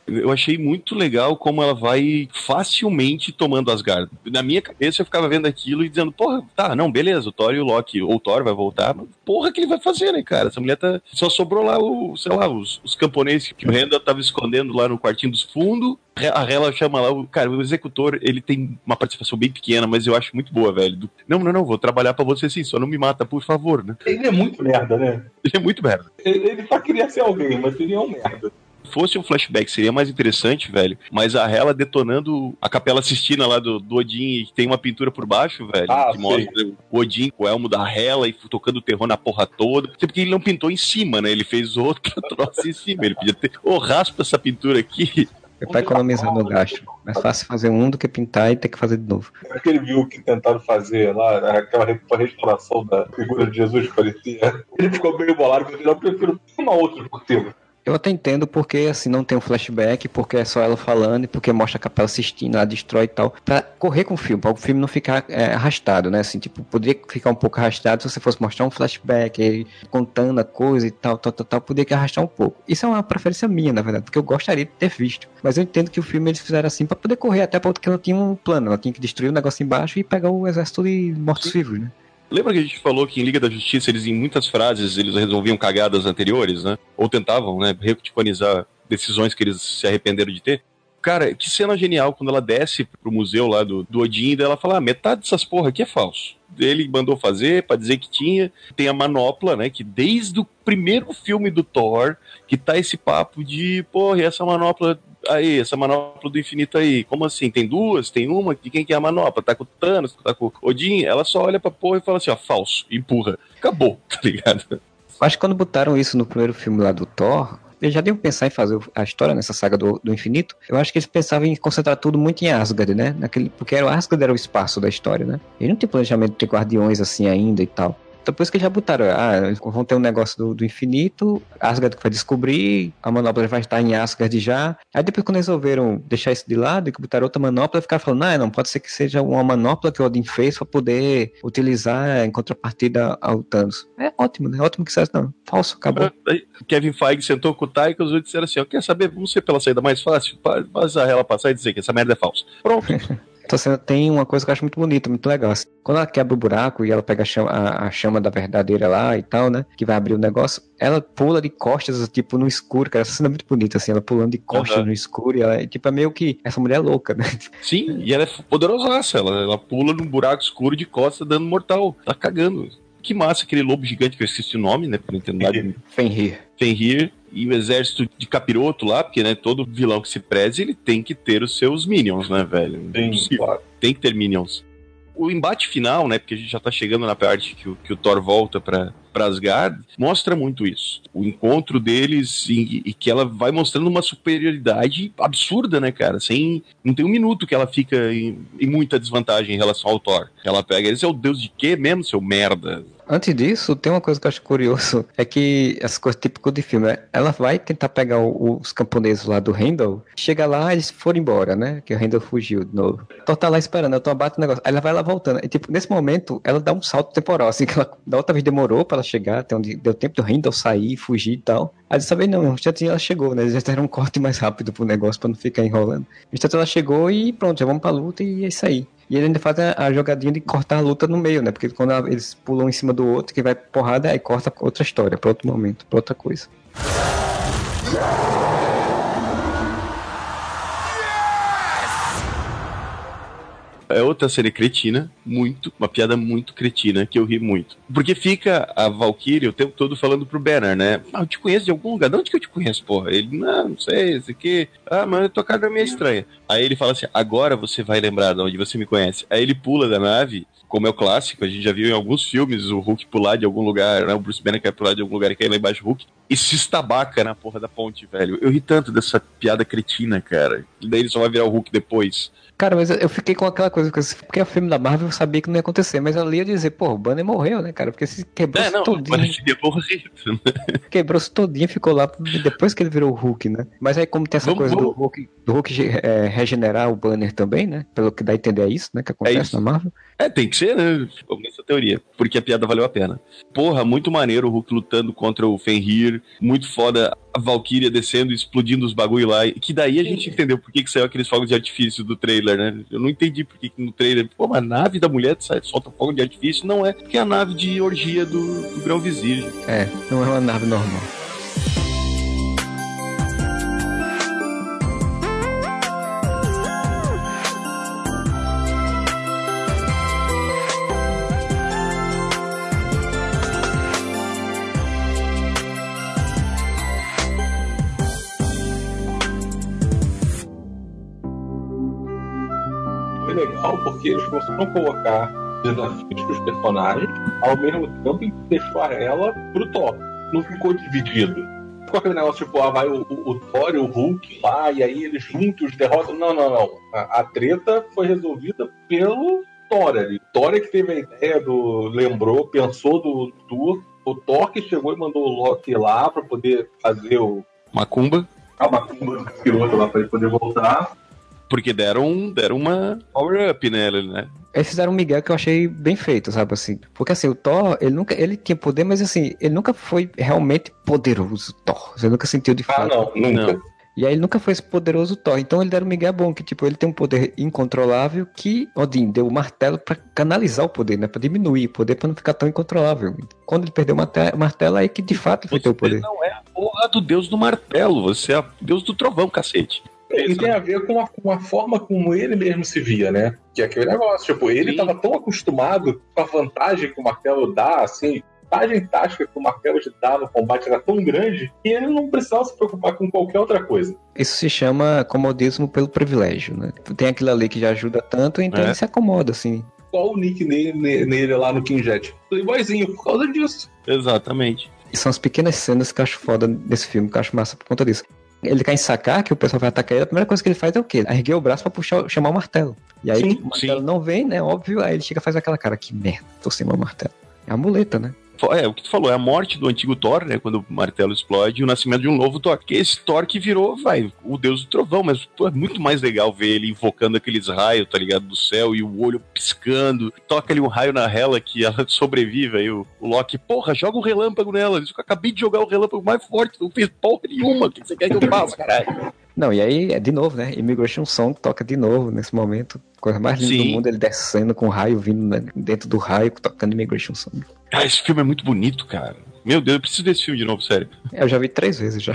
Eu achei muito legal como ela vai facilmente tomando Asgard. Na minha cabeça eu ficava vendo aquilo e dizendo, porra, tá, não, beleza, o Thor e o Loki, ou o Thor vai voltar, mas porra que ele vai fazer, né, cara? Essa mulher tá. Só sobrou lá o, sei lá, os, os camponeses que o Randall tava escondendo lá no quartinho dos fundos. A Hela chama lá, o cara, o executor, ele tem uma participação bem pequena, mas eu acho muito boa, velho. Do, não, não, não, vou trabalhar pra você sim, só não me mata, por favor, né? Ele é muito merda, né? Ele é muito merda. Ele, ele só queria ser alguém, mas ele é um merda. Fosse um flashback, seria mais interessante, velho. Mas a Hela detonando a Capela Sistina lá do, do Odin, e que tem uma pintura por baixo, velho, Ah, que sim. mostra o Odin com o elmo da Hela e tocando terror na porra toda. Até porque ele não pintou em cima, né? Ele fez outra troça em cima. Ele podia ter. Ô, raspa essa pintura aqui. É pra economizar no gasto. Mais fácil fazer um do que pintar e ter que fazer de novo. Aquele viu que tentaram fazer lá, aquela re- restauração da figura de Jesus que parecia. Ele ficou meio bolado, porque eu prefiro uma outra por tema. Eu até entendo porque assim não tem um flashback, porque é só ela falando e porque mostra a Capela Sistina, ela destrói e tal, pra correr com o filme, para o filme não ficar é, arrastado, né? Assim, tipo, poderia ficar um pouco arrastado se você fosse mostrar um flashback, contando a coisa e tal, tal, tal, tal, poderia arrastar um pouco. Isso é uma preferência minha, na verdade, porque eu gostaria de ter visto. Mas eu entendo que o filme eles fizeram assim pra poder correr, até porque ela tinha um plano, ela tinha que destruir o negócio embaixo e pegar o exército de mortos-vivos, né? Lembra que a gente falou que em Liga da Justiça eles, em muitas frases, eles resolviam cagadas anteriores, né? Ou tentavam, né? Reticonizar decisões que eles se arrependeram de ter. Cara, que cena genial quando ela desce pro museu lá do, do Odin e ela fala: ah, metade dessas porra aqui é falso. Ele mandou fazer pra dizer que tinha. Tem a manopla, né? Que desde o primeiro filme do Thor, que tá esse papo de, porra, essa manopla aí, essa manopla do infinito aí, como assim? Tem duas? Tem uma? De quem que é a manopla? Tá com o Thanos? Tá com o Odin? Ela só olha pra porra e fala assim, ó, falso, empurra. Acabou, tá ligado? Acho que quando botaram isso no primeiro filme lá do Thor, eles já deviam pensar em fazer a história nessa saga do, do infinito. Eu acho que eles pensavam em concentrar tudo muito em Asgard, né? Naquele, porque era, o Asgard era o espaço da história, né? E não tem planejamento de ter guardiões assim ainda e tal. Então por isso que já botaram, ah, vão ter um negócio do, do infinito, Asgard vai descobrir, a manopla vai estar em Asgard já. Aí depois quando resolveram deixar isso de lado e que botaram outra manopla, ficaram falando, ah, não, pode ser que seja uma manopla que o Odin fez para poder utilizar em contrapartida ao Thanos. É ótimo, né? Ótimo que isso não. Falso, acabou. Kevin Feige sentou com o Taika e os outros disseram assim, ó, quer saber, vamos ser pela saída mais fácil? Faz a ela passar e dizer que essa merda é falsa. Pronto. Então você tem uma coisa que eu acho muito bonita, muito legal. assim. Quando ela quebra o buraco e ela pega a chama, a- a chama da verdadeira lá e tal, né? Que vai abrir o negócio, ela pula de costas, tipo, no escuro, cara. Essa cena é muito bonita, assim, ela pulando de costas Aham. no escuro e ela, tipo, é meio que. Essa mulher é louca, né? Sim, e ela é poderosaça, ela, ela pula num buraco escuro de costas dando mortal. Tá cagando. Que massa aquele lobo gigante que eu esqueci o nome, né? Por entender Fenrir. Fenrir e o exército de capiroto lá, porque, né, todo vilão que se preze, ele tem que ter os seus minions, né, velho? Sim, Impossível. claro. Tem que ter minions. O embate final, né, porque a gente já tá chegando na parte que o, que o Thor volta pra, Asgard, mostra muito isso. O encontro deles e, e, que ela vai mostrando uma superioridade absurda, né, cara? Sem. Não tem um minuto que ela fica em, em muita desvantagem em relação ao Thor. Ela pega, esse é o deus de quê mesmo, seu merda? Antes disso, tem uma coisa que eu acho curioso, é que essa coisa típica de filme, né? ela vai tentar pegar o, os camponeses lá do Randall, chega lá, eles foram embora, né? Que o Randall fugiu de novo. Então tá lá esperando, eu tô abato o negócio. Aí ela vai lá voltando. E tipo, nesse momento, ela dá um salto temporal, assim, que ela, da outra vez demorou pra chegar, até onde deu tempo do Randall sair, fugir e tal. Aí dessa vez não, já ela chegou, né? Eles já deram um corte mais rápido pro negócio pra não ficar enrolando. Então ela chegou e pronto, já vamos pra luta e é isso aí. E ele ainda faz a, a, jogadinha de cortar a luta no meio, né? Porque quando a, eles pulam em cima do outro, que vai porrada, aí corta outra história, pra outro momento, pra outra coisa. É outra série cretina, muito, uma piada muito cretina, que eu ri muito. Porque fica a Valkyrie o tempo todo falando pro Banner, né? Ah, eu te conheço de algum lugar. De onde que eu te conheço, porra? Ele, não, não sei, esse aqui. Ah, mas tua cara é meio estranha. Aí ele fala assim: agora você vai lembrar de onde você me conhece. Aí ele pula da nave, como é o clássico, a gente já viu em alguns filmes o Hulk pular de algum lugar, né? O Bruce Banner quer pular de algum lugar e cair lá embaixo do Hulk. E se estabaca na porra da ponte, velho. Eu ri tanto dessa piada cretina, cara. E daí ele só vai virar o Hulk depois. Cara, mas eu fiquei com aquela coisa, porque o filme da Marvel eu sabia que não ia acontecer, mas ali eu ia dizer, pô, o Banner morreu, né, cara? Porque se quebrou-se é, não, todinho. Morrido, né? Quebrou-se todinho e ficou lá depois que ele virou o Hulk, né? Mas aí como tem essa vamos, coisa vamos. do Hulk, do Hulk é, regenerar o Banner também, né? Pelo que dá a entender é isso, né, que acontece é na Marvel. É, tem que ser, né? Nessa teoria, porque a piada valeu a pena. Porra, muito maneiro o Hulk lutando contra o Fenrir, muito foda a Valkyria descendo e explodindo os bagulho lá, que daí a gente entendeu por que, que saiu aqueles fogos de artifício do trailer, né? Eu não entendi por que, que no trailer, pô, uma nave da mulher sai, solta fogo de artifício, não é, porque é a nave de orgia do, do Grão Vizir. É, não é uma nave normal. Porque eles conseguiram colocar desafios para os personagens, ao mesmo tempo em que deixou ela pro Thor. Não ficou dividido. Ficou aquele negócio tipo, ah, vai o, o, o Thor e o Hulk lá, e aí eles juntos derrotam. Não, não, não. A, a treta foi resolvida pelo Thor ali. Thor é que teve a ideia do. lembrou, pensou do Thor. O Thor que chegou e mandou o Loki lá para poder fazer o. Macumba. A Macumba do piloto lá para ele poder voltar. Porque deram, deram uma power-up nela, né? Eles fizeram um Miguel que eu achei bem feito, sabe assim? Porque assim, o Thor, ele nunca, ele tinha poder, mas assim, ele nunca foi realmente poderoso, Thor. Você nunca sentiu de ah, fato. Ah, não, nunca. Não. E aí ele nunca foi esse poderoso Thor. Então ele deram um Miguel bom, que tipo, ele tem um poder incontrolável que Odin deu o martelo para canalizar o poder, né? Pra diminuir o poder para não ficar tão incontrolável. Quando ele perdeu o martelo, aí que de fato foi ter o poder. não é a porra do deus do martelo, você é o deus do trovão, cacete. E tem a ver com a, com a, forma como ele mesmo se via, né? Que é aquele negócio. Tipo, ele estava tão acostumado com a vantagem que o martelo dá, assim, a vantagem tática que o martelo te dá no combate era tão grande que ele não precisava se preocupar com qualquer outra coisa. Isso se chama comodismo pelo privilégio, né? Tem aquilo ali que já ajuda tanto, então é. ele se acomoda, assim. Qual o nick nele, nele lá no King Jet? Playboyzinho, por causa disso. Exatamente. E são as pequenas cenas que eu acho foda desse filme, que eu acho massa por conta disso ele quer ensacar que o pessoal vai atacar ele, a primeira coisa que ele faz é o quê? Erguer o braço pra puxar, chamar o martelo. E aí sim, o martelo sim. não vem, né? Óbvio, aí ele chega e faz aquela cara, que merda, tô sem meu martelo. É a muleta, né? É, o que tu falou, é a morte do antigo Thor, né? Quando o martelo explode e o nascimento de um novo Thor. Que esse Thor que virou, vai, o deus do trovão, mas pô, é muito mais legal ver ele invocando aqueles raios, tá ligado? Do céu e o olho piscando. Toca ali um raio na Hela que ela sobrevive. Aí o, o Loki, porra, joga um relâmpago nela. Eu acabei de jogar o relâmpago mais forte, não fez porra nenhuma. O que você quer que eu faça, caralho? Não, e aí, é de novo, né? Immigration Song toca de novo nesse momento. Coisa mais linda Sim. do mundo, ele descendo com o raio vindo né, dentro do raio, tocando Immigration Song. Ah, esse filme é muito bonito, cara. Meu Deus, eu preciso desse filme de novo, sério. É, eu já vi três vezes já.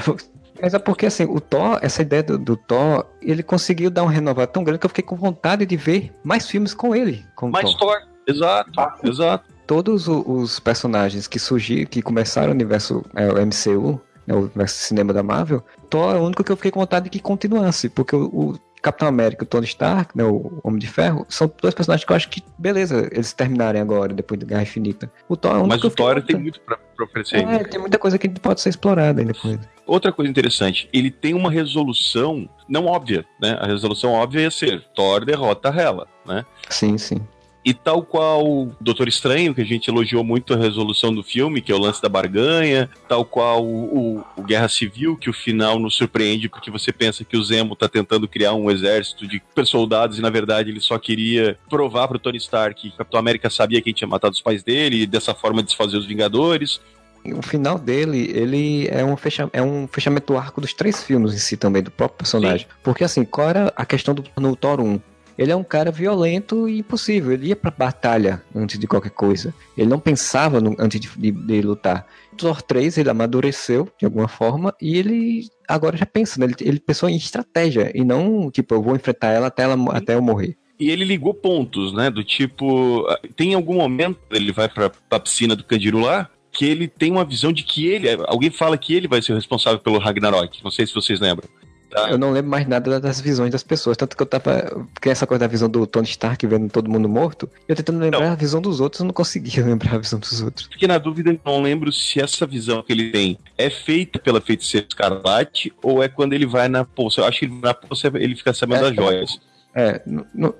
Mas é porque, assim, o Thor, essa ideia do, do Thor, ele conseguiu dar um renovado tão grande que eu fiquei com vontade de ver mais filmes com ele. Com mais Thor. Thor. Exato, exato. Todos os personagens que surgiram, que começaram o universo é, o MCU, né, o cinema da Marvel, Thor é o único que eu fiquei com vontade de que continuasse, porque o, o Capitão América e o Tony Stark, né, o Homem de Ferro, são dois personagens que eu acho que, beleza, eles terminarem agora, depois da Guerra Infinita. O Thor é um Mas o Thor tem muito pra, pra oferecer é, ainda. tem muita coisa que pode ser explorada ainda depois. Outra coisa interessante, ele tem uma resolução não óbvia, né? A resolução óbvia ia ser Thor derrota Hela, né? Sim, sim. E tal qual Doutor Estranho, que a gente elogiou muito a resolução do filme, que é o lance da barganha, tal qual o, o Guerra Civil, que o final nos surpreende porque você pensa que o Zemo tá tentando criar um exército de soldados e na verdade ele só queria provar pro Tony Stark que o Capitão América sabia quem tinha matado os pais dele e dessa forma desfazer os Vingadores. O final dele, ele é um, fecha, é um fechamento do arco dos três filmes em si também, do próprio personagem. Sim. Porque assim, qual era a questão do no Thor 1? Ele é um cara violento e impossível. Ele ia pra batalha antes de qualquer coisa. Ele não pensava no, antes de, de, de lutar. Thor 3, ele amadureceu de alguma forma e ele agora já pensa, né? ele, ele pensou em estratégia e não, tipo, eu vou enfrentar ela até, ela, até eu morrer. E ele ligou pontos, né? Do tipo, tem algum momento ele vai pra, pra piscina do Candiru lá, que ele tem uma visão de que ele, alguém fala que ele vai ser o responsável pelo Ragnarok. Não sei se vocês lembram. Tá. Eu não lembro mais nada das visões das pessoas. Tanto que eu tava. Porque essa coisa da visão do Tony Stark vendo todo mundo morto, eu tentando lembrar não. a visão dos outros, eu não conseguia lembrar a visão dos outros. Porque na dúvida, eu não lembro se essa visão que ele tem é feita pela feiticeira escarlate ou é quando ele vai na poça. Eu acho que ele, na poça ele fica sabendo é, das joias. É,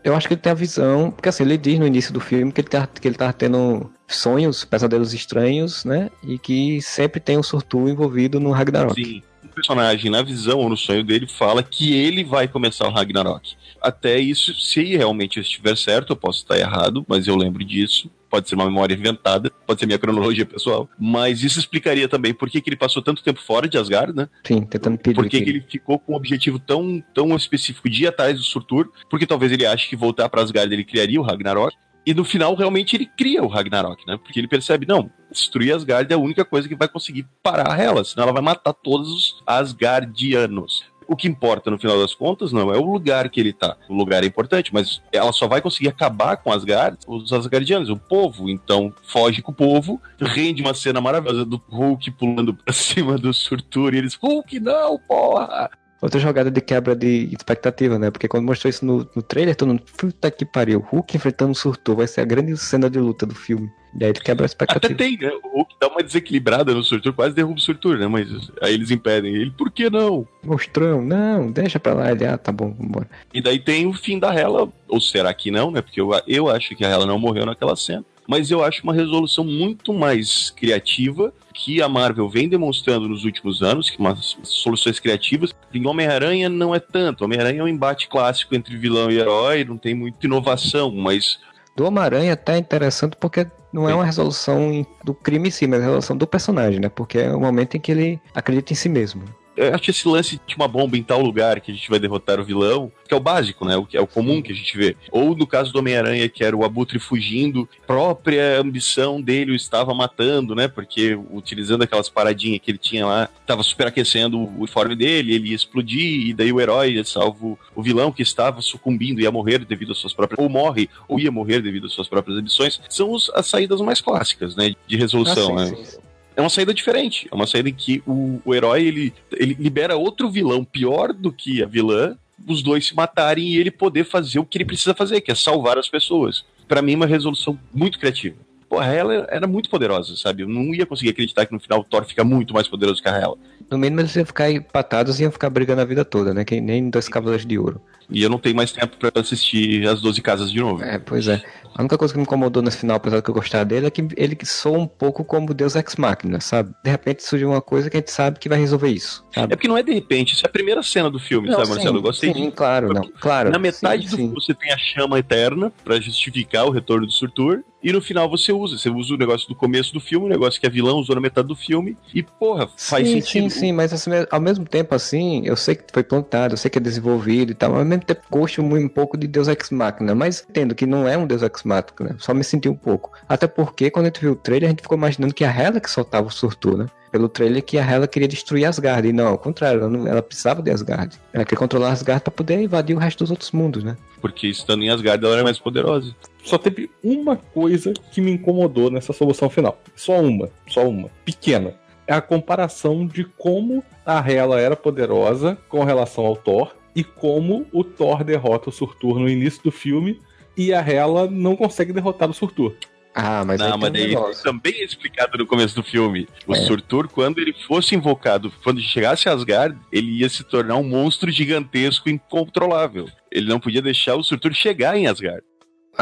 eu acho que ele tem a visão, porque assim, ele diz no início do filme que ele tá, que ele tá tendo sonhos, pesadelos estranhos, né? E que sempre tem um surtu envolvido no Ragnarok. Sim personagem, na visão ou no sonho dele, fala que ele vai começar o Ragnarok. Até isso, se realmente estiver certo, eu posso estar errado, mas eu lembro disso. Pode ser uma memória inventada, pode ser minha cronologia pessoal. Mas isso explicaria também por que, que ele passou tanto tempo fora de Asgard, né? Sim, tentando pedir. Por que, que ele ficou com um objetivo tão, tão específico de ir atrás do Surtur? Porque talvez ele ache que voltar para Asgard ele criaria o Ragnarok. E no final, realmente, ele cria o Ragnarok, né? Porque ele percebe, não, destruir Asgard é a única coisa que vai conseguir parar ela, senão ela vai matar todos os Asgardianos. O que importa no final das contas não é o lugar que ele tá. O lugar é importante, mas ela só vai conseguir acabar com Asgard, os Asgardianos, o povo. Então foge com o povo, rende uma cena maravilhosa do Hulk pulando pra cima do Surtur e eles, Hulk não, porra! Outra jogada de quebra de expectativa, né? Porque quando mostrou isso no, no trailer, todo mundo, puta que pariu, Hulk enfrentando o Surtur, vai ser a grande cena de luta do filme. E aí ele quebra a expectativa. Até tem, né? O Hulk dá uma desequilibrada no Surtur, quase derruba o Surtur, né? Mas aí eles impedem ele, por que não? Mostrão, não, deixa pra lá. Ele, ah, tá bom, vambora. E daí tem o fim da Hela, ou será que não, né? Porque eu, eu acho que a Hela não morreu naquela cena mas eu acho uma resolução muito mais criativa que a Marvel vem demonstrando nos últimos anos, que umas soluções criativas. Em Homem-Aranha não é tanto. Homem-Aranha é um embate clássico entre vilão e herói, não tem muita inovação, mas. Do Homem-Aranha tá interessante porque não é uma resolução do crime em si, mas a resolução do personagem, né? Porque é o momento em que ele acredita em si mesmo eu acho esse lance de uma bomba em tal lugar que a gente vai derrotar o vilão, que é o básico, né? O que é o comum que a gente vê. Ou no caso do Homem-Aranha, que era o Abutre fugindo, própria ambição dele o estava matando, né? Porque utilizando aquelas paradinhas que ele tinha lá, estava superaquecendo o uniforme dele, ele ia explodir, e daí o herói salvo o vilão que estava sucumbindo, ia morrer devido às suas próprias. ou morre, ou ia morrer devido às suas próprias ambições, são os, as saídas mais clássicas, né? De resolução, ah, sim, né? Sim, sim é uma saída diferente. É uma saída em que o, o herói ele, ele libera outro vilão pior do que a vilã, os dois se matarem e ele poder fazer o que ele precisa fazer, que é salvar as pessoas. Para mim, é uma resolução muito criativa. Porra, ela era muito poderosa, sabe? Eu não ia conseguir acreditar que no final o Thor fica muito mais poderoso que a ela. No mínimo eles iam ficar empatados e iam ficar brigando a vida toda, né? Que nem dois cavaleiros de ouro. E eu não tenho mais tempo para assistir as 12 casas de novo. É, pois é. A única coisa que me incomodou nesse final, apesar de eu gostar dele, é que ele soa um pouco como Deus Ex Machina, sabe? De repente surge uma coisa que a gente sabe que vai resolver isso. Sabe? É porque não é de repente, isso é a primeira cena do filme, não, sabe, sim, Marcelo? Eu gostei sim, de... claro, não, claro. Na metade sim, do filme você tem a chama eterna para justificar o retorno do Surtur, e no final você usa. Você usa o negócio do começo do filme, o negócio que a vilã usou na metade do filme, e porra, faz sim, sentido. Sim, sim, mas assim, ao mesmo tempo, assim, eu sei que foi plantado, eu sei que é desenvolvido e tal, mas mesmo tempo gosto um pouco de Deus Ex Machina, mas entendo que não é um Deus Ex Machina, só me senti um pouco. Até porque quando a gente viu o trailer, a gente ficou imaginando que a Hela que soltava o Surtur, né? Pelo trailer que a Hela queria destruir Asgard, e não, ao contrário, ela, não, ela precisava de Asgard. Ela queria controlar Asgard para poder invadir o resto dos outros mundos, né? Porque estando em Asgard ela era mais poderosa. Só teve uma coisa que me incomodou nessa solução final. Só uma, só uma. Pequena. É a comparação de como a Hela era poderosa com relação ao Thor e como o Thor derrota o Surtur no início do filme e a Hela não consegue derrotar o Surtur. Ah, mas não, mas daí um também é explicado no começo do filme. O é. Surtur, quando ele fosse invocado, quando chegasse a Asgard, ele ia se tornar um monstro gigantesco incontrolável. Ele não podia deixar o Surtur chegar em Asgard.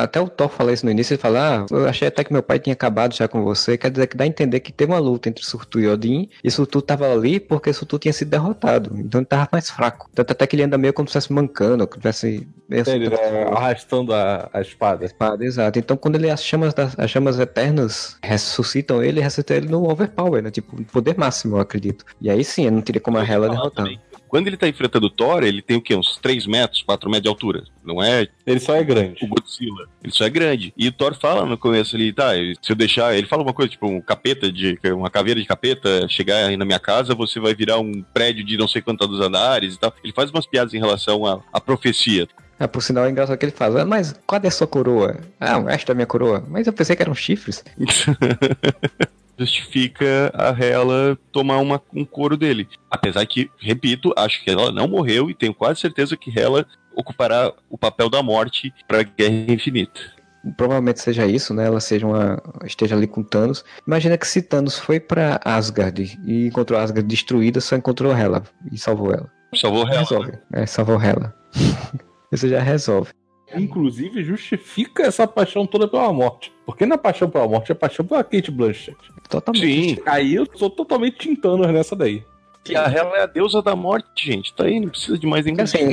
Até o Thor fala isso no início, ele fala, ah, eu achei até que meu pai tinha acabado já com você, quer dizer que dá a entender que teve uma luta entre Surtur e Odin, e Surtur tava ali porque Surtur tinha sido derrotado, então ele tava mais fraco. Tanto até que ele anda meio como se estivesse mancando, como se tivesse... Ele, né, arrastando a, a espada. A espada, exato. Então quando ele, as chamas, das, as chamas eternas ressuscitam ele, ressuscitam ele no overpower, né, tipo, poder máximo, eu acredito. E aí sim, eu não teria como a Hela derrotar. Também. Quando ele tá enfrentando o Thor, ele tem o quê? Uns 3 metros, 4 metros de altura. Não é. Ele só é grande. O Godzilla. Ele só é grande. E o Thor fala no começo ali, tá, se eu deixar. Ele fala uma coisa, tipo, um capeta de. Uma caveira de capeta chegar aí na minha casa, você vai virar um prédio de não sei quantos andares e tal. Ele faz umas piadas em relação à, à profecia. Ah, por sinal é engraçado que ele fala, ah, mas qual é a sua coroa? Ah, esta é a minha coroa. Mas eu pensei que eram chifres. justifica a Hela tomar uma, um couro dele. Apesar que, repito, acho que ela não morreu e tenho quase certeza que Hela ocupará o papel da morte para a Guerra Infinita. Provavelmente seja isso, né? Ela seja uma esteja ali com Thanos. Imagina que se Thanos foi para Asgard e encontrou Asgard destruída, só encontrou Hela e salvou ela. Salvou Hela. Resolve. Né? É, salvou Hela. isso já resolve inclusive justifica essa paixão toda pela morte. Porque na paixão pela morte é paixão pela Kate Blanchett. Totalmente. Sim. Aí eu sou totalmente tintando nessa daí. E a Hela é a deusa da morte, gente. Tá aí, não precisa de mais nenhum assim,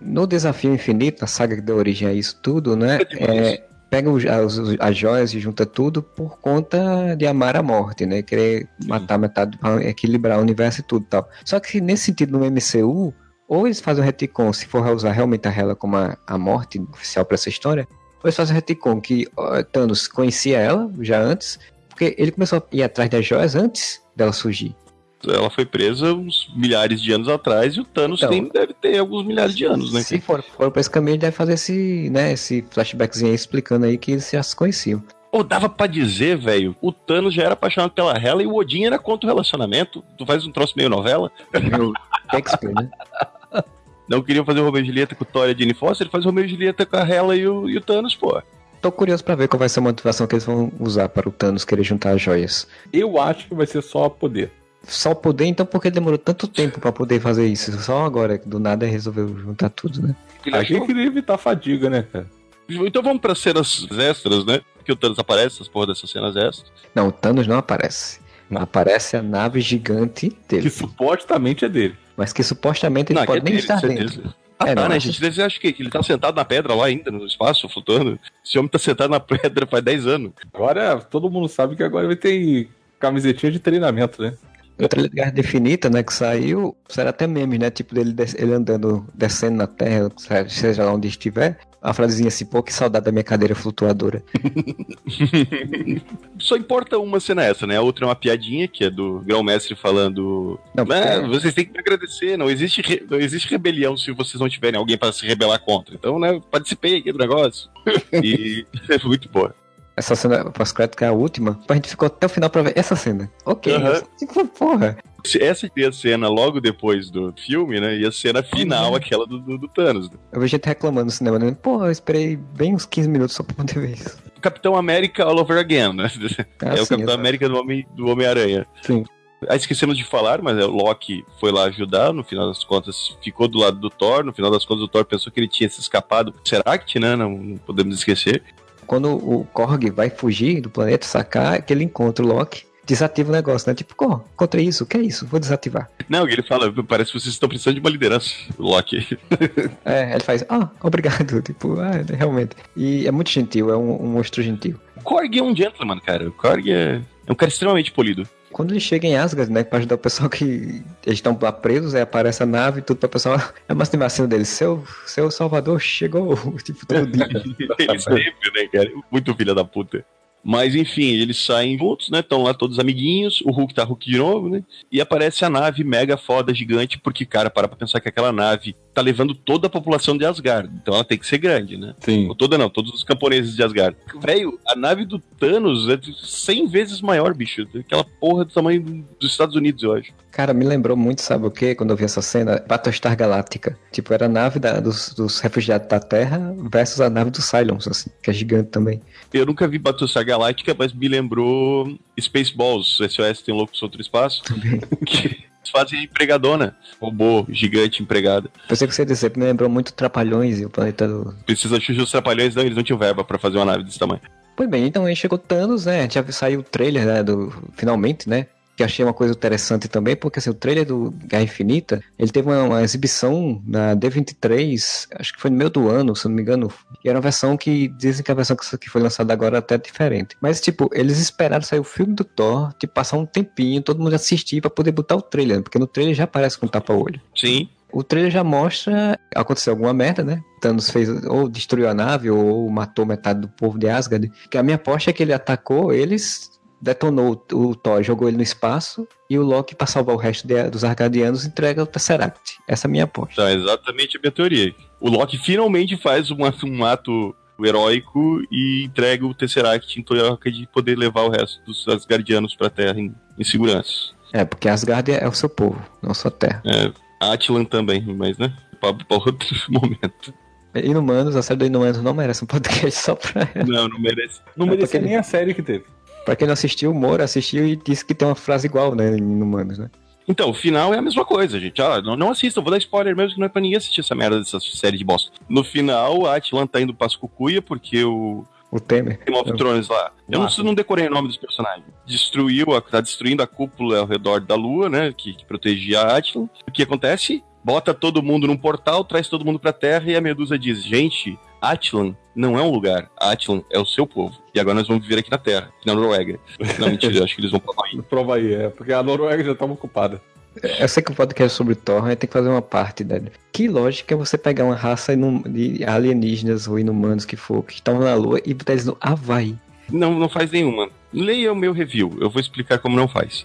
No Desafio Infinito, a saga que deu origem a isso tudo, né? É, pega os, as, as joias e junta tudo por conta de amar a morte, né? Querer Sim. matar metade para equilibrar o universo e tudo e tal. Só que nesse sentido, no MCU, ou eles fazem o retcon, se for usar realmente a Hela como a, a morte oficial para essa história, ou eles fazem o retcon que ó, Thanos conhecia ela já antes, porque ele começou a ir atrás das joias antes dela surgir. Ela foi presa uns milhares de anos atrás e o Thanos então, tem, deve ter alguns milhares de anos, né? Se for, for pra esse caminho, ele deve fazer esse, né, esse flashbackzinho aí explicando aí que eles já se conheciam. Ou dava para dizer, velho, o Thanos já era apaixonado pela Hela e o Odin era contra o relacionamento. Tu faz um troço meio novela. Meio Shakespeare, né? Não queriam fazer o Romeo e Julieta com o Thor e a Jane Foster, ele faz o Romeo e Julieta com a Hela e o, e o Thanos, pô. Tô curioso para ver qual vai ser a motivação que eles vão usar para o Thanos querer juntar as joias. Eu acho que vai ser só poder. Só poder, então por que demorou tanto tempo para poder fazer isso? Só agora, do nada resolveu juntar tudo, né? A gente queria evitar fadiga, né, cara? Então vamos para cenas extras, né? Que o Thanos aparece, as porra dessas cenas extras. Não, o Thanos não aparece. Não. Aparece a nave gigante dele. Que supostamente é dele mas que supostamente ele não, pode é nem dele, estar certeza. dentro. Ah, é, tá, né, gente? Você acha que, que ele tá sentado na pedra lá ainda, no espaço, flutuando? Esse homem tá sentado na pedra faz 10 anos. Agora, todo mundo sabe que agora vai ter camisetinha de treinamento, né? O trailer de Guerra Definita, né, que saiu, será até meme, né, tipo dele ele andando, descendo na terra, seja lá onde estiver, a frasezinha assim, pô, que saudade da minha cadeira flutuadora. Só importa uma cena essa, né? A outra é uma piadinha, que é do grão-mestre falando. Não, é... Vocês têm que me agradecer, não existe, re... não existe rebelião se vocês não tiverem alguém para se rebelar contra. Então, né, participei aqui do negócio. e é muito boa essa cena pós-crédito é a última, a gente ficou até o final pra ver essa cena. Ok, uhum. tipo, porra. Essa seria a cena logo depois do filme, né? E a cena final, uhum. aquela do, do, do, Thanos. Né? Eu vejo gente reclamando no cinema, né? Pô, eu esperei bem uns 15 minutos só pra poder ver isso. Capitão América all over again, né? Ah, é sim, o Capitão América do Homem-Aranha. Do Homem sim. Ah, esquecemos de falar, mas é, o Loki foi lá ajudar, no final das contas ficou do lado do Thor, no final das contas o Thor pensou que ele tinha se escapado. Será que, né? Não, não podemos esquecer. Quando o Korg vai fugir do planeta, sacar, que ele encontra o Loki, desativa o negócio, né? Tipo, encontrei isso, o que é isso? Vou desativar. Não, ele fala, parece que vocês estão precisando de uma liderança, Loki. é, ele faz, ah, obrigado, tipo, ah, realmente. E é muito gentil, é um, um monstro gentil. O Korg é um gentleman, cara. O Korg é, é um cara extremamente polido quando ele chega em Asgard, né, pra ajudar o pessoal que eles estão lá presos, aí aparece a nave e tudo pra pessoal, é uma estimação dele, seu, seu salvador chegou, tipo, todo dia. ele sempre, né, cara, muito filha da puta. Mas enfim, eles saem juntos, né? Estão lá todos amiguinhos. O Hulk tá Hulk de novo, né? E aparece a nave mega foda, gigante, porque, cara, para pra pensar que aquela nave tá levando toda a população de Asgard. Então ela tem que ser grande, né? Sim. Ou toda não, todos os camponeses de Asgard. Velho, a nave do Thanos é 100 vezes maior, bicho. Aquela porra do tamanho dos Estados Unidos, eu acho. Cara, me lembrou muito, sabe o que? Quando eu vi essa cena, Battlestar Galáctica. Tipo, era a nave da, dos, dos, refugiados da Terra versus a nave dos Cylons, assim, que é gigante também. Eu nunca vi Battlestar Galáctica, mas me lembrou Spaceballs, SOS tem Loucos Outro Espaço. Que fazem empregadona. Robô gigante empregada. Pensei que você ia dizer, me lembrou muito Trapalhões e o planeta do. Precisa chuchar os Trapalhões, não, eles não tinham verba para fazer uma nave desse tamanho. Pois bem, então aí chegou Thanos, né? Já saiu o trailer, né? Do, finalmente, né? Que achei uma coisa interessante também, porque assim, o trailer do Guerra Infinita, ele teve uma, uma, exibição na D23, acho que foi no meio do ano, se não me engano, e era uma versão que dizem que a versão que foi lançada agora é até diferente. Mas, tipo, eles esperaram sair o filme do Thor, tipo, passar um tempinho, todo mundo assistir para poder botar o trailer, porque no trailer já aparece com tapa-olho. Sim. O trailer já mostra aconteceu alguma merda, né? Thanos fez ou destruiu a nave ou matou metade do povo de Asgard. Que a minha aposta é que ele atacou eles detonou o Thor, jogou ele no espaço e o Loki, para salvar o resto de, dos Arcadianos, entrega o Tesseract. Essa é a minha aposta. Tá, exatamente a minha teoria. O Loki finalmente faz um, um ato heróico e entrega o Tesseract em troca de poder levar o resto dos Asgardianos pra Terra em, em segurança. É, porque Asgard é o seu povo, não a sua terra. É, Atlan também, mas né, para outro momento. Inumanos, a série do Inumanos não merece um podcast só pra ela. Não, não merece. Não é merece nem a série que teve. Pra quem não assistiu, o Moro assistiu e disse que tem uma frase igual, né, em Humanos, né? Então, o final é a mesma coisa, gente. Ah, não, não assistam, vou dar spoiler mesmo que não é pra ninguém assistir essa merda dessa série de bosta. No final, a Atlan tá indo pra Cucuia porque o. O Temer. Game of Thrones lá. Eu não, não, decorei o nome dos personagens. Destruiu, tá destruindo a cúpula ao redor da lua, né? Que, que protegia a Atlan. O que acontece? Bota todo mundo num portal, traz todo mundo pra Terra e a Medusa diz: Gente, Atlan não é um lugar. Atlan é o seu povo. E agora nós vamos viver aqui na Terra, na Noruega. Não, mentira, acho que eles vão pra Havaí. Prova aí, é, porque a Noruega já estava ocupada. Eu sei que o podcast é sobre Thor, mas tem que fazer uma parte dele. Que lógica é você pegar uma raça de alienígenas ou inumanos que for, que estão na Lua, e botar eles no Havaí? Não, não faz nenhuma. Leia o meu review, eu vou explicar como não faz.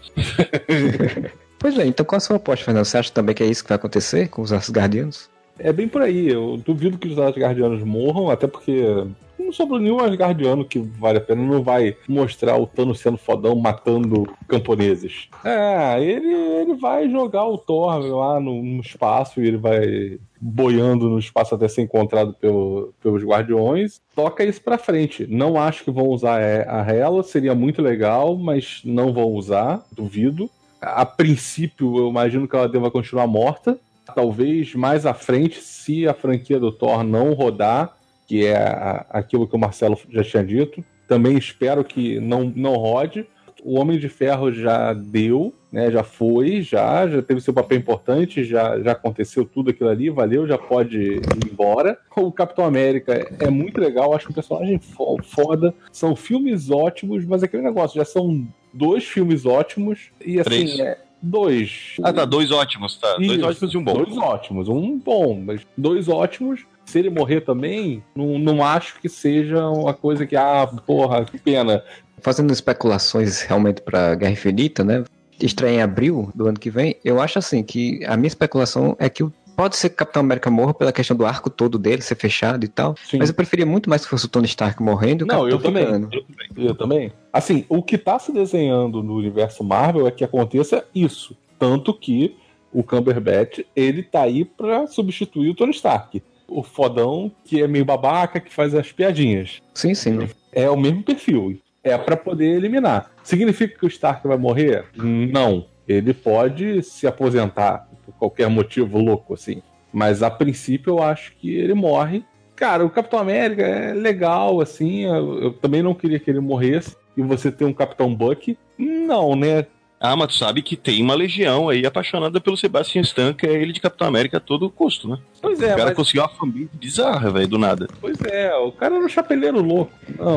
pois é, então qual a sua aposta, Fernando? Você acha também que é isso que vai acontecer com os Asgardianos? É bem por aí. Eu duvido que os Asgardianos morram, até porque não sobrou nenhum Asgardiano que vale a pena. Não vai mostrar o Thanos sendo fodão matando camponeses. É, ele, ele vai jogar o Thor lá no, no espaço e ele vai boiando no espaço até ser encontrado pelo, pelos Guardiões. Toca isso pra frente. Não acho que vão usar a Hela, seria muito legal, mas não vão usar, duvido. A princípio, eu imagino que ela deva continuar morta talvez mais à frente, se a franquia do Thor não rodar, que é aquilo que o Marcelo já tinha dito, também espero que não, não rode. O Homem de Ferro já deu, né? Já foi, já, já teve seu papel importante, já, já aconteceu tudo aquilo ali, valeu, já pode ir embora. O Capitão América é muito legal, acho que o personagem foda. São filmes ótimos, mas aquele negócio, já são dois filmes ótimos e assim, é, Dois. Ah, tá. Dois ótimos, tá. Isso, dois ótimos e um bom. Dois ótimos. Um bom, mas dois ótimos. Se ele morrer também, não, não acho que seja uma coisa que, ah, porra, que pena. Fazendo especulações realmente pra Guerra Infinita, né? Estreia em abril do ano que vem, eu acho assim que a minha especulação é que o Pode ser que o Capitão América morra pela questão do arco todo dele ser fechado e tal. Sim. Mas eu preferia muito mais que fosse o Tony Stark morrendo. Não, eu também, eu também. Eu também. Assim, o que tá se desenhando no universo Marvel é que aconteça isso. Tanto que o Cumberbatch, ele tá aí pra substituir o Tony Stark. O fodão que é meio babaca, que faz as piadinhas. Sim, sim. É o mesmo perfil. É para poder eliminar. Significa que o Stark vai morrer? Não. Ele pode se aposentar qualquer motivo louco, assim. Mas a princípio eu acho que ele morre. Cara, o Capitão América é legal, assim. Eu, eu também não queria que ele morresse. E você ter um Capitão Buck, não, né? Ah, mas tu sabe que tem uma legião aí apaixonada pelo Sebastian Stan, que é ele de Capitão América a todo custo, né? Pois é, O cara mas... conseguiu uma família bizarra, velho, do nada. Pois é, o cara era um chapeleiro louco.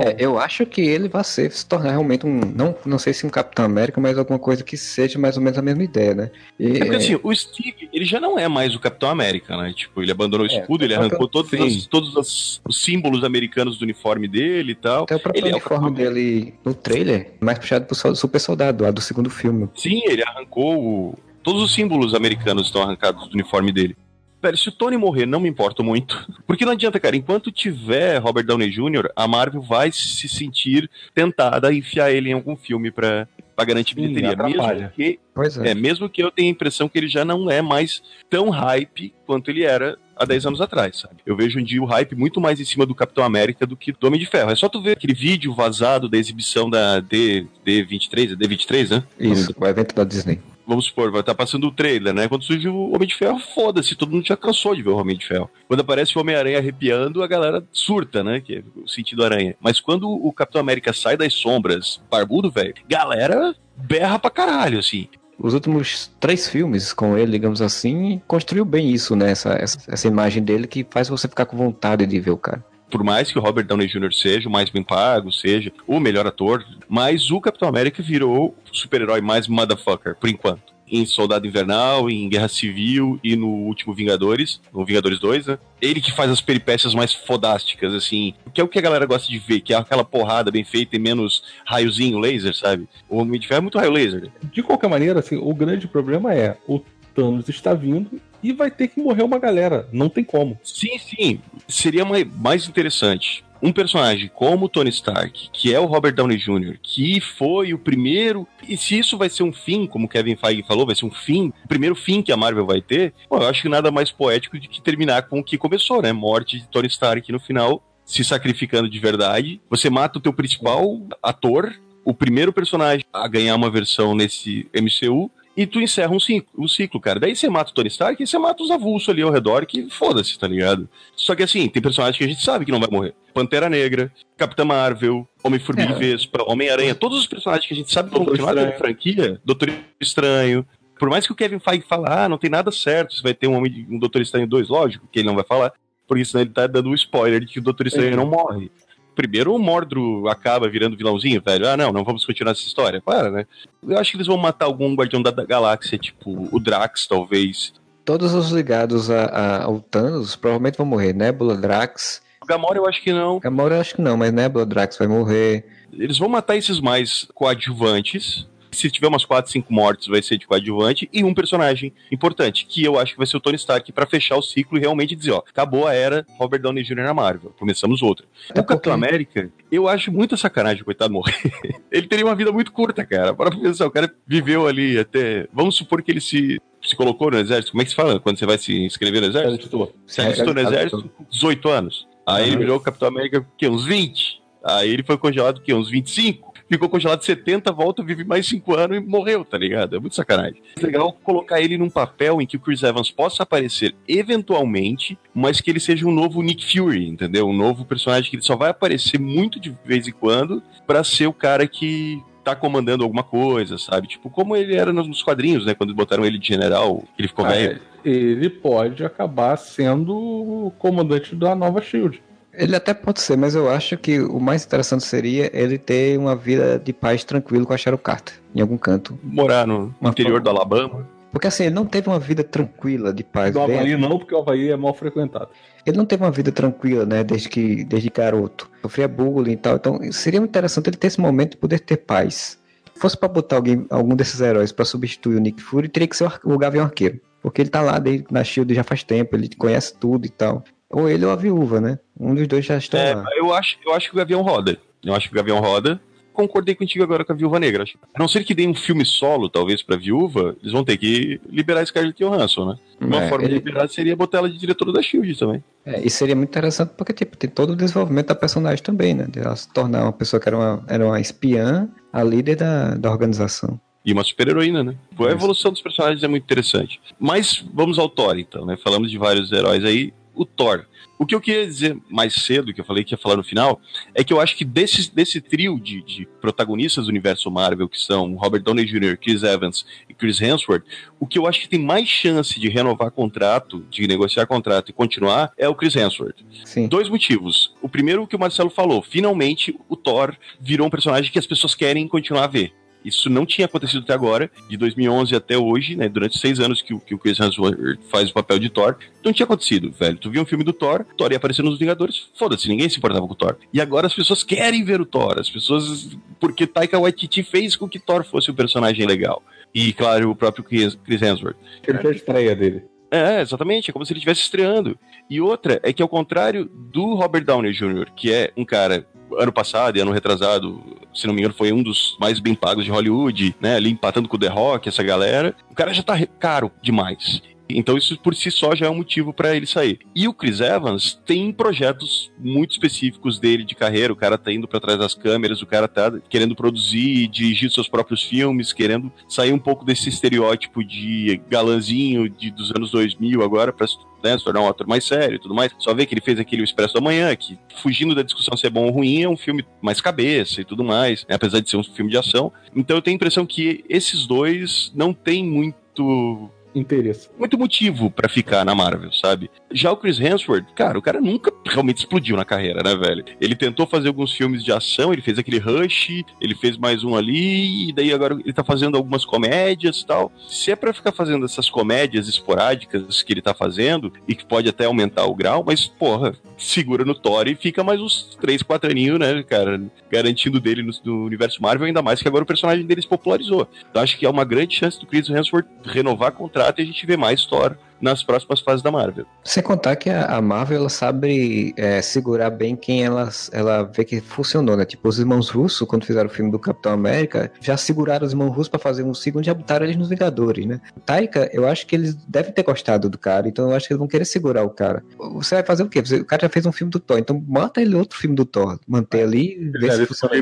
É, eu acho que ele vai ser, se tornar realmente um. Não, não sei se um Capitão América, mas alguma coisa que seja mais ou menos a mesma ideia, né? E, é porque assim, o Steve, ele já não é mais o Capitão América, né? Tipo, ele abandonou o é, escudo, é, ele arrancou todos, as, todos os, os, símbolos americanos do uniforme dele e tal. Até o próprio ele uniforme é o dele no trailer, mais puxado pro Super Soldado, lá do segundo filme. Sim, ele arrancou o... Todos os símbolos americanos estão arrancados do uniforme dele. Velho, se o Tony morrer, não me importo muito. Porque não adianta, cara. Enquanto tiver Robert Downey Jr., a Marvel vai se sentir tentada a enfiar ele em algum filme pra, pra garantir bilheteria. Mesmo que, é. é. mesmo que eu tenha a impressão que ele já não é mais tão hype quanto ele era há 10 anos atrás, sabe? Eu vejo um dia o hype muito mais em cima do Capitão América do que do Homem de Ferro. É só tu ver aquele vídeo vazado da exibição da D, D23, D23, né? Isso, o evento da Disney vamos supor, vai estar tá passando o trailer, né? Quando surge o Homem de Ferro, foda-se, todo mundo já cansou de ver o Homem de Ferro. Quando aparece o Homem-Aranha arrepiando, a galera surta, né? Que é o sentido aranha. Mas quando o Capitão América sai das sombras, barbudo, velho, galera berra pra caralho, assim. Os últimos três filmes com ele, digamos assim, construiu bem isso, né? Essa, essa, essa imagem dele que faz você ficar com vontade de ver o cara por mais que o Robert Downey Jr. seja o mais bem pago, seja o melhor ator, mas o Capitão América virou o super-herói mais motherfucker, por enquanto. Em Soldado Invernal, em Guerra Civil e no último Vingadores, no Vingadores 2, né? Ele que faz as peripécias mais fodásticas, assim, que é o que a galera gosta de ver, que é aquela porrada bem feita e menos raiozinho laser, sabe? O Homem de Ferro é muito raio laser. De qualquer maneira, assim, o grande problema é o Thanos está vindo e vai ter que morrer uma galera. Não tem como. Sim, sim. Seria mais interessante um personagem como Tony Stark, que é o Robert Downey Jr., que foi o primeiro, e se isso vai ser um fim, como Kevin Feige falou, vai ser um fim, o primeiro fim que a Marvel vai ter, eu acho que nada mais poético do que terminar com o que começou, né? Morte de Tony Stark no final, se sacrificando de verdade. Você mata o teu principal ator, o primeiro personagem a ganhar uma versão nesse MCU, e tu encerra um ciclo, um ciclo, cara. Daí você mata o Tony Stark e você mata os avulsos ali ao redor, que foda-se, tá ligado? Só que assim, tem personagens que a gente sabe que não vai morrer. Pantera Negra, Capitã Marvel, Homem-Formiga é. Vespa, Homem-Aranha, todos os personagens que a gente sabe que vão continuar na franquia, Doutor Estranho. Por mais que o Kevin Feige fale, ah, não tem nada certo, você vai ter um, Homem, um Doutor Estranho 2, lógico que ele não vai falar, porque senão ele tá dando um spoiler de que o Doutor Estranho é. não morre primeiro o Mordro acaba virando vilãozinho, velho. Ah, não, não vamos continuar essa história. Para, né? Eu acho que eles vão matar algum Guardião da Galáxia, tipo o Drax, talvez. Todos os ligados a, a, ao Thanos provavelmente vão morrer. Nebula, Drax. Gamora eu acho que não. Gamora eu acho que não, mas Nebula, Drax vai morrer. Eles vão matar esses mais coadjuvantes se tiver umas 4, 5 mortes, vai ser de coadjuvante, e um personagem importante, que eu acho que vai ser o Tony Stark para fechar o ciclo e realmente dizer, ó, acabou a era Robert Downey Jr. na Marvel, começamos outra. É o Capitão América, eu acho muita sacanagem, coitado, morrer. ele teria uma vida muito curta, cara. Para pensar, o cara viveu ali até. Vamos supor que ele se se colocou no exército, como é que se fala quando você vai se inscrever no exército? Se alistou no exército, 18 anos. Aí ele virou o Capitão América, que uns 20. Aí ele foi congelado, que uns 25 ficou congelado 70, volta, vive mais 5 anos e morreu, tá ligado? É muito sacanagem. É legal colocar ele num papel em que o Chris Evans possa aparecer eventualmente, mas que ele seja um novo Nick Fury, entendeu? Um novo personagem que ele só vai aparecer muito de vez em quando para ser o cara que tá comandando alguma coisa, sabe? Tipo, como ele era nos quadrinhos, né? Quando botaram ele de general, ele ficou ah, velho. Ele pode acabar sendo o comandante da nova Shield. Ele até pode ser, mas eu acho que o mais interessante seria ele ter uma vida de paz tranquilo com a Cheryl Carter, em algum canto. Morar no interior do Alabama. Porque assim, ele não teve uma vida tranquila de paz. No Havaí não, porque o Havaí é mal frequentado. Ele não teve uma vida tranquila, né, desde que desde garoto. Sofria bullying e tal. Então seria interessante ele ter esse momento de poder ter paz. Se fosse para botar alguém, algum desses heróis para substituir o Nick Fury, teria que ser o Gavião Arqueiro. Porque ele tá lá desde, na Shield já faz tempo, ele conhece tudo e tal. Ou ele ou a viúva, né? Um dos dois já está é, lá. Eu acho, eu acho que o Gavião roda. Eu acho que o Gavião roda. Concordei contigo agora com a Viúva Negra. A não ser que dê um filme solo, talvez, pra Viúva, eles vão ter que liberar Scarlett Johansson, né? Uma é, forma ele... de liberar seria botar ela de diretora da SHIELD também. É, e seria muito interessante porque, tipo, tem todo o desenvolvimento da personagem também, né? De ela se tornar uma pessoa que era uma, era uma espiã, a líder da, da organização. E uma super-heroína, né? A evolução dos personagens é muito interessante. Mas vamos ao Thor, então, né? Falamos de vários heróis aí o Thor. O que eu queria dizer mais cedo, que eu falei que ia falar no final, é que eu acho que desse, desse trio de, de protagonistas do universo Marvel, que são Robert Downey Jr., Chris Evans e Chris Hemsworth, o que eu acho que tem mais chance de renovar contrato, de negociar contrato e continuar, é o Chris Hemsworth. Sim. Dois motivos. O primeiro, o que o Marcelo falou, finalmente o Thor virou um personagem que as pessoas querem continuar a ver. Isso não tinha acontecido até agora, de 2011 até hoje, né? Durante seis anos que, que o Chris Hemsworth faz o papel de Thor, não tinha acontecido, velho. Tu viu um filme do Thor, Thor ia aparecer nos Vingadores, foda-se, ninguém se importava com o Thor. E agora as pessoas querem ver o Thor, as pessoas. Porque Taika Waititi fez com que Thor fosse um personagem legal. E, claro, o próprio Chris Hemsworth. Ele fez a estreia dele. É, exatamente, é como se ele estivesse estreando. E outra é que ao contrário do Robert Downey Jr., que é um cara ano passado e ano retrasado, se não me engano, foi um dos mais bem pagos de Hollywood, né? Ali empatando com o The Rock, essa galera. O cara já tá caro demais. Então isso por si só já é um motivo para ele sair. E o Chris Evans tem projetos muito específicos dele de carreira. O cara tá indo para trás das câmeras, o cara tá querendo produzir, dirigir seus próprios filmes, querendo sair um pouco desse estereótipo de galanzinho de, dos anos 2000 agora para né, se tornar um ator mais sério e tudo mais. Só ver que ele fez aquele O Expresso da Manhã, que, fugindo da discussão se é bom ou ruim, é um filme mais cabeça e tudo mais, né, apesar de ser um filme de ação. Então eu tenho a impressão que esses dois não têm muito interesse. Muito motivo para ficar na Marvel, sabe? Já o Chris Hemsworth, cara, o cara nunca realmente explodiu na carreira, né, velho? Ele tentou fazer alguns filmes de ação, ele fez aquele Rush, ele fez mais um ali, e daí agora ele tá fazendo algumas comédias e tal. Se é pra ficar fazendo essas comédias esporádicas que ele tá fazendo, e que pode até aumentar o grau, mas, porra, segura no Thor e fica mais uns 3, 4 aninhos, né, cara? Garantindo dele no, no, universo Marvel, ainda mais que agora o personagem dele se popularizou. Então acho que é uma grande chance do Chris Hemsworth renovar contrato e a gente ver mais Thor nas próximas fases da Marvel. Sem contar que a, Marvel ela sabe é, segurar bem quem ela, ela vê que funcionou, né? Tipo, os irmãos russos, quando fizeram o filme do Capitão América, já seguraram os irmãos russos para fazer um segundo e já botaram eles nos Vingadores, né? Taika, eu acho que eles devem ter gostado do cara, então eu acho que eles vão querer segurar o cara. Você vai fazer o quê? O cara já fez um filme do Thor, então mata ele outro filme do Thor, manter ali e ver se funciona.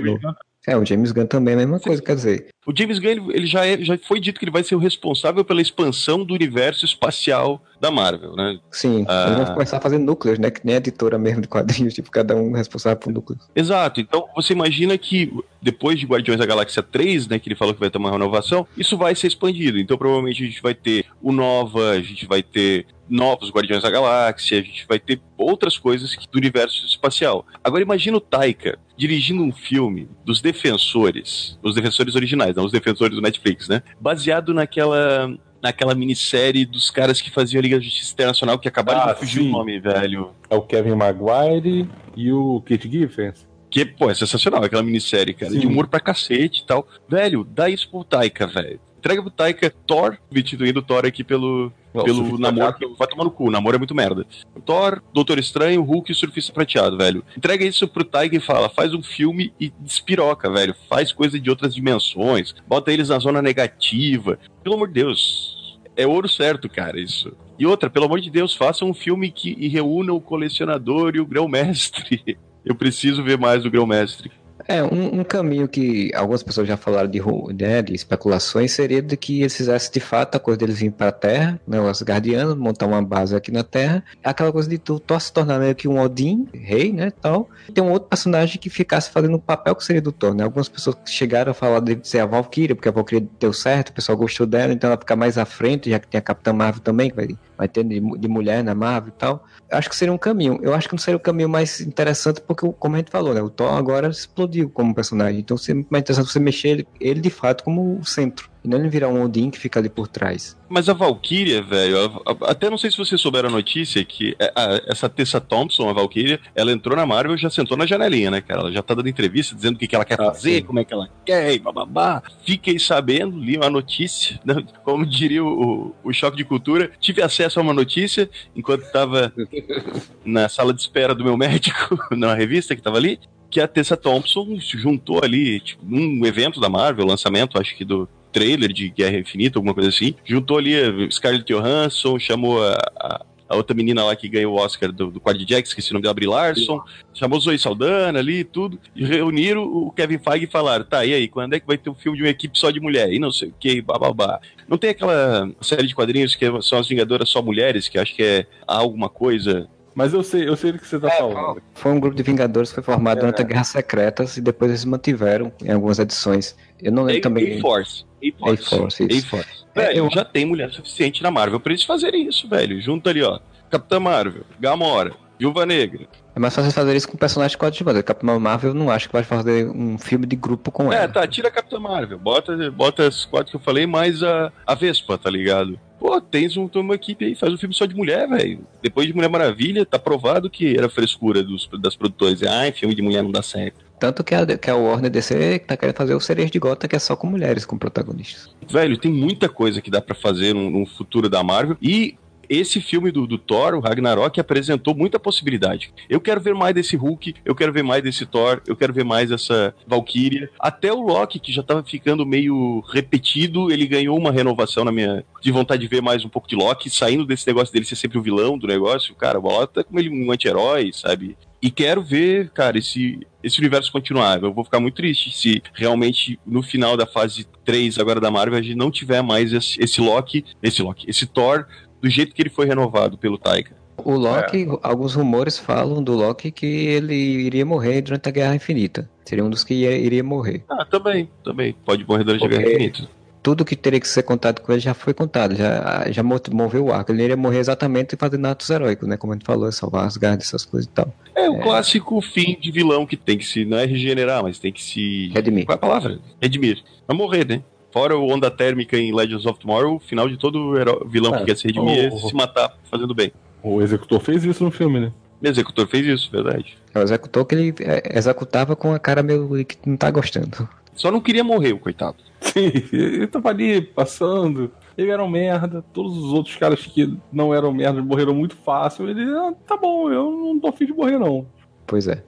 É, o James Gunn também é a mesma coisa, quer dizer. O James Gunn, ele, ele já, é, já foi dito que ele vai ser o responsável pela expansão do universo espacial da Marvel, né? Sim, ah... eles vão começar a fazer núcleos, né? Que nem a editora mesmo de quadrinhos, tipo, cada um responsável por núcleo. Exato, então você imagina que depois de Guardiões da Galáxia 3, né, que ele falou que vai ter uma renovação, isso vai ser expandido. Então provavelmente a gente vai ter o Nova, a gente vai ter novos Guardiões da Galáxia, a gente vai ter outras coisas do universo espacial. Agora imagina o Taika dirigindo um filme dos defensores, os defensores originais, não os defensores do Netflix, né? Baseado naquela naquela minissérie dos caras que faziam a Liga da Justiça Internacional que acabaram ah, de fugir sim. o nome, velho. É o Kevin Maguire e o Kit Giffen. Que, pô, é sensacional aquela minissérie, cara. Sim. De humor pra cacete e tal. Velho, dá isso pro Taika, velho. Entrega pro Taika Thor, substituindo Thor aqui pelo, Nossa, pelo namoro. Que vai tomar no cu, o namoro é muito merda. Thor, Doutor Estranho, Hulk e Surfista Prateado, velho. Entrega isso pro Taika e fala: faz um filme e despiroca, velho. Faz coisa de outras dimensões. Bota eles na zona negativa. Pelo amor de Deus. É ouro certo, cara, isso. E outra, pelo amor de Deus, faça um filme que reúna o colecionador e o grão-mestre. Eu preciso ver mais do grão-mestre. É, um, um, caminho que algumas pessoas já falaram de, né, de especulações seria de que eles fizessem de fato a coisa deles virem para a Terra, né, os guardianos, montar uma base aqui na Terra, aquela coisa de tu, se tornar meio que um Odin, rei, né, tal. E tem um outro personagem que ficasse fazendo o papel que seria do Thor, né? Algumas pessoas chegaram a falar de ser a Valkyria, porque a Valkyria deu certo, o pessoal gostou dela, então ela fica mais à frente, já que tem a Capitã Marvel também, que vai, vai ter de, de mulher na Marvel e tal acho que seria um caminho. Eu acho que não seria o caminho mais interessante, porque, como a gente falou, né? O Thor agora explodiu como personagem. Então seria mais interessante você mexer ele, ele de fato como o centro. E não ele virar um Odin que fica ali por trás. Mas a Valkyria, velho, até não sei se vocês souberam a notícia que é, a, essa Tessa Thompson, a Valkyria, ela entrou na Marvel e já sentou na janelinha, né, cara? Ela já tá dando entrevista dizendo o que, que ela quer ah, fazer, sim. como é que ela quer, e bababá. Fiquei sabendo, li uma notícia, né, como diria o, o Choque de Cultura, tive acesso a uma notícia enquanto tava na sala de espera do meu médico, na revista que tava ali, que a Tessa Thompson juntou ali, tipo, num evento da Marvel, lançamento, acho que do trailer de Guerra Infinita, alguma coisa assim. Juntou ali Scarlett Johansson, chamou a, a, a outra menina lá que ganhou o Oscar do, do Quad Jack, esqueci o nome dela, Brie Larson, chamou Zoe Saldana ali e tudo, e reuniram o Kevin Feige e falaram, tá, e aí, quando é que vai ter um filme de uma equipe só de mulher? E não sei o que, bababá. Não tem aquela série de quadrinhos que são as Vingadoras só mulheres, que acho que é alguma coisa mas eu sei, eu sei do que você está é, falando. Foi um grupo de Vingadores que foi formado é, durante a Guerra Secretas e depois eles mantiveram em algumas edições. Eu não lembro a, também. A-Force. A-Force. A-Force. Velho, eu... já tem mulher suficiente na Marvel pra eles fazerem isso, velho. Junto ali, ó. Capitã Marvel, Gamora, Viúva Negra. É mais fácil fazer isso com personagens coadjuvantes. Capitã Marvel não acho que vai fazer um filme de grupo com é, ela. É, tá, tira a Capitã Marvel. Bota, bota as quatro que eu falei, mais a, a Vespa, tá ligado? Pô, tens um, uma equipe aí, faz um filme só de mulher, velho. Depois de Mulher Maravilha, tá provado que era frescura dos, das produtoras. Ai, filme de mulher não dá certo. Tanto que a, que a Warner DC tá querendo fazer o Sereias de Gota, que é só com mulheres como protagonistas. Velho, tem muita coisa que dá para fazer no, no futuro da Marvel. E esse filme do, do Thor, o Ragnarok, apresentou muita possibilidade. Eu quero ver mais desse Hulk, eu quero ver mais desse Thor, eu quero ver mais essa Valkyria. Até o Loki, que já tava ficando meio repetido, ele ganhou uma renovação na minha. de vontade de ver mais um pouco de Loki, saindo desse negócio dele ser sempre o vilão do negócio. Cara, o Loki tá como ele um anti-herói, sabe? E quero ver, cara, esse, esse universo continuar. Eu vou ficar muito triste se realmente no final da fase 3 agora da Marvel a gente não tiver mais esse, esse Loki, esse Loki, esse Thor do jeito que ele foi renovado pelo Taika. O Loki, é. alguns rumores falam do Loki que ele iria morrer durante a Guerra Infinita. Seria um dos que ia, iria morrer. Ah, também, também. Pode morrer durante Porque... a Guerra Infinita tudo que teria que ser contado com ele já foi contado, já, já moveu o arco. Ele iria morrer exatamente fazendo atos heróicos, né? Como a gente falou, salvar as garras, essas coisas e tal. É o é... clássico fim de vilão que tem que se, não é regenerar, mas tem que se. Redimir. Qual é a palavra? Redimir. Vai morrer, né? Fora o Onda Térmica em Legends of Tomorrow, o final de todo vilão é, que quer se redimir é se matar fazendo bem. O executor fez isso no filme, né? O executor fez isso, verdade. É o executor que ele é, executava com a cara meio que não tá gostando. Só não queria morrer, o coitado. Sim, ele tava ali passando. Ele era um merda, todos os outros caras que não eram merda morreram muito fácil. Ele, ah, tá bom, eu não tô afim de morrer, não. Pois é.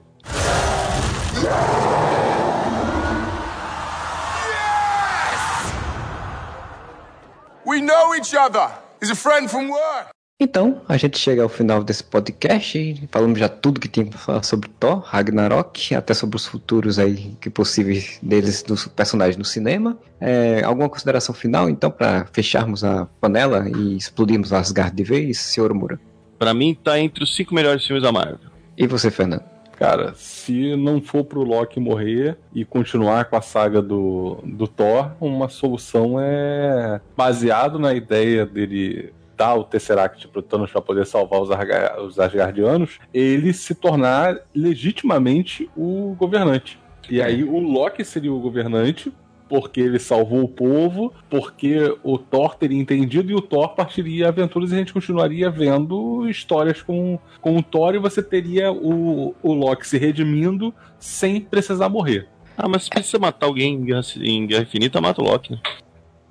We know each other. He's a friend from work. Então, a gente chega ao final desse podcast. Falamos já tudo que tinha para falar sobre Thor, Ragnarok, até sobre os futuros aí que possíveis deles dos personagens no cinema. É, alguma consideração final, então, para fecharmos a panela e explodirmos Asgard de vez, senhor Mura? Para mim, tá entre os cinco melhores filmes da Marvel. E você, Fernando? Cara, se não for pro Loki morrer e continuar com a saga do, do Thor, uma solução é baseado na ideia dele dar o Tesseract pro Thanos para poder salvar os, os Asgardianos, ele se tornar legitimamente o governante. E aí o Loki seria o governante, porque ele salvou o povo, porque o Thor teria entendido e o Thor partiria aventuras e a gente continuaria vendo histórias com, com o Thor e você teria o, o Loki se redimindo sem precisar morrer. Ah, mas se precisa matar alguém em Guerra, em Guerra Infinita, mata o Loki, né?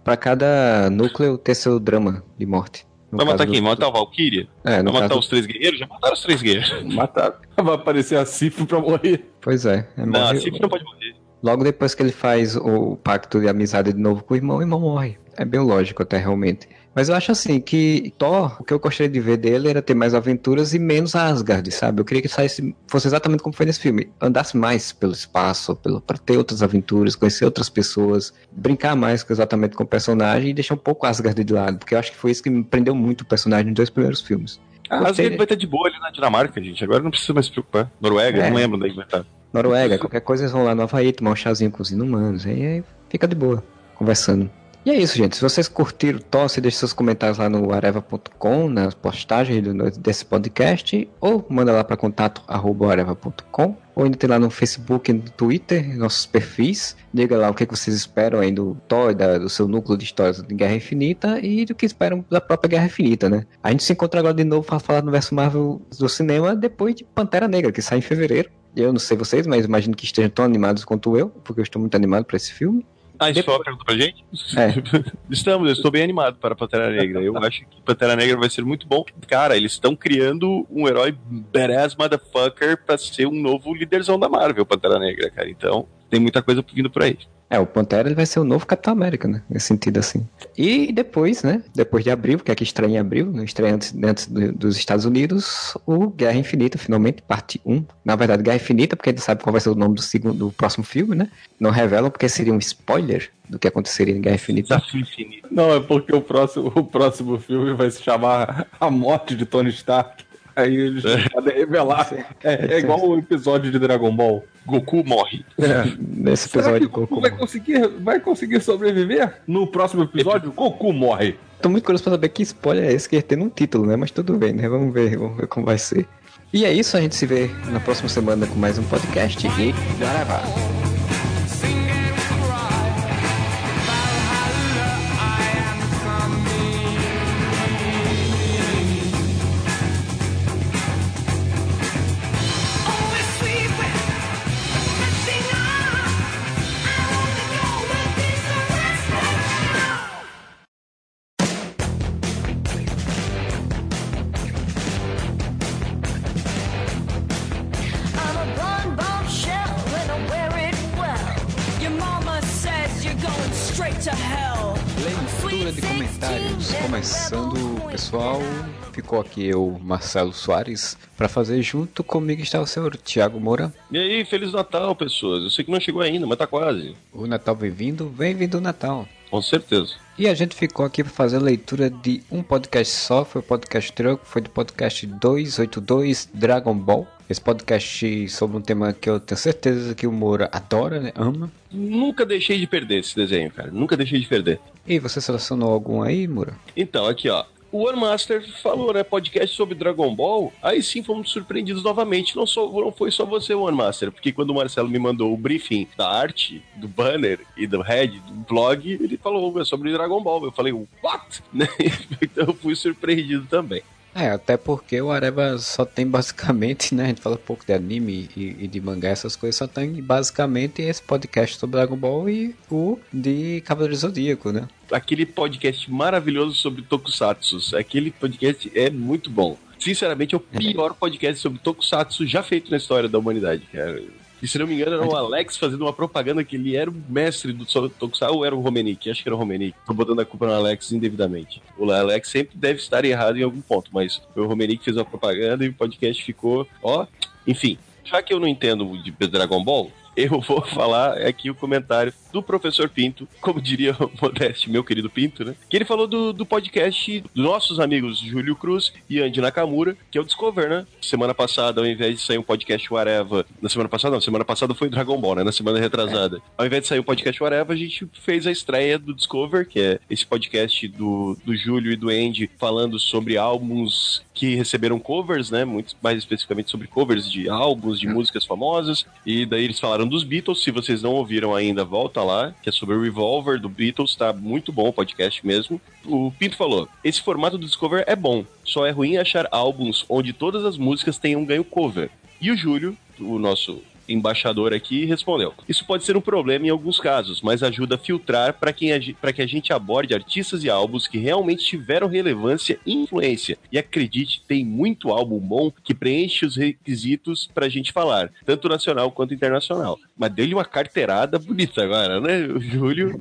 Pra cada núcleo ter seu drama de morte. Vai matar quem? Do... Matar o Valkyria? É, Vai matar caso... os três guerreiros? Já mataram os três guerreiros. Mataram. Vai aparecer a Sif pra morrer. Pois é. é não, a Sif não pode morrer. Logo depois que ele faz o pacto de amizade de novo com o irmão, o irmão morre. É bem lógico até realmente. Mas eu acho assim que Thor, o que eu gostaria de ver dele era ter mais aventuras e menos Asgard, sabe? Eu queria que saísse, fosse exatamente como foi nesse filme. Andasse mais pelo espaço, pelo, para ter outras aventuras, conhecer outras pessoas, brincar mais exatamente com o personagem e deixar um pouco Asgard de lado, porque eu acho que foi isso que me prendeu muito o personagem nos dois primeiros filmes. Ah, Asgard vai estar de boa ali na Dinamarca, gente. Agora não precisa mais se preocupar. Noruega, é. não lembro onde vai estar. Noruega, qualquer coisa eles vão lá no Havaí tomar um chazinho com os inumanos. Aí, aí fica de boa, conversando. E é isso, gente. Se vocês curtiram Tosse, deixe seus comentários lá no areva.com, nas postagens desse podcast, ou manda lá para contato areva.com, ou ainda tem lá no Facebook e no Twitter, nossos perfis. Diga lá o que, vocês esperam aí do Thor, do seu núcleo de histórias de Guerra Infinita e do que esperam da própria Guerra Infinita, né? A gente se encontra agora de novo para falar do verso Marvel do cinema depois de Pantera Negra, que sai em fevereiro. Eu não sei vocês, mas imagino que estejam tão animados quanto eu, porque eu estou muito animado para esse filme. Ah, isso Depois... foi uma pergunta pra gente? É. Estamos, eu estou bem animado para Pantera Negra. Eu acho que Pantera Negra vai ser muito bom. Cara, eles estão criando um herói badass motherfucker pra ser um novo líderzão da Marvel, Pantera Negra, cara. Então, tem muita coisa vindo por aí. É, o Pantera ele vai ser o novo Capitão América, né? Nesse sentido assim. E depois, né? Depois de abril, que aqui estreia em abril, não estreia antes, antes dos Estados Unidos, o Guerra Infinita, finalmente, parte 1. Na verdade, Guerra Infinita, porque a gente sabe qual vai ser o nome do, segundo, do próximo filme, né? Não revelam porque seria um spoiler do que aconteceria em Guerra Infinita. Não, é porque o próximo, o próximo filme vai se chamar A Morte de Tony Stark. Aí eles é. podem revelar. É, é, igual o episódio de Dragon Ball. Goku morre. É. Nesse episódio, Goku vai conseguir, vai conseguir sobreviver? No próximo episódio, Goku morre. Tô muito curioso pra saber que spoiler é esse que tem um título, né? Mas tudo bem, né? Vamos ver, vamos ver como vai ser. E é isso, a gente se vê na próxima semana com mais um podcast e bora Ficou aqui eu, Marcelo Soares, para fazer junto comigo está o senhor Tiago Moura. E aí, Feliz Natal, pessoas. Eu sei que não chegou ainda, mas tá quase. O Natal vem vindo, vem vindo o Natal. Com certeza. E a gente ficou aqui para fazer a leitura de um podcast só, foi o podcast troco, foi do podcast 282 Dragon Ball. Esse podcast sobre um tema que eu tenho certeza que o Moura adora, né? Ama. Nunca deixei de perder esse desenho, cara. Nunca deixei de perder. E você selecionou algum aí, Moura? Então, aqui ó. O One Master falou, né? Podcast sobre Dragon Ball. Aí sim fomos surpreendidos novamente. Não, só, não foi só você, One Master, porque quando o Marcelo me mandou o briefing da arte, do banner e do head do blog, ele falou é sobre Dragon Ball. Eu falei, what? então eu fui surpreendido também. É, até porque o Areva só tem basicamente, né? A gente fala pouco de anime e, e, de mangá, essas coisas, só tem basicamente esse podcast sobre Dragon Ball e o de Cavaleiro Zodíaco, né? Aquele podcast maravilhoso sobre Tokusatsu. Aquele podcast é muito bom. Sinceramente, é o pior podcast sobre Tokusatsu já feito na história da humanidade, cara. E se não me engano, era o Alex fazendo uma propaganda que ele era o mestre do Tokusatsu, ou era o Romenick? Acho que era o Romenick. Tô botando a culpa no Alex indevidamente. O Alex sempre deve estar errado em algum ponto, mas foi o Romenick fez uma propaganda e o podcast ficou, ó, enfim. Já que eu não entendo de Dragon Ball, eu vou falar aqui o comentário do professor Pinto, como diria o Modeste, meu querido Pinto, né? Que ele falou do, do podcast dos nossos amigos Júlio Cruz e Andy Nakamura, que é o Discover, né? Semana passada, ao invés de sair um podcast Whatever, na semana passada não, semana passada foi Dragon Ball, né? Na semana retrasada. É. Ao invés de sair um podcast Whatever, a gente fez a estreia do Discover, que é esse podcast do, do Júlio e do Andy falando sobre álbuns que receberam covers, né? Muito mais especificamente sobre covers de álbuns, de músicas famosas. E daí eles falaram dos Beatles. Se vocês não ouviram ainda, volta lá, que é sobre o Revolver do Beatles. Tá muito bom o podcast mesmo. O Pinto falou: esse formato do Discover é bom, só é ruim achar álbuns onde todas as músicas tenham ganho cover. E o Júlio, o nosso embaixador aqui respondeu: Isso pode ser um problema em alguns casos, mas ajuda a filtrar para que a gente aborde artistas e álbuns que realmente tiveram relevância e influência. E acredite, tem muito álbum bom que preenche os requisitos para a gente falar, tanto nacional quanto internacional. Mas deu-lhe uma carteirada bonita agora, né? Júlio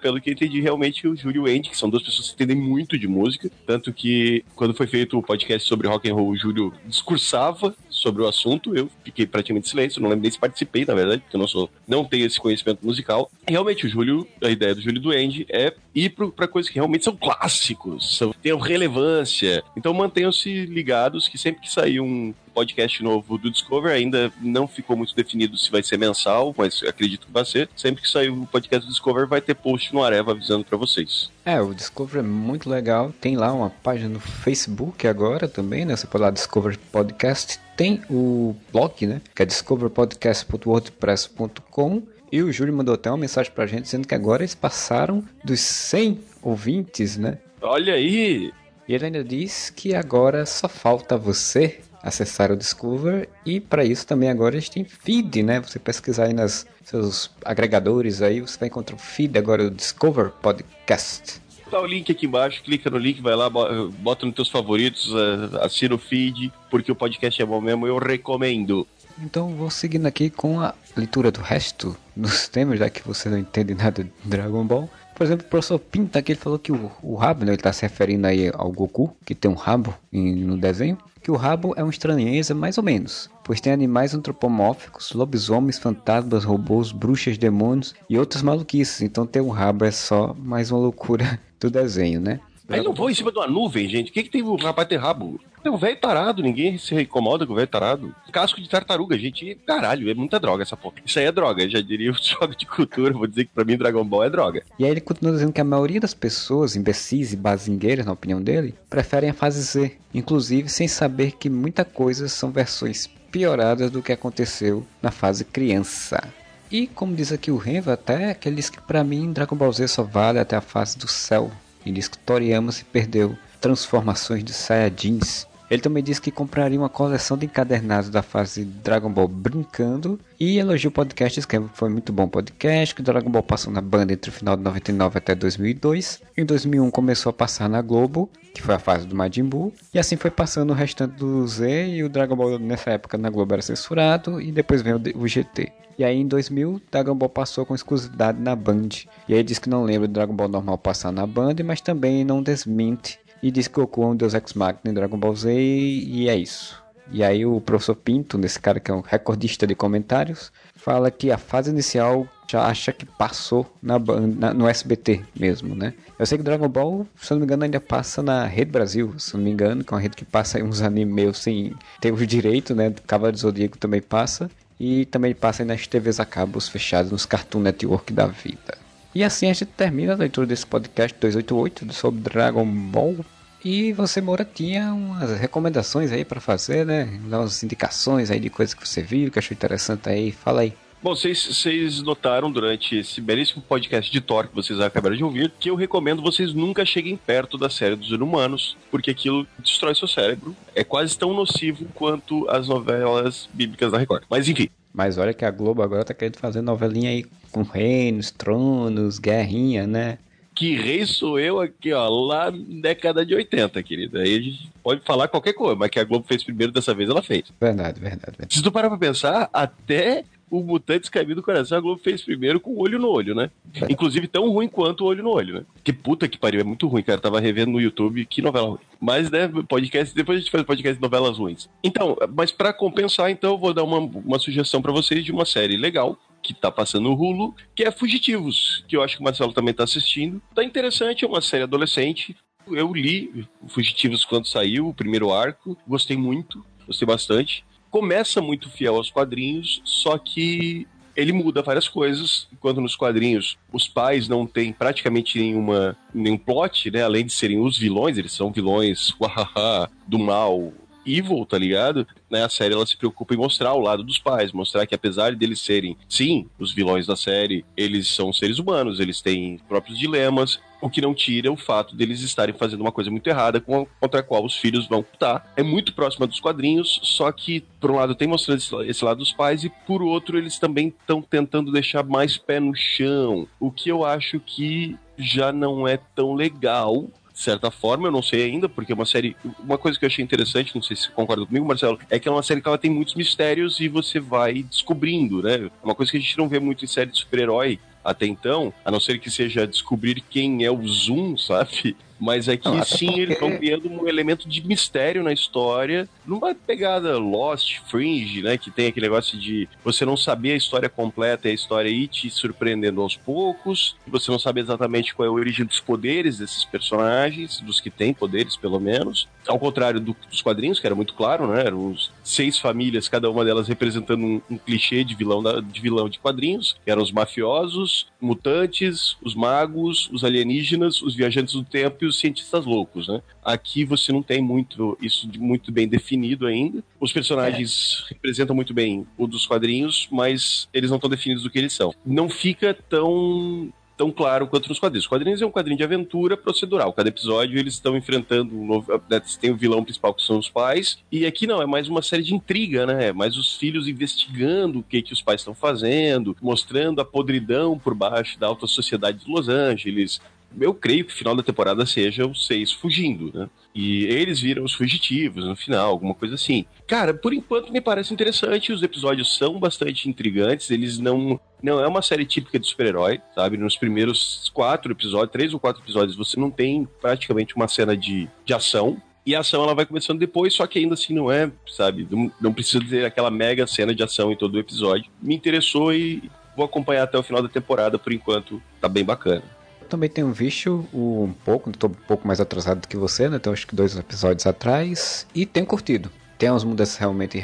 pelo que eu entendi, realmente o Júlio e o Andy, que são duas pessoas que entendem muito de música, tanto que quando foi feito o podcast sobre rock and roll, o Júlio discursava sobre o assunto, eu fiquei praticamente silêncio, não lembro nem se participei, na verdade, porque eu não sou, não tenho esse conhecimento musical. Realmente o Júlio, a ideia do Júlio e Andy é ir para coisas que realmente são clássicos, são, têm relevância. Então mantenham-se ligados que sempre que sair um podcast novo do Discover. Ainda não ficou muito definido se vai ser mensal, mas acredito que vai ser. Sempre que sair o podcast do Discover, vai ter post no Areva avisando para vocês. É, o Discover é muito legal. Tem lá uma página no Facebook agora também, né? Você pode lá Discover Podcast. Tem o blog, né? Que é discoverpodcast.wordpress.com. E o Júlio mandou até uma mensagem pra gente dizendo que agora eles passaram dos 100 ouvintes, né? Olha aí! E ele ainda diz que agora só falta você acessar o Discover e para isso também agora a gente tem feed, né? Você pesquisar aí nos seus agregadores aí, você vai encontrar o feed agora o Discover Podcast. Tá o link aqui embaixo, clica no link, vai lá, bota nos teus favoritos, eh, assina o feed, porque o podcast é bom mesmo, eu recomendo. Então vou seguindo aqui com a leitura do resto dos temas, já que você não entende nada de Dragon Ball. Por exemplo, o professor Pinta aqui ele falou que o, o rabo, né, ele está se referindo aí ao Goku, que tem um rabo em, no desenho, que o rabo é uma estranheza mais ou menos, pois tem animais antropomórficos, lobisomens, fantasmas, robôs, bruxas, demônios e outras maluquices. Então ter um rabo é só mais uma loucura do desenho, né? Aí não vou em cima de uma nuvem, gente. O que, que tem o rapaz ter rabo? É um velho tarado, ninguém se incomoda com o velho tarado. Casco de tartaruga, gente. Caralho, é muita droga essa porra. Isso aí é droga, já diria o jogo de cultura. Vou dizer que pra mim Dragon Ball é droga. E aí ele continua dizendo que a maioria das pessoas, imbecis e bazingueiras, na opinião dele, preferem a fase Z. Inclusive sem saber que muita coisa são versões pioradas do que aconteceu na fase criança. E como diz aqui o Renva até, que ele diz que pra mim Dragon Ball Z só vale até a fase do céu. Ele diz que Toriyama se perdeu transformações de Saiyajins Ele também disse que compraria uma coleção de encadernados da fase Dragon Ball brincando e elogiou o podcast que foi muito bom podcast, que Dragon Ball passou na banda entre o final de 99 até 2002. Em 2001 começou a passar na Globo, que foi a fase do Majin Buu, e assim foi passando o restante do Z e o Dragon Ball nessa época na Globo era censurado e depois veio o GT. E aí em 2000, Dragon Ball passou com exclusividade na Band. E aí diz que não lembra do Dragon Ball normal passar na Band, mas também não desmente. E diz que Goku é um Deus Ex Machina em Dragon Ball Z e é isso. E aí o professor Pinto, nesse cara que é um recordista de comentários, fala que a fase inicial já acha que passou na, na, no SBT mesmo, né? Eu sei que Dragon Ball, se não me engano, ainda passa na Rede Brasil, se não me engano, que é uma rede que passa uns animes meio sem ter os direitos, né? Cavaleiro do Zodíaco também passa. E também passa nas TVs a cabos fechados nos Cartoon Network da vida. E assim a gente termina a leitura desse podcast 288 sobre Dragon Ball. E você, Moura, tinha umas recomendações aí para fazer, né? Dar umas indicações aí de coisas que você viu, que achou interessante aí. Fala aí. Bom, vocês notaram durante esse belíssimo podcast de Thor que vocês acabaram de ouvir que eu recomendo vocês nunca cheguem perto da série dos Inumanos, porque aquilo destrói seu cérebro. É quase tão nocivo quanto as novelas bíblicas da Record. Mas enfim. Mas olha que a Globo agora tá querendo fazer novelinha aí com reinos, tronos, guerrinha, né? que rei sou eu aqui, ó, lá na década de 80, querido. Aí a gente pode falar qualquer coisa, mas que a Globo fez primeiro dessa vez, ela fez. Verdade, verdade. verdade. Se tu parar pra pensar, até o Mutantes Caminho do Coração, a Globo fez primeiro com o olho no olho, né? É. Inclusive tão ruim quanto o olho no olho, né? Que puta que pariu, é muito ruim, cara. Tava revendo no YouTube, que novela ruim. Mas, né, podcast, depois a gente faz podcast de novelas ruins. Então, mas para compensar, então, eu vou dar uma, uma sugestão para vocês de uma série legal, que tá passando no Hulu, que é Fugitivos, que eu acho que o Marcelo também tá assistindo. Tá interessante, é uma série adolescente. Eu li Fugitivos quando saiu, o primeiro arco, gostei muito, gostei bastante começa muito fiel aos quadrinhos, só que ele muda várias coisas, enquanto nos quadrinhos os pais não têm praticamente nenhuma, nenhum plot, né? Além de serem os vilões, eles são vilões do mal, evil, tá ligado? Né, a série ela se preocupa em mostrar o lado dos pais, mostrar que apesar deles serem, sim, os vilões da série, eles são seres humanos, eles têm próprios dilemas, o que não tira o fato deles estarem fazendo uma coisa muito errada contra a qual os filhos vão lutar. É muito próxima dos quadrinhos, só que, por um lado, tem mostrando esse lado dos pais, e por outro, eles também estão tentando deixar mais pé no chão. O que eu acho que já não é tão legal de certa forma, eu não sei ainda, porque é uma série. Uma coisa que eu achei interessante, não sei se você concorda comigo, Marcelo, é que é uma série que ela tem muitos mistérios e você vai descobrindo, né? É uma coisa que a gente não vê muito em série de super-herói até então, a não ser que seja descobrir quem é o Zoom, sabe? Mas é que não, sim, porque... eles estão criando um elemento de mistério na história, numa pegada Lost, Fringe, né? Que tem aquele negócio de você não saber a história completa e a história ir te surpreendendo aos poucos, você não sabe exatamente qual é a origem dos poderes desses personagens, dos que têm poderes, pelo menos. Ao contrário do, dos quadrinhos, que era muito claro, né? Eram os seis famílias, cada uma delas representando um, um clichê de vilão, da, de vilão de quadrinhos, que eram os mafiosos, mutantes, os magos, os alienígenas, os viajantes do tempo os cientistas loucos, né? Aqui você não tem muito isso muito bem definido ainda. Os personagens é. representam muito bem o dos quadrinhos, mas eles não estão definidos do que eles são. Não fica tão tão claro quanto nos quadrinhos. Os quadrinhos é um quadrinho de aventura procedural. Cada episódio eles estão enfrentando um novo. Né, tem o vilão principal que são os pais. E aqui não, é mais uma série de intriga, né? É mais os filhos investigando o que, que os pais estão fazendo, mostrando a podridão por baixo da alta sociedade de Los Angeles, eu creio que o final da temporada seja os seis fugindo, né? E eles viram os fugitivos no final, alguma coisa assim. Cara, por enquanto me parece interessante, os episódios são bastante intrigantes, eles não. Não é uma série típica de super-herói, sabe? Nos primeiros quatro episódios, três ou quatro episódios, você não tem praticamente uma cena de, de ação, e a ação ela vai começando depois, só que ainda assim não é, sabe? Não, não, precisa ter aquela mega cena de ação em todo o episódio. Me interessou e vou acompanhar até o final da temporada, por enquanto tá bem bacana também tenho visto um pouco, estou um pouco mais atrasado do que você, né? Então acho que dois episódios atrás. E tenho curtido. Tem umas mudanças realmente em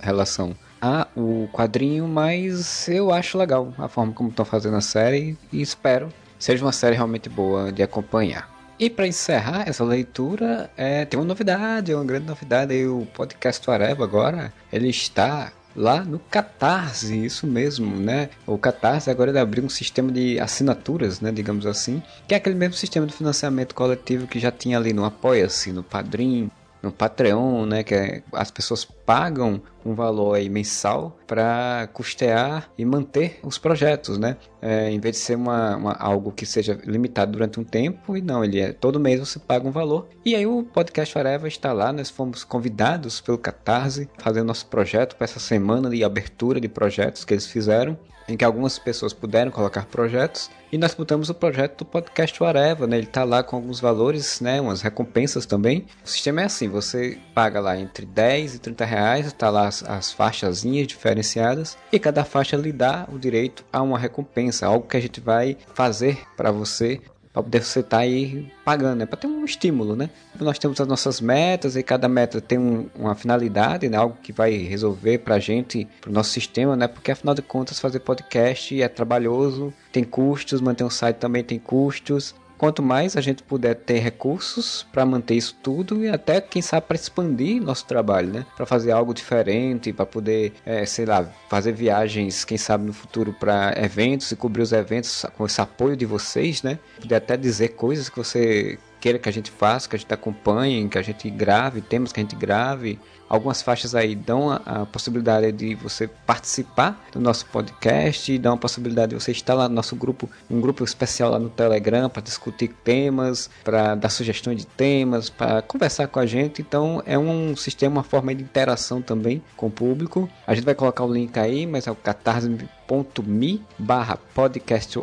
relação a o quadrinho, mas eu acho legal a forma como estão fazendo a série e espero seja uma série realmente boa de acompanhar. E para encerrar essa leitura, é, tem uma novidade, uma grande novidade. O podcast Areva agora ele está lá no Catarse, isso mesmo, né? O Catarse agora abriu um sistema de assinaturas, né, digamos assim, que é aquele mesmo sistema de financiamento coletivo que já tinha ali no Apoia-se, no Padrim, no Patreon, né? Que é, as pessoas pagam um valor aí mensal para custear e manter os projetos, né? É, em vez de ser uma, uma, algo que seja limitado durante um tempo, e não, ele é todo mês você paga um valor. E aí o podcast Forever está lá, nós fomos convidados pelo Catarse fazer nosso projeto para essa semana de abertura de projetos que eles fizeram em que algumas pessoas puderam colocar projetos e nós botamos o projeto do podcast Whatever, né? Ele tá lá com alguns valores, né? Umas recompensas também. O sistema é assim, você paga lá entre 10 e 30 reais, tá lá as, as faixazinhas diferenciadas e cada faixa lhe dá o direito a uma recompensa, algo que a gente vai fazer para você para poder você estar tá aí pagando, né? Para ter um estímulo, né? Nós temos as nossas metas e cada meta tem um, uma finalidade, né? Algo que vai resolver para a gente, para o nosso sistema, né? Porque afinal de contas fazer podcast é trabalhoso, tem custos, manter um site também tem custos. Quanto mais a gente puder ter recursos para manter isso tudo e até, quem sabe, para expandir nosso trabalho, né? Para fazer algo diferente, para poder, é, sei lá, fazer viagens, quem sabe no futuro para eventos e cobrir os eventos com esse apoio de vocês, né? Poder até dizer coisas que você queira que a gente faça, que a gente acompanhe, que a gente grave, temas que a gente grave, Algumas faixas aí dão a, a, possibilidade de você participar do nosso podcast dão a possibilidade de você estar lá no nosso grupo, um grupo especial lá no Telegram para discutir temas, para dar sugestões de temas, para conversar com a gente. Então é um sistema, uma forma de interação também com o público. A gente vai colocar o link aí, mas é o catarse.me barra podcast.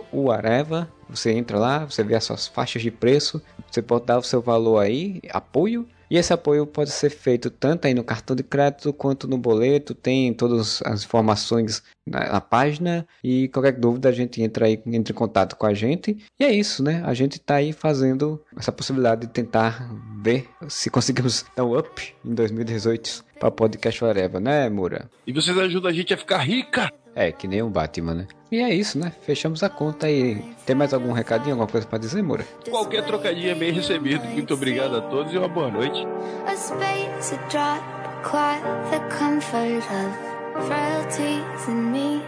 Você entra lá, você vê as suas faixas de preço, você pode dar o seu valor aí, apoio, e esse apoio pode ser feito tanto aí no cartão de crédito quanto no boleto, tem todas as informações na, na, página e qualquer dúvida a gente entra aí, entra em contato com a gente. E é isso, né? A gente está aí fazendo essa possibilidade de tentar ver se conseguimos dar um up em 2018 para podcast Whatever, né, Mura? E vocês ajudam a gente a ficar rica! É, que nem o Batman, né? E é isso, né? Fechamos a conta aí. Tem mais algum recadinho, alguma coisa para dizer, Moura? Qualquer trocadinho é bem recebido. Muito obrigado a todos e uma boa noite. A space, a drop, quite the comfort of frailties in me.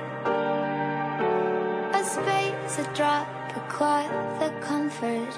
A space, a drop, quite the comfort